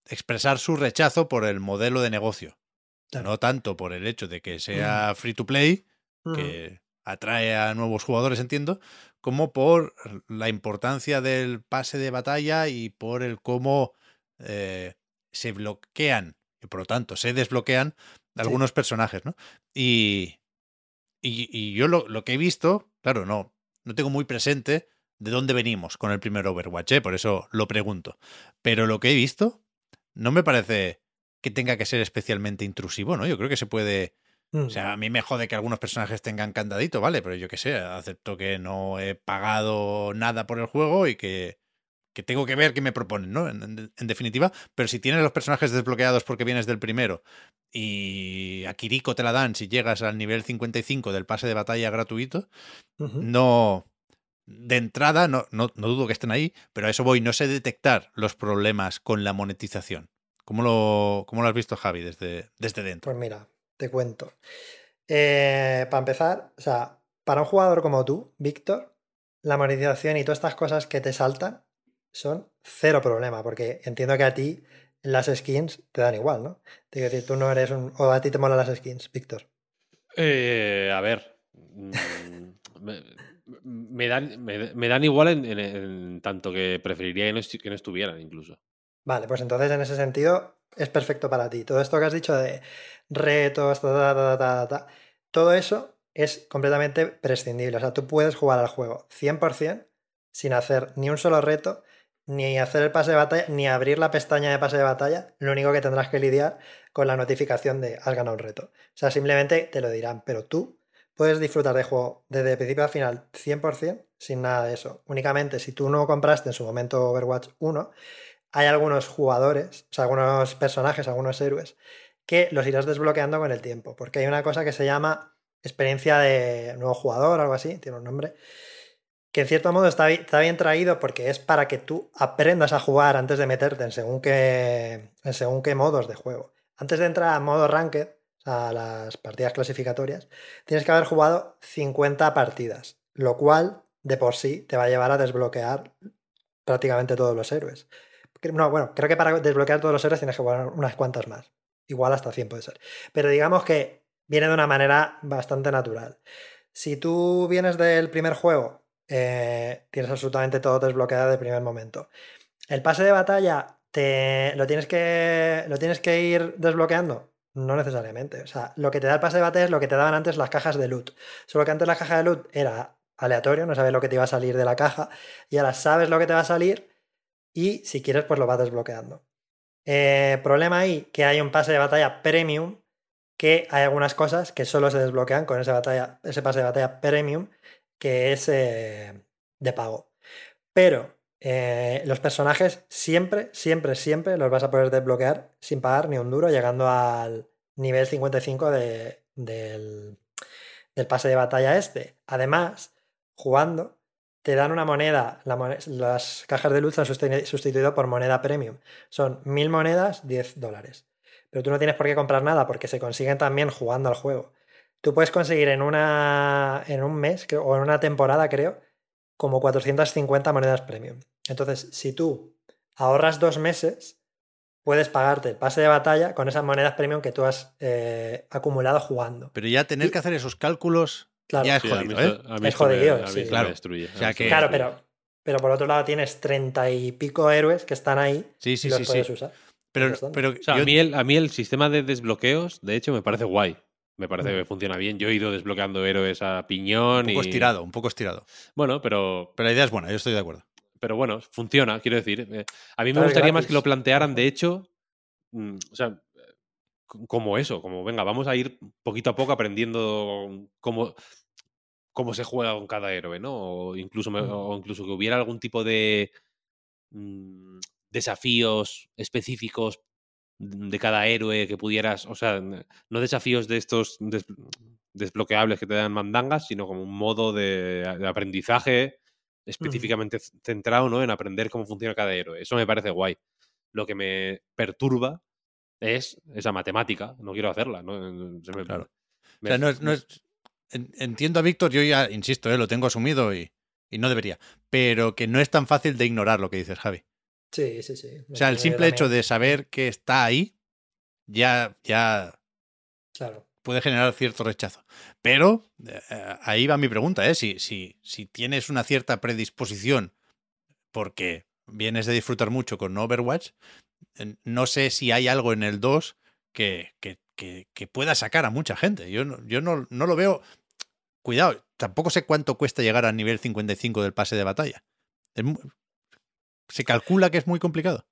expresar su rechazo por el modelo de negocio. Claro. No tanto por el hecho de que sea free to play, Ujú. que atrae a nuevos jugadores, entiendo, como por la importancia del pase de batalla y por el cómo eh, se bloquean y por lo tanto se desbloquean algunos personajes, ¿no? Y, y, y yo lo, lo que he visto, claro, no, no tengo muy presente de dónde venimos con el primer Overwatch, ¿eh? por eso lo pregunto. Pero lo que he visto no me parece que tenga que ser especialmente intrusivo, ¿no? Yo creo que se puede Mm. o sea, a mí me jode que algunos personajes tengan candadito, ¿vale? Pero yo qué sé, acepto que no he pagado nada por el juego y que, que tengo que ver qué me proponen, ¿no? En, en- en definitiva, pero si tienes los personajes desbloqueados porque vienes del primero y a Kiriko te la dan si llegas al nivel 55 del pase de batalla gratuito, no... De entrada, no, no, no dudo que estén ahí, pero a eso voy, no sé detectar los problemas con la monetización. ¿Cómo lo, cómo lo has visto, Javi, desde, desde dentro? Pues mira, te cuento. Eh, para empezar, o sea, para un jugador como tú, Víctor, la monetización y todas estas cosas que te saltan son cero problema, porque entiendo que a ti las skins te dan igual, ¿no? Te quiero decir, tú no eres un... o a ti te molan las skins, Víctor. Eh, a ver. mm, me, me dan, me, me dan igual en, en- en tanto que preferiría que no, que no estuvieran, incluso. Vale, pues entonces en ese sentido es perfecto para ti. Todo esto que has dicho de retos, ta, ta, ta, ta, ta, ta, todo eso es completamente prescindible. O sea, tú puedes jugar al juego 100% sin hacer ni un solo reto, ni hacer el pase de batalla, ni abrir la pestaña de pase de batalla. Lo único que tendrás que lidiar con la notificación de has ganado un reto. O sea, simplemente te lo dirán, pero tú puedes disfrutar de juego desde principio a final 100% sin nada de eso. Únicamente si tú no compraste en su momento Overwatch 1, hay algunos jugadores, o sea, algunos personajes, algunos héroes, que los irás desbloqueando con el tiempo, porque hay una cosa que se llama experiencia de nuevo jugador, algo así, tiene un nombre, que en cierto modo está, bi- está bien traído porque es para que tú aprendas a jugar antes de meterte en según qué, según qué modos de juego. Antes de entrar a modo ranked, sea, las partidas clasificatorias, tienes que haber jugado 50 partidas, lo cual de por sí te va a llevar a desbloquear prácticamente todos los héroes. No, bueno, creo que para desbloquear todos los héroes tienes que jugar unas cuantas más. Igual hasta 100 puede ser. Pero digamos que viene de una manera bastante natural. Si tú vienes del primer juego, eh, tienes absolutamente todo desbloqueado de primer momento. El pase de batalla te, lo, tienes que, lo tienes que ir desbloqueando. No necesariamente. O sea, lo que te da el pase de batalla es lo que te daban antes las cajas de loot. Solo que antes la caja de loot era aleatorio, no sabes lo que te iba a salir de la caja. Y ahora sabes lo que te va a salir y si quieres, pues lo vas desbloqueando. Eh, problema ahí, que hay un pase de batalla premium que hay algunas cosas que solo se desbloquean con ese, batalla, ese pase de batalla premium que es eh, de pago. Pero eh, los personajes siempre, siempre, siempre los vas a poder desbloquear sin pagar ni un duro, llegando al nivel 55 de, del, del pase de batalla este. Además, jugando, te dan una moneda, las cajas de luz se han sustituido por moneda premium. Son mil monedas, 10 dólares. Pero tú no tienes por qué comprar nada porque se consiguen también jugando al juego. Tú puedes conseguir en, una, en un mes o en una temporada, creo, como 450 monedas premium. Entonces, si tú ahorras dos meses, puedes pagarte el pase de batalla con esas monedas premium que tú has eh, acumulado jugando. Pero ya tener que hacer esos cálculos ya es jodido, ¿eh? es jodido, claro. Claro, pero, pero por otro lado tienes treinta y pico héroes que están ahí sí, sí, y los sí, puedes sí. usar. Pero, pero a, mí el, a mí el sistema de desbloqueos, de hecho, me parece guay. Me parece que funciona bien. Yo he ido desbloqueando héroes a piñón. Un poco y... estirado, un poco estirado. Bueno, pero. Pero la idea es buena, yo estoy de acuerdo. Pero bueno, funciona, quiero decir. Eh, a mí me gustaría más que lo plantearan, de hecho. mm, o sea, como eso, como venga, vamos a ir poquito a poco aprendiendo cómo, cómo se juega con cada héroe, ¿no? O incluso, me- o incluso que hubiera algún tipo de mm, desafíos específicos de cada héroe que pudieras, o sea, no desafíos de estos des- desbloqueables que te dan mandangas, sino como un modo de, de aprendizaje específicamente centrado ¿no? en aprender cómo funciona cada héroe. Eso me parece guay. Lo que me perturba es esa matemática. No quiero hacerla. ¿no? Se me- Claro. me- O sea, no es, no es- en- entiendo a Víctor, yo ya insisto, ¿eh? lo tengo asumido y, y no debería. Pero que no es tan fácil de ignorar lo que dices, Javi. Sí, sí, sí. O sea, el simple hecho de saber que está ahí ya, ya Claro. puede generar cierto rechazo. Pero eh, ahí va mi pregunta, ¿eh? Si, si, si tienes una cierta predisposición porque vienes de disfrutar mucho con Overwatch, eh, no sé si hay algo en el 2 que, que, que- que pueda sacar a mucha gente. Yo, no, yo no, no lo veo. Cuidado, tampoco sé cuánto cuesta llegar al nivel 55 del pase de batalla. Se calcula que es muy complicado.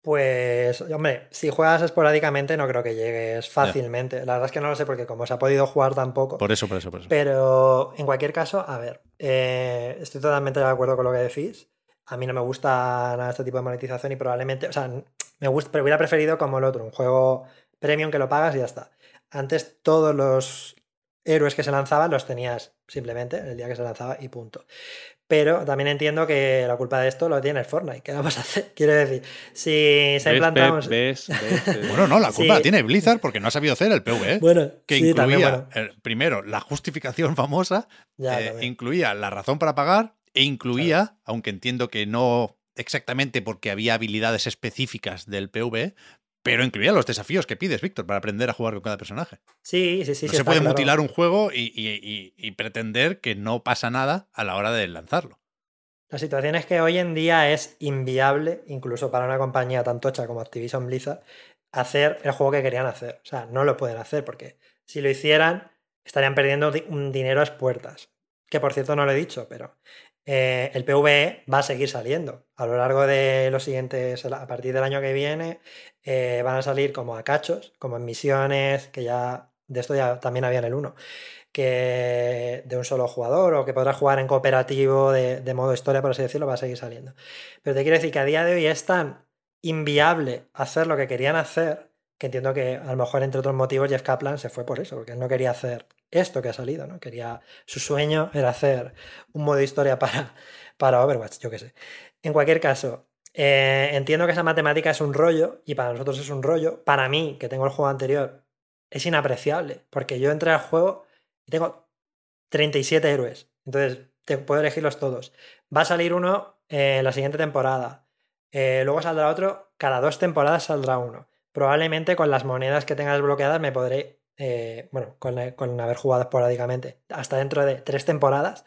Pues, hombre, si juegas esporádicamente no creo que llegues fácilmente. La verdad es que no lo sé porque como se ha podido jugar tampoco. Por eso, por eso, por eso. Pero en cualquier caso, a ver, eh, estoy totalmente de acuerdo con lo que decís. A mí no me gusta nada este tipo de monetización y probablemente, o sea, me gusta, pero hubiera preferido como el otro, un juego premium que lo pagas y ya está. Antes todos los héroes que se lanzaban los tenías simplemente el día que se lanzaba y punto. Pero también entiendo que la culpa de esto lo tiene el Fortnite. ¿Qué vamos a hacer? Quiero decir, si se ¿Ves, implantamos. ¿Ves? ¿Ves? Eh, Bueno, no, la culpa la tiene Blizzard porque no ha sabido hacer el PvE. Bueno, que sí, incluía, también, bueno, eh, primero, la justificación famosa, ya, eh, incluía la razón para pagar e incluía, aunque entiendo que no exactamente porque había habilidades específicas del PvE, pero incluía los desafíos que pides, Víctor, para aprender a jugar con cada personaje. Sí, sí, sí. no sí, se puede claro. mutilar un juego y, y- y- y pretender que no pasa nada a la hora de lanzarlo. La situación es que hoy en día es inviable, incluso para una compañía tan tocha como Activision Blizzard, hacer el juego que querían hacer. O sea, no lo pueden hacer porque si lo hicieran estarían perdiendo di- un dinero a puertas. Que por cierto no lo he dicho, pero eh, el PvE va a seguir saliendo. A lo largo de los siguientes, a partir del año que viene, eh, van a salir como a cachos, como en misiones, que ya de esto ya también había en el 1 que de un solo jugador o que podrás jugar en cooperativo de, de modo historia, por así decirlo, va a seguir saliendo. Pero te quiero decir que a día de hoy es tan inviable hacer lo que querían hacer, que entiendo que a lo mejor entre otros motivos Jeff Kaplan se fue por eso, porque él no quería hacer esto que ha salido, ¿no? Quería, su sueño era hacer un modo historia para, para Overwatch, yo qué sé. En cualquier caso, eh, entiendo que esa matemática es un rollo y para nosotros es un rollo. Para mí, que tengo el juego anterior, es inapreciable, porque yo entré al juego y tengo 37 héroes. Entonces, te puedo elegirlos todos. Va a salir uno eh, la siguiente temporada. Eh, luego saldrá otro. Cada dos temporadas saldrá uno. Probablemente con las monedas que tengas bloqueadas me podré. eh, bueno, con, eh, con haber jugado esporádicamente. Hasta dentro de tres temporadas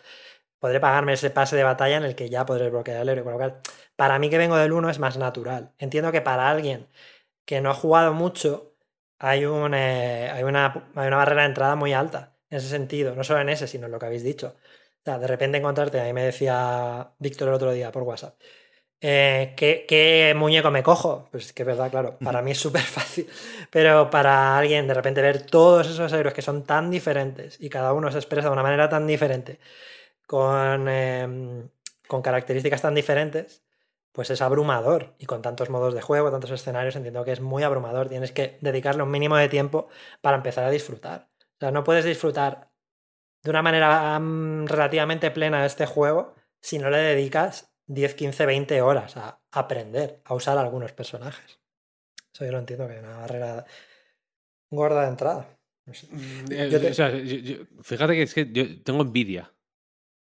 podré pagarme ese pase de batalla en el que ya podré bloquear el héroe. Con lo cual, para mí que vengo del 1 es más natural. Entiendo que para alguien que no ha jugado mucho, hay, un, eh, hay, una, hay una barrera de entrada muy alta en ese sentido, no solo en ese, sino en lo que habéis dicho. O sea, de repente encontrarte, a mí me decía Víctor el otro día por WhatsApp, Eh, ¿qué, ¿qué, muñeco me cojo? Pues que es verdad, claro, para mí es súper fácil, pero para alguien de repente ver todos esos héroes que son tan diferentes y cada uno se expresa de una manera tan diferente, con, eh, con características tan diferentes, pues es abrumador. Y con tantos modos de juego, tantos escenarios, entiendo que es muy abrumador. Tienes que dedicarle un mínimo de tiempo para empezar a disfrutar. O sea, no puedes disfrutar de una manera um, relativamente plena este juego si no le dedicas 10, 15, 20 horas a aprender a usar algunos personajes. Eso yo lo entiendo que es una barrera gorda de entrada. No sé. Te... o sea, yo, yo, fíjate que es que yo tengo envidia.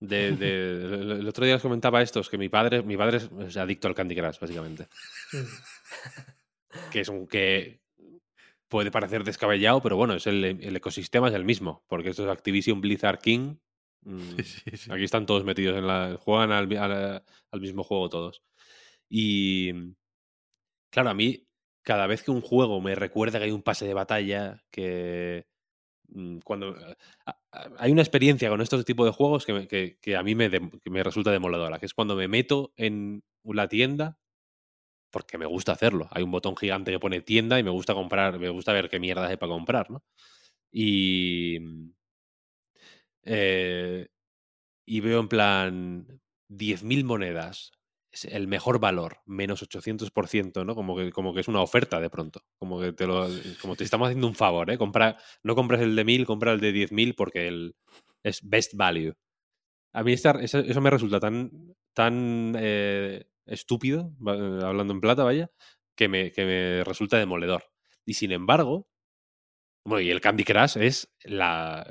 De, de, el otro día les comentaba esto, es que mi padre, mi padre es adicto al Candy Crush, básicamente. que es un que puede parecer descabellado, pero bueno, es el, el, ecosistema es el mismo, porque esto es Activision Blizzard King. Sí, sí, sí. Aquí están todos metidos en la. juegan al, al, al mismo juego todos. Y. Claro, a mí, cada vez que un juego me recuerda que hay un pase de batalla, que mm, cuando hay una experiencia con estos tipos de juegos que, que, que a mí me, de, que me, resulta demoledora, que es cuando me meto en la tienda porque me gusta hacerlo. Hay un botón gigante que pone tienda y me gusta comprar, me gusta ver qué mierda hay para comprar, ¿no? Y eh, y veo en plan 10.000 monedas, es el mejor valor, menos 800%, ¿no? Como que, como que es una oferta de pronto. Como que te lo, como te estamos haciendo un favor, ¿eh? Compra, no compras el de 1000, compra el de 10.000 porque el, es best value. A mí eso, me resulta tan, tan eh, estúpido, hablando en plata, vaya, que me, que me resulta demoledor. Y sin embargo, bueno, y el Candy Crush es la,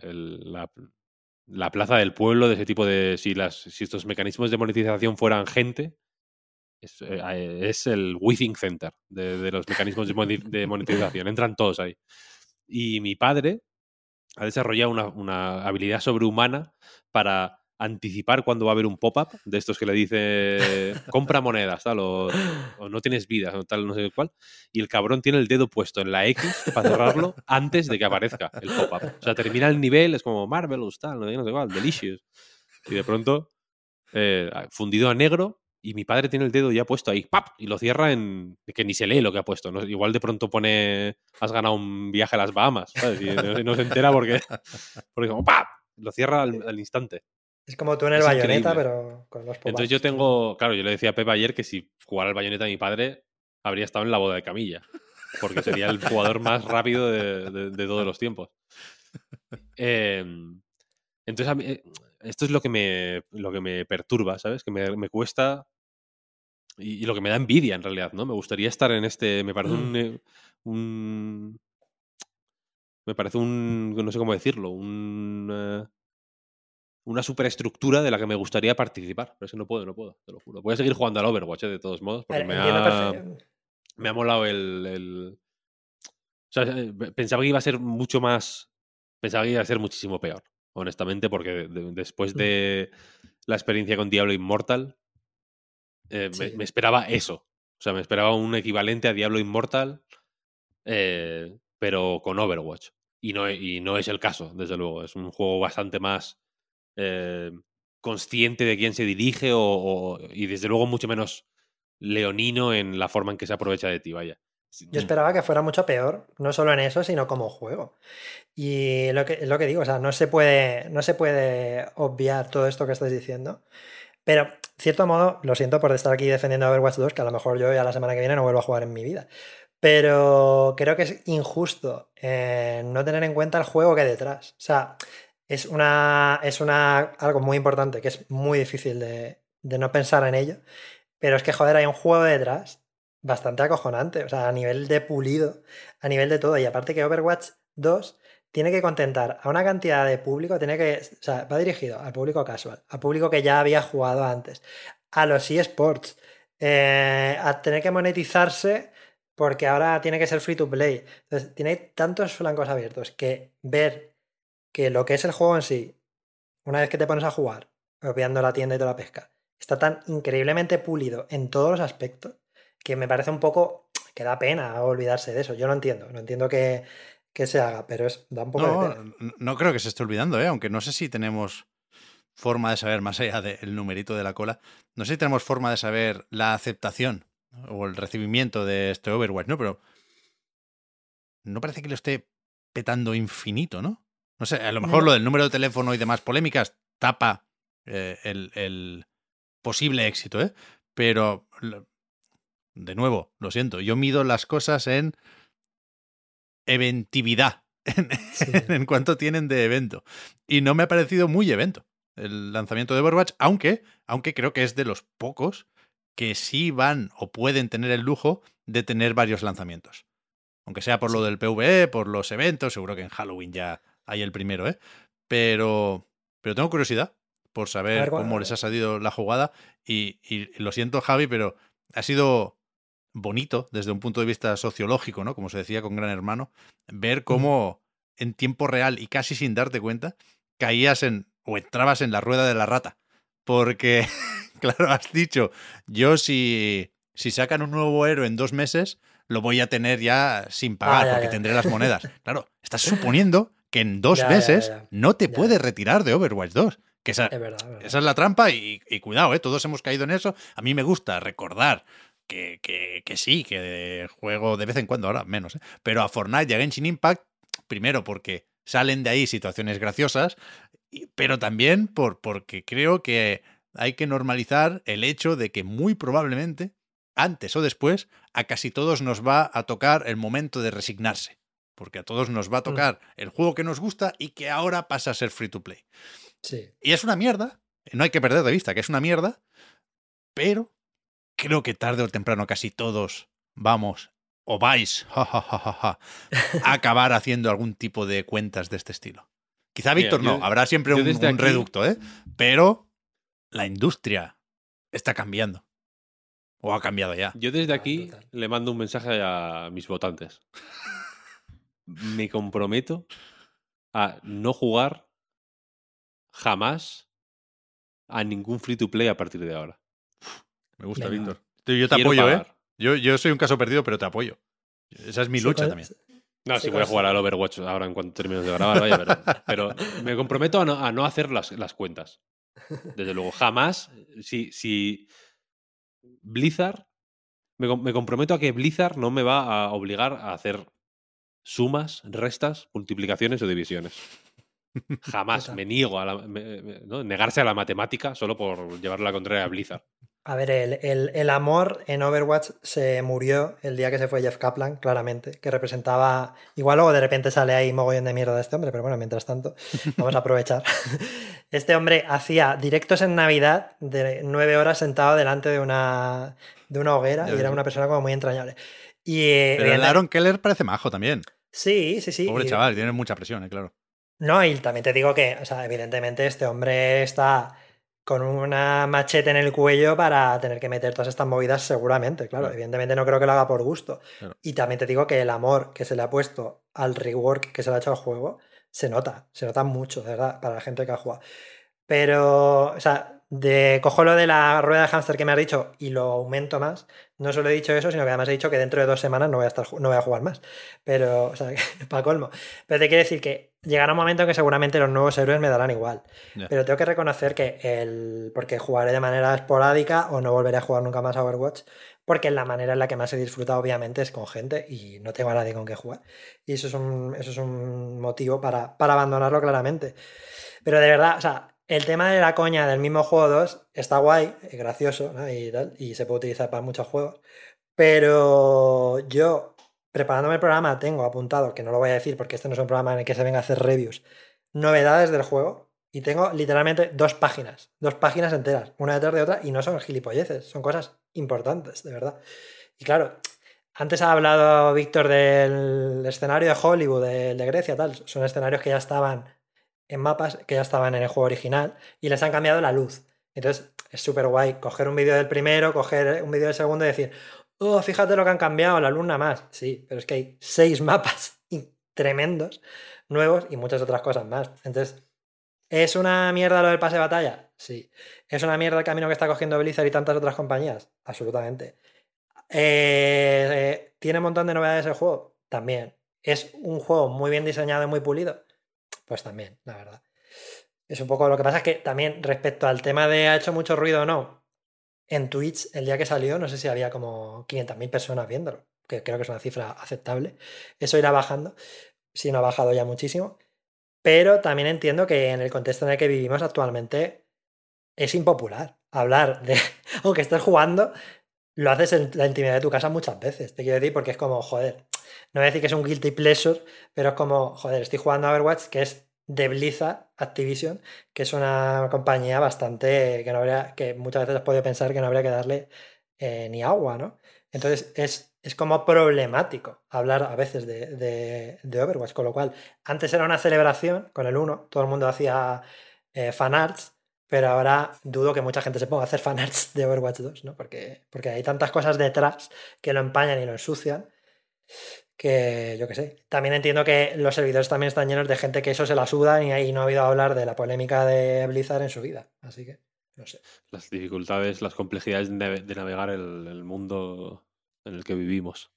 la plaza del pueblo de ese tipo de. Si, si estos mecanismos de monetización fueran gente, es, eh, el Withing Center de, de, los mecanismos de, de monetización. Entran todos ahí. Y mi padre ha desarrollado una, una habilidad sobrehumana para anticipar cuando va a haber un pop-up de estos que le dice compra monedas, tal, o, o, no tienes vida, o tal, no sé cuál. Y el cabrón tiene el dedo puesto en la X para cerrarlo antes de que aparezca el pop-up. O sea, termina el nivel, es como Marvelous, tal, no sé, no sé cuál, Delicious. Y de pronto, eh, fundido a negro, y mi padre tiene el dedo ya puesto ahí, ¡pap! Y lo cierra en. que ni se lee lo que ha puesto. ¿no? Igual de pronto pone. Has ganado un viaje a las Bahamas, ¿sabes? Y no, no se entera porque. Porque como ¡pap! Lo cierra al, al instante. Es como tú en el bayoneta, pero con los Entonces yo tengo, claro, yo le decía a Pepe ayer que si jugara el bayoneta a mi padre, habría estado en la boda de Camilla, porque sería el jugador más rápido de, de, de todos los tiempos. Eh, entonces, a mí, esto es lo que me, lo que me perturba, ¿sabes? Que me, me cuesta y, y, lo que me da envidia en realidad, ¿no? Me gustaría estar en este, me parece un, eh, un me parece un, no sé cómo decirlo, un... Uh, una superestructura de la que me gustaría participar. Pero es que no puedo, no puedo, te lo juro. Voy a seguir jugando al Overwatch, ¿eh? de todos modos, porque me ha, me ha molado el, el... O sea, pensaba que iba a ser mucho más... Pensaba que iba a ser muchísimo peor, honestamente, porque de, de, después de la experiencia con Diablo Immortal, eh, sí. me, me, esperaba eso. O sea, me esperaba un equivalente a Diablo Immortal, eh, pero con Overwatch. Y no, y no es el caso, desde luego. Es un juego bastante más eh, consciente de quién se dirige o, o, y desde luego mucho menos leonino en la forma en que se aprovecha de ti, vaya. Yo esperaba que fuera mucho peor, no solo en eso, sino como juego. Y lo que, lo que digo, o sea, no se, puede, no se puede obviar todo esto que estás diciendo. Pero, cierto modo, lo siento por estar aquí defendiendo a Overwatch 2, que a lo mejor yo ya la semana que viene no vuelvo a jugar en mi vida. Pero creo que es injusto eh, no tener en cuenta el juego que hay detrás. O sea, es una. es una. algo muy importante, que es muy difícil de, de no pensar en ello. Pero es que, joder, hay un juego detrás bastante acojonante. O sea, a nivel de pulido, a nivel de todo. Y aparte que Overwatch 2 tiene que contentar a una cantidad de público, tiene que. O sea, va dirigido al público casual, al público que ya había jugado antes, a los eSports, eh, a tener que monetizarse porque ahora tiene que ser free to play. Entonces, tiene tantos flancos abiertos que ver que lo que es el juego en sí, una vez que te pones a jugar, obviando la tienda y toda la pesca, está tan increíblemente pulido en todos los aspectos que me parece un poco que da pena olvidarse de eso. Yo lo entiendo, no entiendo que, que se haga, pero es, da un poco no, de pena. No creo que se esté olvidando, ¿eh? aunque no sé si tenemos forma de saber, más allá del numerito de la cola, no sé si tenemos forma de saber la aceptación o el recibimiento de este Overwatch, ¿no? Pero no parece que lo esté petando infinito, ¿no? No sé, a lo mejor No. lo del número de teléfono y demás polémicas tapa eh, el, el posible éxito, ¿eh? Pero, de nuevo, lo siento, yo mido las cosas en eventividad, en, Sí. en cuanto tienen de evento. Y no me ha parecido muy evento el lanzamiento de Overwatch, aunque, aunque creo que es de los pocos que sí van o pueden tener el lujo de tener varios lanzamientos. Aunque sea por lo del PvE, por los eventos, seguro que en Halloween ya hay el primero, ¿eh? Pero, pero tengo curiosidad por saber ver, cómo les ha salido la jugada. Y, y lo siento, Javi, pero ha sido bonito desde un punto de vista sociológico, ¿no? Como se decía con Gran Hermano, ver cómo en tiempo real y casi sin darte cuenta caías en o entrabas en la rueda de la rata. Porque, claro, has dicho, yo si, si sacan un nuevo héroe en dos meses, lo voy a tener ya sin pagar Ah, ya, porque ya. tendré las monedas. Claro, estás suponiendo que en dos Ya, meses ya. no te puedes retirar de Overwatch 2. Que esa, Es verdad, es verdad. esa es la trampa y, y cuidado, ¿eh? todos hemos caído en eso. A mí me gusta recordar que, que, que sí, que juego de vez en cuando, ahora menos, ¿eh? pero a Fortnite y a Genshin Impact, primero porque salen de ahí situaciones graciosas, pero también por, porque creo que hay que normalizar el hecho de que muy probablemente, antes o después, a casi todos nos va a tocar el momento de resignarse. Porque a todos nos va a tocar el juego que nos gusta y que ahora pasa a ser free to play. Sí. Y es una mierda, no hay que perder de vista que es una mierda, pero creo que tarde o temprano casi todos vamos o vais ja, ja, ja, ja, ja, a acabar haciendo algún tipo de cuentas de este estilo. Quizá Víctor no, yo- habrá siempre un, desde un aquí- reducto, ¿eh? Pero la industria está cambiando. O ha cambiado ya. Yo desde Ah, aquí le mando un mensaje a mis votantes. Me comprometo a no jugar jamás a ningún free to play a partir de ahora. Me gusta, Venga. Víctor. Yo te Quiero apoyo, ¿eh? Yo, yo soy un caso perdido, pero te apoyo. Esa es mi lucha con- también. No, Sí, sí, voy a con- jugar al Overwatch ahora en cuanto termines de grabar, vaya, pero, pero me comprometo a no, a no hacer las, las cuentas. Desde luego, jamás. Si, si Blizzard. Me, me comprometo a que Blizzard no me va a obligar a hacer sumas, restas, multiplicaciones o divisiones. Jamás. Me niego a la- me- me- ¿no? negarse a la matemática solo por llevar la contraria a Blizzard. A ver, el, el- el amor en Overwatch se murió el día que se fue Jeff Kaplan, claramente, que representaba. Igual luego de repente sale ahí mogollón de mierda de este hombre, pero bueno, mientras tanto, vamos a aprovechar. Este hombre hacía directos en Navidad de nueve horas sentado delante de una, de una hoguera y era una persona como muy entrañable. Y, eh, Pero el Aaron Keller parece majo también. Sí, sí, sí. Pobre y- chaval, tiene mucha presión, ¿eh? claro. No, y también te digo que, o sea, evidentemente este hombre está con una machete en el cuello para tener que meter todas estas movidas seguramente, claro. Claro. Evidentemente no creo que lo haga por gusto. Claro. Y también te digo que el amor que se le ha puesto al rework que se le ha hecho al juego, se nota, se nota mucho, de verdad, para la gente que ha jugado. Pero, o sea, de, cojo lo de la rueda de hámster que me has dicho y lo aumento más. No solo he dicho eso, sino que además he dicho que dentro de dos semanas no voy a, estar, no voy a jugar más. Pero, o sea, para colmo. Pero te quiero decir que llegará un momento en que seguramente los nuevos héroes me darán igual. Pero tengo que reconocer que el. Porque jugaré de manera esporádica o no volveré a jugar nunca más a Overwatch. Porque la manera en la que más he disfrutado, obviamente, es con gente y no tengo a nadie con que jugar. Y eso es un, eso es un motivo para, para abandonarlo claramente. Pero de verdad, o sea, el tema de la coña del mismo juego 2 está guay, es gracioso, ¿no? Y tal, y se puede utilizar para muchos juegos. Pero yo, preparándome el programa, tengo apuntado, que no lo voy a decir porque este no es un programa en el que se venga a hacer reviews, novedades del juego. Y tengo literalmente dos páginas, dos páginas enteras, una detrás de otra, y no son gilipolleces, son cosas importantes, de verdad. Y claro, antes ha hablado Víctor del escenario de Hollywood, del de Grecia, tal. Son escenarios que ya estaban en mapas, que ya estaban en el juego original, y les han cambiado la luz. Entonces, es súper guay coger un vídeo del primero, coger un vídeo del segundo y decir, oh, fíjate lo que han cambiado, la luz más. Sí, pero es que hay seis mapas tremendos, nuevos y muchas otras cosas más. Entonces, ¿es una mierda lo del pase de batalla? Sí. ¿Es una mierda el camino que está cogiendo Blizzard y tantas otras compañías? Absolutamente. Eh, eh, ¿Tiene un montón de novedades el juego? También. ¿Es un juego muy bien diseñado y muy pulido? Pues también, la verdad. Es un poco lo que pasa es que también respecto al tema de ha hecho mucho ruido o no, en Twitch el día que salió no sé si había como 500.000 personas viéndolo, que creo que es una cifra aceptable. Eso irá bajando, si no ha bajado ya muchísimo. Pero también entiendo que en el contexto en el que vivimos actualmente es impopular hablar de, aunque estés jugando, lo haces en la intimidad de tu casa muchas veces, te quiero decir, porque es como, joder, no voy a decir que es un guilty pleasure, pero es como, joder, estoy jugando a Overwatch, que es de Blizzard Activision, que es una compañía bastante que no habría, que muchas veces has podido pensar que no habría que darle eh, ni agua, ¿no? Entonces es, es, como problemático hablar a veces de, de, Overwatch, con lo cual antes era una celebración con el 1, todo el mundo hacía eh, fanarts, pero ahora dudo que mucha gente se ponga a hacer fanarts de Overwatch 2, ¿no? Porque, porque hay tantas cosas detrás que lo empañan y lo ensucian que yo qué sé. También entiendo que los servidores también están llenos de gente que eso se la suda y ahí no ha oído hablar de la polémica de Blizzard en su vida. Así que, no sé. Las dificultades, las complejidades de, navegar el, mundo en el que vivimos.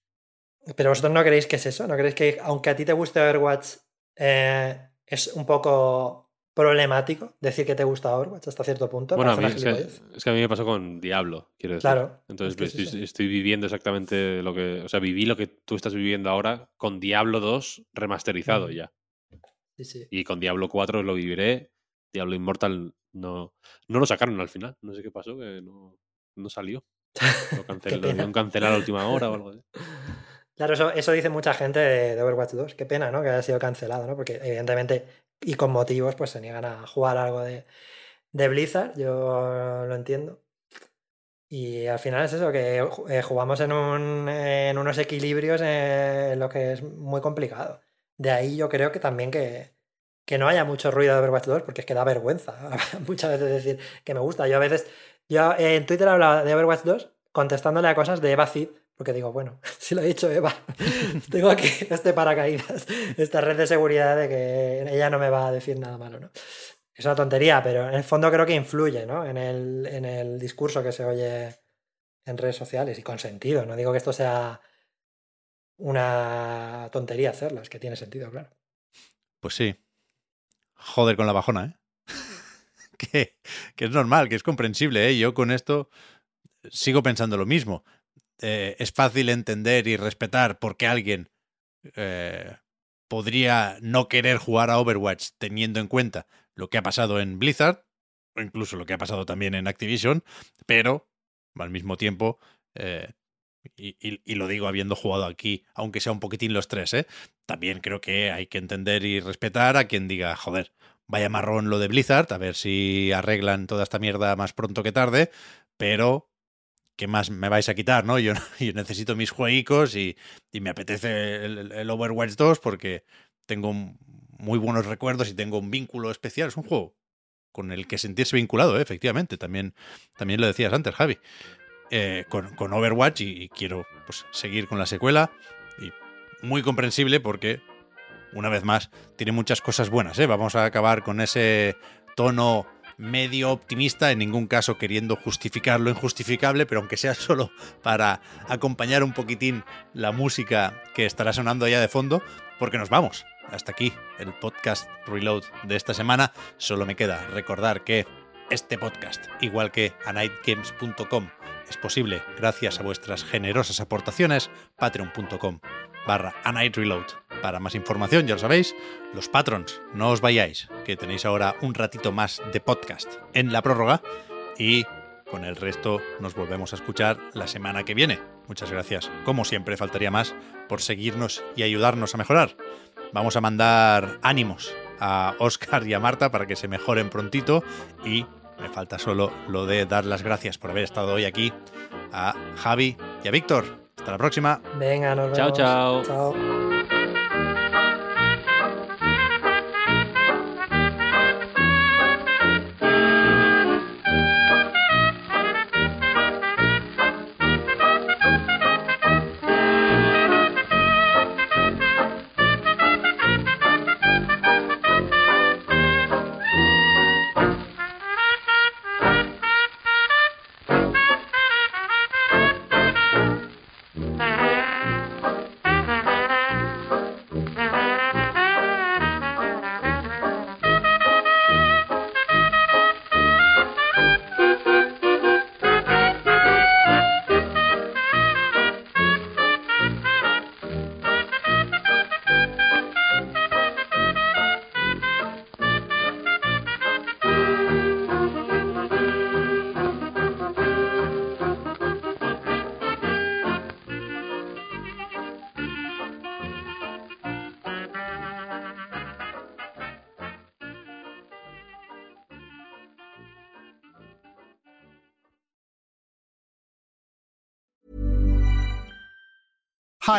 Pero vosotros no creéis que es eso, ¿no creéis que aunque a ti te guste Overwatch, eh, es un poco problemático decir que te gusta Overwatch hasta cierto punto. Bueno, a mí, es, que, a mí me pasó con Diablo, quiero decir. Claro. Entonces estoy, viviendo exactamente lo que. O sea, viví lo que tú estás viviendo ahora con Diablo 2 remasterizado ya. Sí, sí. Y con Diablo 4 lo viviré. Diablo Immortal no, no lo sacaron al final. No sé qué pasó, que no, no salió. Lo cancelaron, cancelar a la última hora o algo así. Claro, eso, eso dice mucha gente de, de, Overwatch 2. Qué pena, ¿no? Que haya sido cancelado, ¿no? Porque evidentemente y con motivos, pues se niegan a jugar algo de, de Blizzard, yo lo entiendo. Y al final es eso, que eh, jugamos en, un, en unos equilibrios en lo que es muy complicado. De ahí yo creo que también que, que no haya mucho ruido de Overwatch 2, porque es que da vergüenza muchas veces decir que me gusta. Yo a veces, yo en Twitter hablaba de Overwatch 2 contestándole a cosas de Eva Cid, porque digo, bueno, si lo ha dicho Eva, tengo aquí este paracaídas, esta red de seguridad de que ella no me va a decir nada malo, ¿no? Es una tontería, pero en el fondo creo que influye, ¿no? En el, en el discurso que se oye en redes sociales y con sentido. No digo que esto sea una tontería hacerlo, es que tiene sentido, claro. Pues sí. Joder con la bajona, ¿eh? que, que, es normal, que es comprensible, ¿eh? Yo con esto sigo pensando lo mismo. Eh, es fácil entender y respetar por qué alguien eh, podría no querer jugar a Overwatch teniendo en cuenta lo que ha pasado en Blizzard, o incluso lo que ha pasado también en Activision, pero al mismo tiempo, eh, y, lo digo habiendo jugado aquí, aunque sea un poquitín los tres, también creo que hay que entender y respetar a quien diga, joder, vaya marrón lo de Blizzard, a ver si arreglan toda esta mierda más pronto que tarde, pero ¿qué más me vais a quitar? ¿no? Yo, necesito mis jueguicos y, me apetece el, Overwatch 2 porque tengo muy buenos recuerdos y tengo un vínculo especial. Es un juego con el que sentirse vinculado, ¿eh? efectivamente. También, también lo decías antes, Javi. Eh, con, con, Overwatch y, quiero pues, seguir con la secuela. Y muy comprensible porque, una vez más, tiene muchas cosas buenas. ¿eh? Vamos a acabar con ese tono medio optimista, en ningún caso queriendo justificar lo injustificable, pero aunque sea solo para acompañar un poquitín la música que estará sonando ya de fondo, porque nos vamos. Hasta aquí el podcast Reload de esta semana. Solo me queda recordar que este podcast, igual que anightgames.com, es posible gracias a vuestras generosas aportaciones, patreon.com barra Reload. Para más información, ya lo sabéis, los patrons, no os vayáis, que tenéis ahora un ratito más de podcast en la prórroga y con el resto nos volvemos a escuchar la semana que viene. Muchas gracias, como siempre, faltaría más por seguirnos y ayudarnos a mejorar. Vamos a mandar ánimos a Oscar y a Marta para que se mejoren prontito y me falta solo lo de dar las gracias por haber estado hoy aquí a Javi y a Víctor. Hasta la próxima. Venga, nos vemos. Chao, chao. Chao.